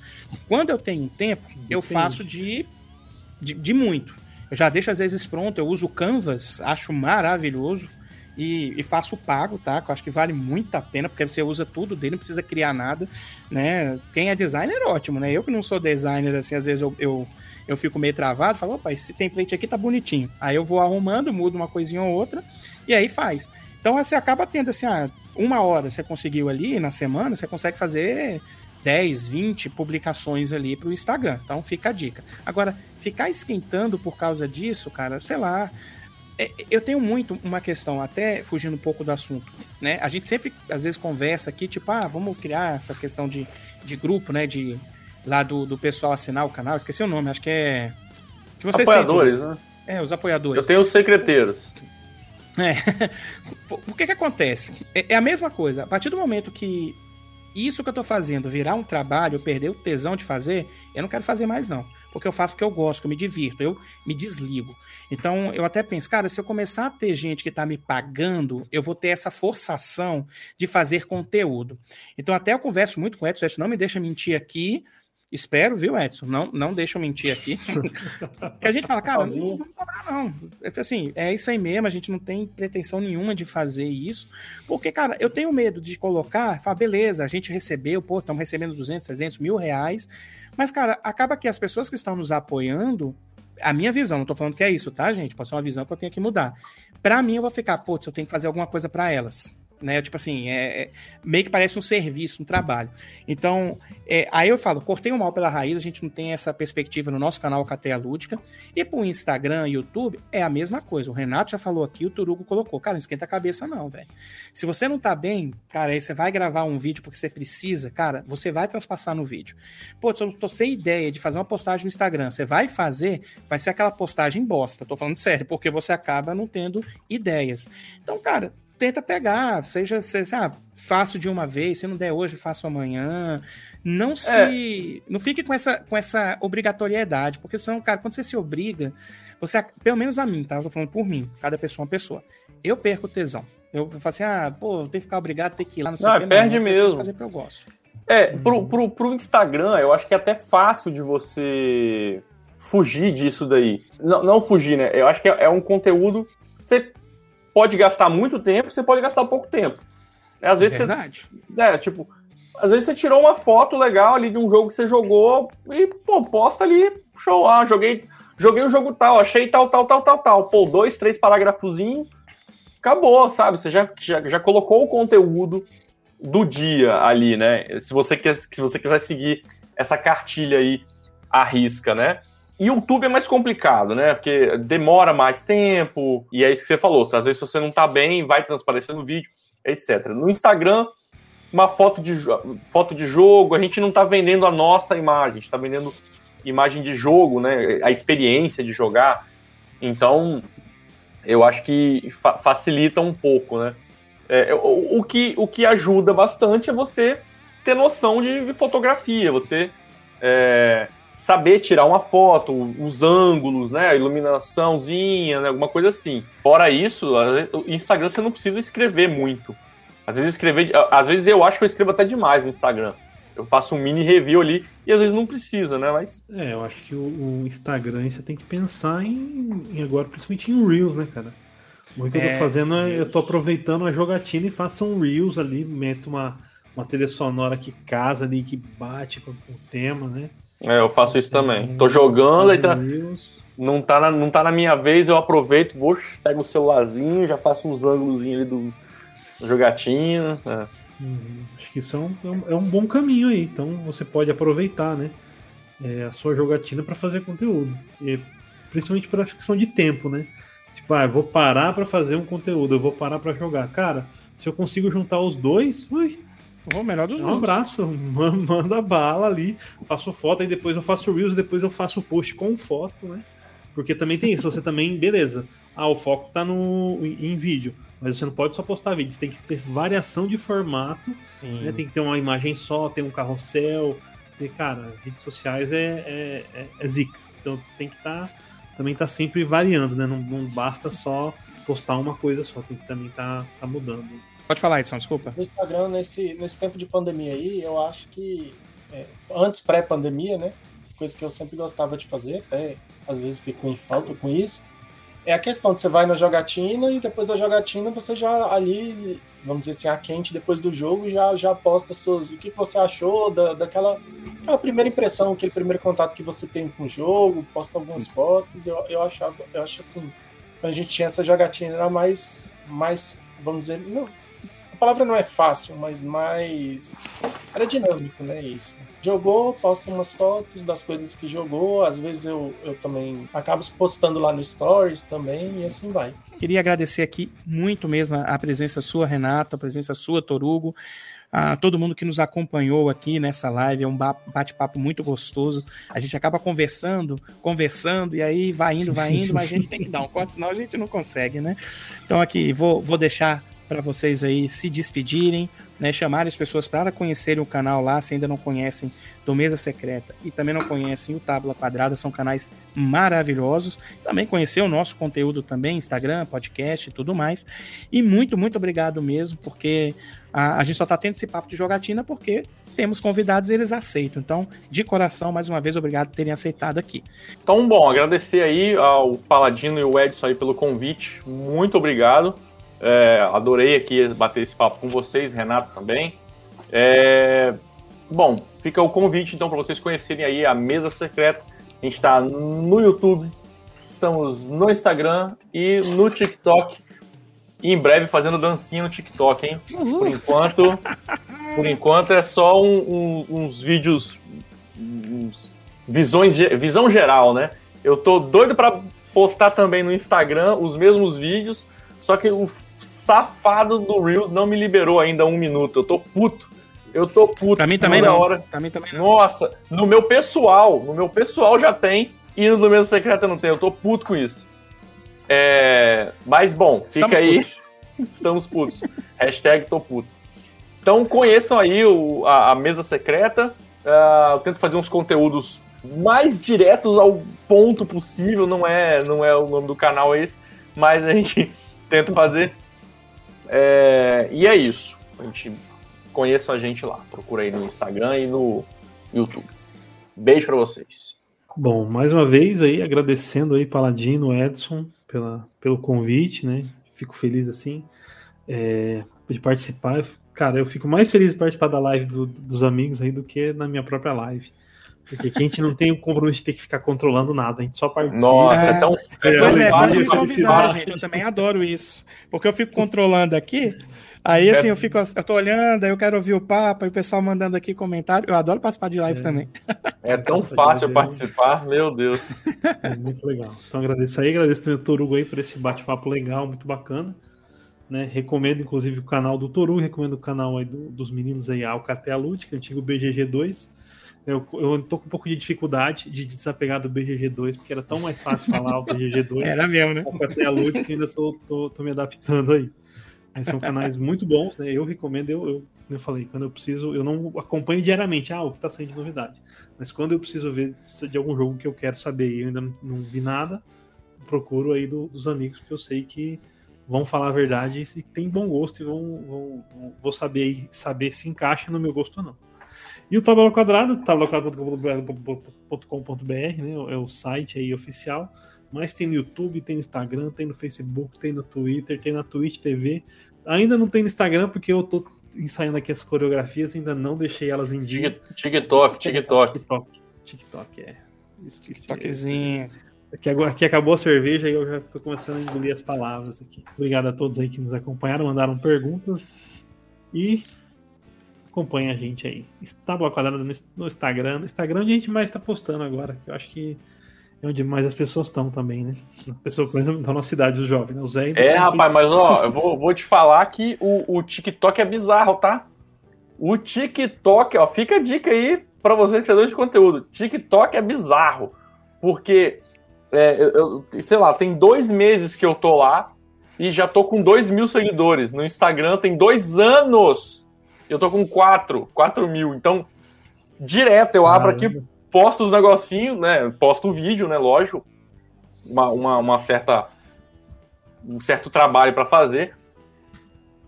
Quando eu tenho tempo, Depende. eu faço de, de, de muito. Eu já deixo às vezes pronto, eu uso Canvas, acho maravilhoso. E, e, faço pago, tá? Que eu acho que vale muito a pena, porque você usa tudo dele, não precisa criar nada, né? Quem é designer, ótimo, né? Eu que não sou designer, assim, às vezes eu, eu, eu fico meio travado, falo, opa, esse template aqui tá bonitinho. Aí eu vou arrumando, mudo uma coisinha ou outra, e aí faz. Então você acaba tendo, assim, ah, uma hora você conseguiu ali na semana, você consegue fazer 10, 20 publicações ali para o Instagram. Então fica a dica. Agora, ficar esquentando por causa disso, cara, sei lá. É, eu tenho muito uma questão, até fugindo um pouco do assunto, né? A gente sempre, às vezes, conversa aqui, tipo, ah, vamos criar essa questão de, de grupo, né? De lá do, do pessoal assinar o canal, esqueci o nome, acho que é. Que vocês apoiadores, têm, né? É, os apoiadores. Eu tenho os secreteiros. É. *laughs* o que que acontece? É, é a mesma coisa. A partir do momento que isso que eu tô fazendo virar um trabalho, eu perder o tesão de fazer, eu não quero fazer mais não. Porque eu faço o que eu gosto, que eu me divirto, eu me desligo. Então eu até penso, cara, se eu começar a ter gente que tá me pagando, eu vou ter essa forçação de fazer conteúdo. Então até eu converso muito com o Edson, Edson não me deixa mentir aqui, Espero, viu, Edson? Não, não deixa eu mentir aqui. *laughs* que a gente fala, cara, não, não cobrar, não. É assim, é isso aí mesmo, a gente não tem pretensão nenhuma de fazer isso. Porque, cara, eu tenho medo de colocar, falar, beleza, a gente recebeu, pô, estamos recebendo 200, 300 mil reais. Mas, cara, acaba que as pessoas que estão nos apoiando, a minha visão, não tô falando que é isso, tá, gente? Pode ser uma visão que eu tenho que mudar. Para mim, eu vou ficar, pô, eu tenho que fazer alguma coisa para elas né? Tipo assim, é, é, meio que parece um serviço, um trabalho. Então, é, aí eu falo, cortei o mal pela raiz, a gente não tem essa perspectiva no nosso canal Cateia Lúdica. E pro Instagram e YouTube é a mesma coisa. O Renato já falou aqui, o Turugo colocou. Cara, não esquenta a cabeça, não, velho. Se você não tá bem, cara, aí você vai gravar um vídeo porque você precisa, cara, você vai transpassar no vídeo. Pô, se eu tô sem ideia de fazer uma postagem no Instagram, você vai fazer, vai ser aquela postagem bosta. Tô falando sério, porque você acaba não tendo ideias. Então, cara, tenta pegar, seja, seja ah, faço de uma vez, se não der hoje, faço amanhã. Não se. É. Não fique com essa, com essa obrigatoriedade, porque senão, cara, quando você se obriga, você, pelo menos a mim, tá? Eu tô falando por mim, cada pessoa é uma pessoa. Eu perco o tesão. Eu falo assim, ah, pô, tem que ficar obrigado, tem que ir lá, não sei não, o que. Perde não, mesmo. fazer porque eu gosto. É, pro, pro, pro Instagram, eu acho que é até fácil de você fugir disso daí. Não, não fugir, né? Eu acho que é, é um conteúdo. Você pode gastar muito tempo, você pode gastar pouco tempo. É, às vezes Verdade. você. É, tipo, às vezes você tirou uma foto legal ali de um jogo que você jogou e, pô, posta ali, show, ah, joguei, joguei o jogo tal, achei tal, tal, tal, tal, tal. Pô, dois, três parágrafozinhos, acabou, sabe? Você já, já, já colocou o conteúdo do dia ali, né? Se você, quer, se você quiser seguir essa cartilha aí à risca, né? YouTube é mais complicado, né? Porque demora mais tempo, e é isso que você falou. Às vezes, se você não tá bem, vai transparecer no vídeo, etc. No Instagram, uma foto de, foto de jogo, a gente não tá vendendo a nossa imagem, a gente tá vendendo imagem de jogo, né? A experiência de jogar. Então, eu acho que fa facilita um pouco, né? É, o, o, que, o que ajuda bastante é você ter noção de, fotografia, você. É, saber tirar uma foto, os ângulos, né, a iluminaçãozinha, né, alguma coisa assim. Fora isso, o Instagram você não precisa escrever muito. Às vezes escrever, às vezes eu acho que eu escrevo até demais no Instagram. Eu faço um mini review ali e às vezes não precisa, né? Mas é, eu acho que o, o Instagram você tem que pensar em, em, agora principalmente em Reels, né, cara? O que é, eu tô é, fazendo é eu tô aproveitando a jogatina e faço um Reels ali, meto uma uma trilha sonora que casa ali, que bate com, com o tema, né? É, eu faço isso também. Tô jogando, aí tá, não, tá na, não tá na minha vez, eu aproveito, vou, pego o celularzinho, já faço uns ângulos ali do, jogatinho. É. Uhum. Acho que isso é um, é um bom caminho aí. Então você pode aproveitar, né? É, a sua jogatina para fazer conteúdo. E principalmente por questão de tempo, né? Tipo, ah, eu vou parar para fazer um conteúdo, eu vou parar para jogar. Cara, se eu consigo juntar os dois, ui, o melhor dos Um abraço, manda bala ali, faço foto, aí depois eu faço Reels, depois eu faço post com foto, né? Porque também tem isso, você também, beleza. Ah, o foco tá no, em, em vídeo, mas você não pode só postar vídeo, você tem que ter variação de formato, né? tem que ter uma imagem só, tem um carrossel, e, cara, redes sociais é, é, é, é zica. Então você tem que estar tá, também tá sempre variando, né? Não, não, basta só postar uma coisa só, tem que também tá, tá mudando. Pode falar, Edson, desculpa. No Instagram, nesse, nesse tempo de pandemia aí, eu acho que é, antes pré-pandemia, né? Coisa que eu sempre gostava de fazer, até às vezes fico em falta com isso. É a questão de você vai na jogatina e depois da jogatina você já ali, vamos dizer assim, a quente depois do jogo já já posta suas, o que você achou da, daquela aquela primeira impressão, aquele primeiro contato que você tem com o jogo, posta algumas fotos. Eu, eu achava, eu acho assim, quando a gente tinha essa jogatina era mais mais, vamos dizer, não, palavra não é fácil, mas mais era dinâmico, né, isso jogou, posta umas fotos das coisas que jogou. Às vezes eu, eu também acabo postando lá no Stories também e assim vai. Queria agradecer aqui muito mesmo a presença sua, Renata, a presença sua, Torugo. A todo mundo que nos acompanhou aqui nessa live, é um bate-papo muito gostoso. A gente acaba conversando, conversando, e aí vai indo, vai indo, mas a gente tem que dar um corte, senão a gente não consegue, né? Então aqui, vou, vou deixar para vocês aí se despedirem, né, chamarem as pessoas para conhecerem o canal lá, se ainda não conhecem do Mesa Secreta e também não conhecem o Tábula Quadrada, são canais maravilhosos. Também conhecer o nosso conteúdo também, Instagram, podcast e tudo mais. E muito, muito obrigado mesmo, porque a, a gente só está tendo esse papo de jogatina porque temos convidados e eles aceitam. Então, de coração, mais uma vez, obrigado por terem aceitado aqui. Então, bom, agradecer aí ao Paladino e o Edson aí pelo convite. Muito obrigado. É, adorei aqui bater esse papo com vocês, Renato também. É, bom, fica o convite então para vocês conhecerem aí a Mesa Secreta. A gente está no YouTube, estamos no Instagram e no TikTok. E em breve fazendo dancinha no TikTok, hein? Por enquanto, por enquanto é só um, um, uns vídeos, uns visões, visão geral, né? Eu tô doido para postar também no Instagram os mesmos vídeos, só que o safado do Reels não me liberou ainda um minuto. Eu tô puto. Eu tô puto. Pra mim também não. Hora. Pra mim também não. Nossa, no meu pessoal, no meu pessoal já tem, e no do meu secreto não tem. Eu tô puto com isso. É... Mas bom, fica Estamos aí. Putos. *laughs* Estamos putos. Hashtag tô puto. Então conheçam aí o, a, a mesa secreta. Uh, eu tento fazer uns conteúdos mais diretos ao ponto possível. Não é, não é o nome do canal esse, mas a gente *laughs* tenta fazer. É, e é isso. A gente conheça a gente lá. Procura aí no Instagram e no YouTube. Beijo para vocês. Bom, mais uma vez aí agradecendo aí Paladino, Edson pela, pelo convite, né? Fico feliz assim é, de participar. Cara, eu fico mais feliz de participar da live do, dos amigos aí do que na minha própria live. Porque aqui a gente não tem o compromisso de ter que ficar controlando nada, a gente só participa. Nossa, é, é tão. É, pois é, pode me convidar, gente. Eu também adoro isso. Porque eu fico controlando aqui. Aí, assim, eu fico, eu tô olhando, aí eu quero ouvir o papo, e o pessoal mandando aqui comentário. Eu adoro participar de live é. também. É tão fácil participar, meu Deus. É muito legal. Então agradeço aí, agradeço também o Torugo aí por esse bate-papo legal, muito bacana. Né? Recomendo, inclusive, o canal do Torugo, recomendo o canal aí do, dos meninos aí, Alcatel Lute, antigo BGG2. Eu, eu tô com um pouco de dificuldade de desapegar do BGG2, porque era tão mais fácil falar o BGG2. *laughs* Era mesmo, né? Até a Lute que ainda tô, tô, tô me adaptando aí. Mas são canais muito bons, né? Eu recomendo, eu, eu, eu falei, quando eu preciso, eu não acompanho diariamente, ah, o que tá saindo de novidade. Mas quando eu preciso ver de algum jogo que eu quero saber e eu ainda não, não vi nada, procuro aí do, dos amigos, porque eu sei que vão falar a verdade e tem bom gosto e vão, vão, vão vou saber, saber se encaixa no meu gosto ou não. E o Tabela Quadrada, tabelaquadrada.com.br, né? É o site aí oficial. Mas tem no YouTube, tem no Instagram, tem no Facebook, tem no Twitter, tem na Twitch TV. Ainda não tem no Instagram porque eu tô ensaiando aqui as coreografias, ainda não deixei elas em dia. TikTok, TikTok. TikTok, TikTok, é. Esqueci. TikTokzinho. Aqui, agora, aqui acabou a cerveja e eu já tô começando a engolir as palavras aqui. Obrigado a todos aí que nos acompanharam, mandaram perguntas. E acompanha a gente aí. Tábua Quadrada no, Instagram. No Instagram a gente mais está postando agora, que eu acho que É onde mais as pessoas estão também, né? Pessoa, por exemplo, da nossa cidade, os jovens, né? Os velhos. É, rapaz, mas ó, eu vou, vou te falar que o, o TikTok é bizarro, tá? O TikTok, ó, fica a dica aí para você, criador de conteúdo. TikTok é bizarro. Porque, é, eu, sei lá, tem dois meses que eu tô lá e já tô com dois mil seguidores. No Instagram tem dois anos. Eu tô com quatro, quatro mil. Então, direto eu abro aqui, posto os negocinhos, né? Posto o vídeo, né? Lógico. Uma, uma, uma certa. Um certo trabalho para fazer.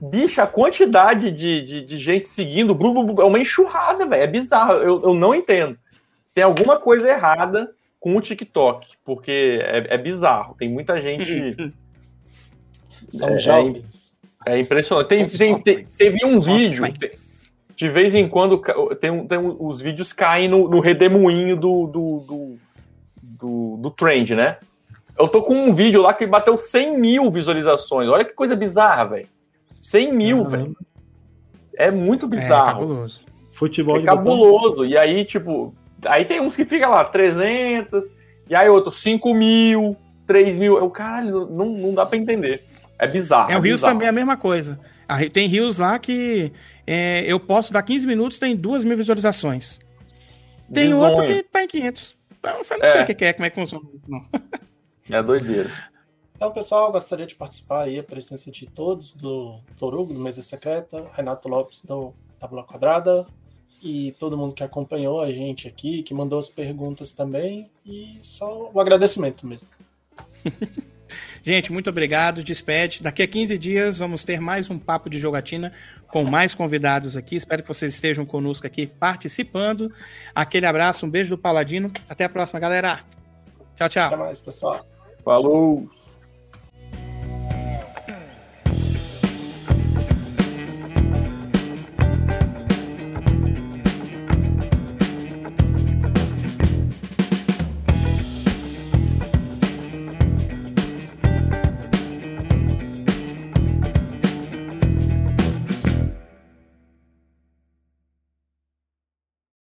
Bicha, a quantidade de, de, de gente seguindo é uma enxurrada, velho. É bizarro. Eu, eu não entendo. Tem alguma coisa errada com o TikTok, porque é, é bizarro. Tem muita gente. *laughs* São é, jovens. É, impressionante. Tem, tem, tem, teve um vídeo. De vez em quando tem, tem os vídeos caem no, no redemoinho do, do, do, do, do trend, né? Eu tô com um vídeo lá que bateu 100 mil visualizações. Olha que coisa bizarra, velho. 100 mil, uhum. velho. É muito é, bizarro. É cabuloso. Futebol é cabuloso. E aí, tipo, aí tem uns que fica lá 300, e aí outros 5 mil, 3 mil. Eu, caralho, não, não dá pra entender. É bizarro. É, o é Rios também é a mesma coisa. Tem rios lá que é, eu posso dar 15 minutos, tem 2 mil visualizações. Tem Bizonho. outro que tá em 500. Eu não sei é. o que é, como é que funciona. Não. É doideira. Então, pessoal, gostaria de participar aí, a presença de todos do Torugo, do Mesa Secreta, Renato Lopes do Tábula Quadrada, e todo mundo que acompanhou a gente aqui, que mandou as perguntas também, e só o agradecimento mesmo. *laughs* gente, muito obrigado, despede. Daqui a 15 dias vamos ter mais um papo de jogatina com mais convidados aqui. Espero que vocês estejam conosco aqui participando. Aquele abraço, um beijo do Paladino. Até a próxima, galera. Tchau, tchau. Até mais, pessoal. Falou!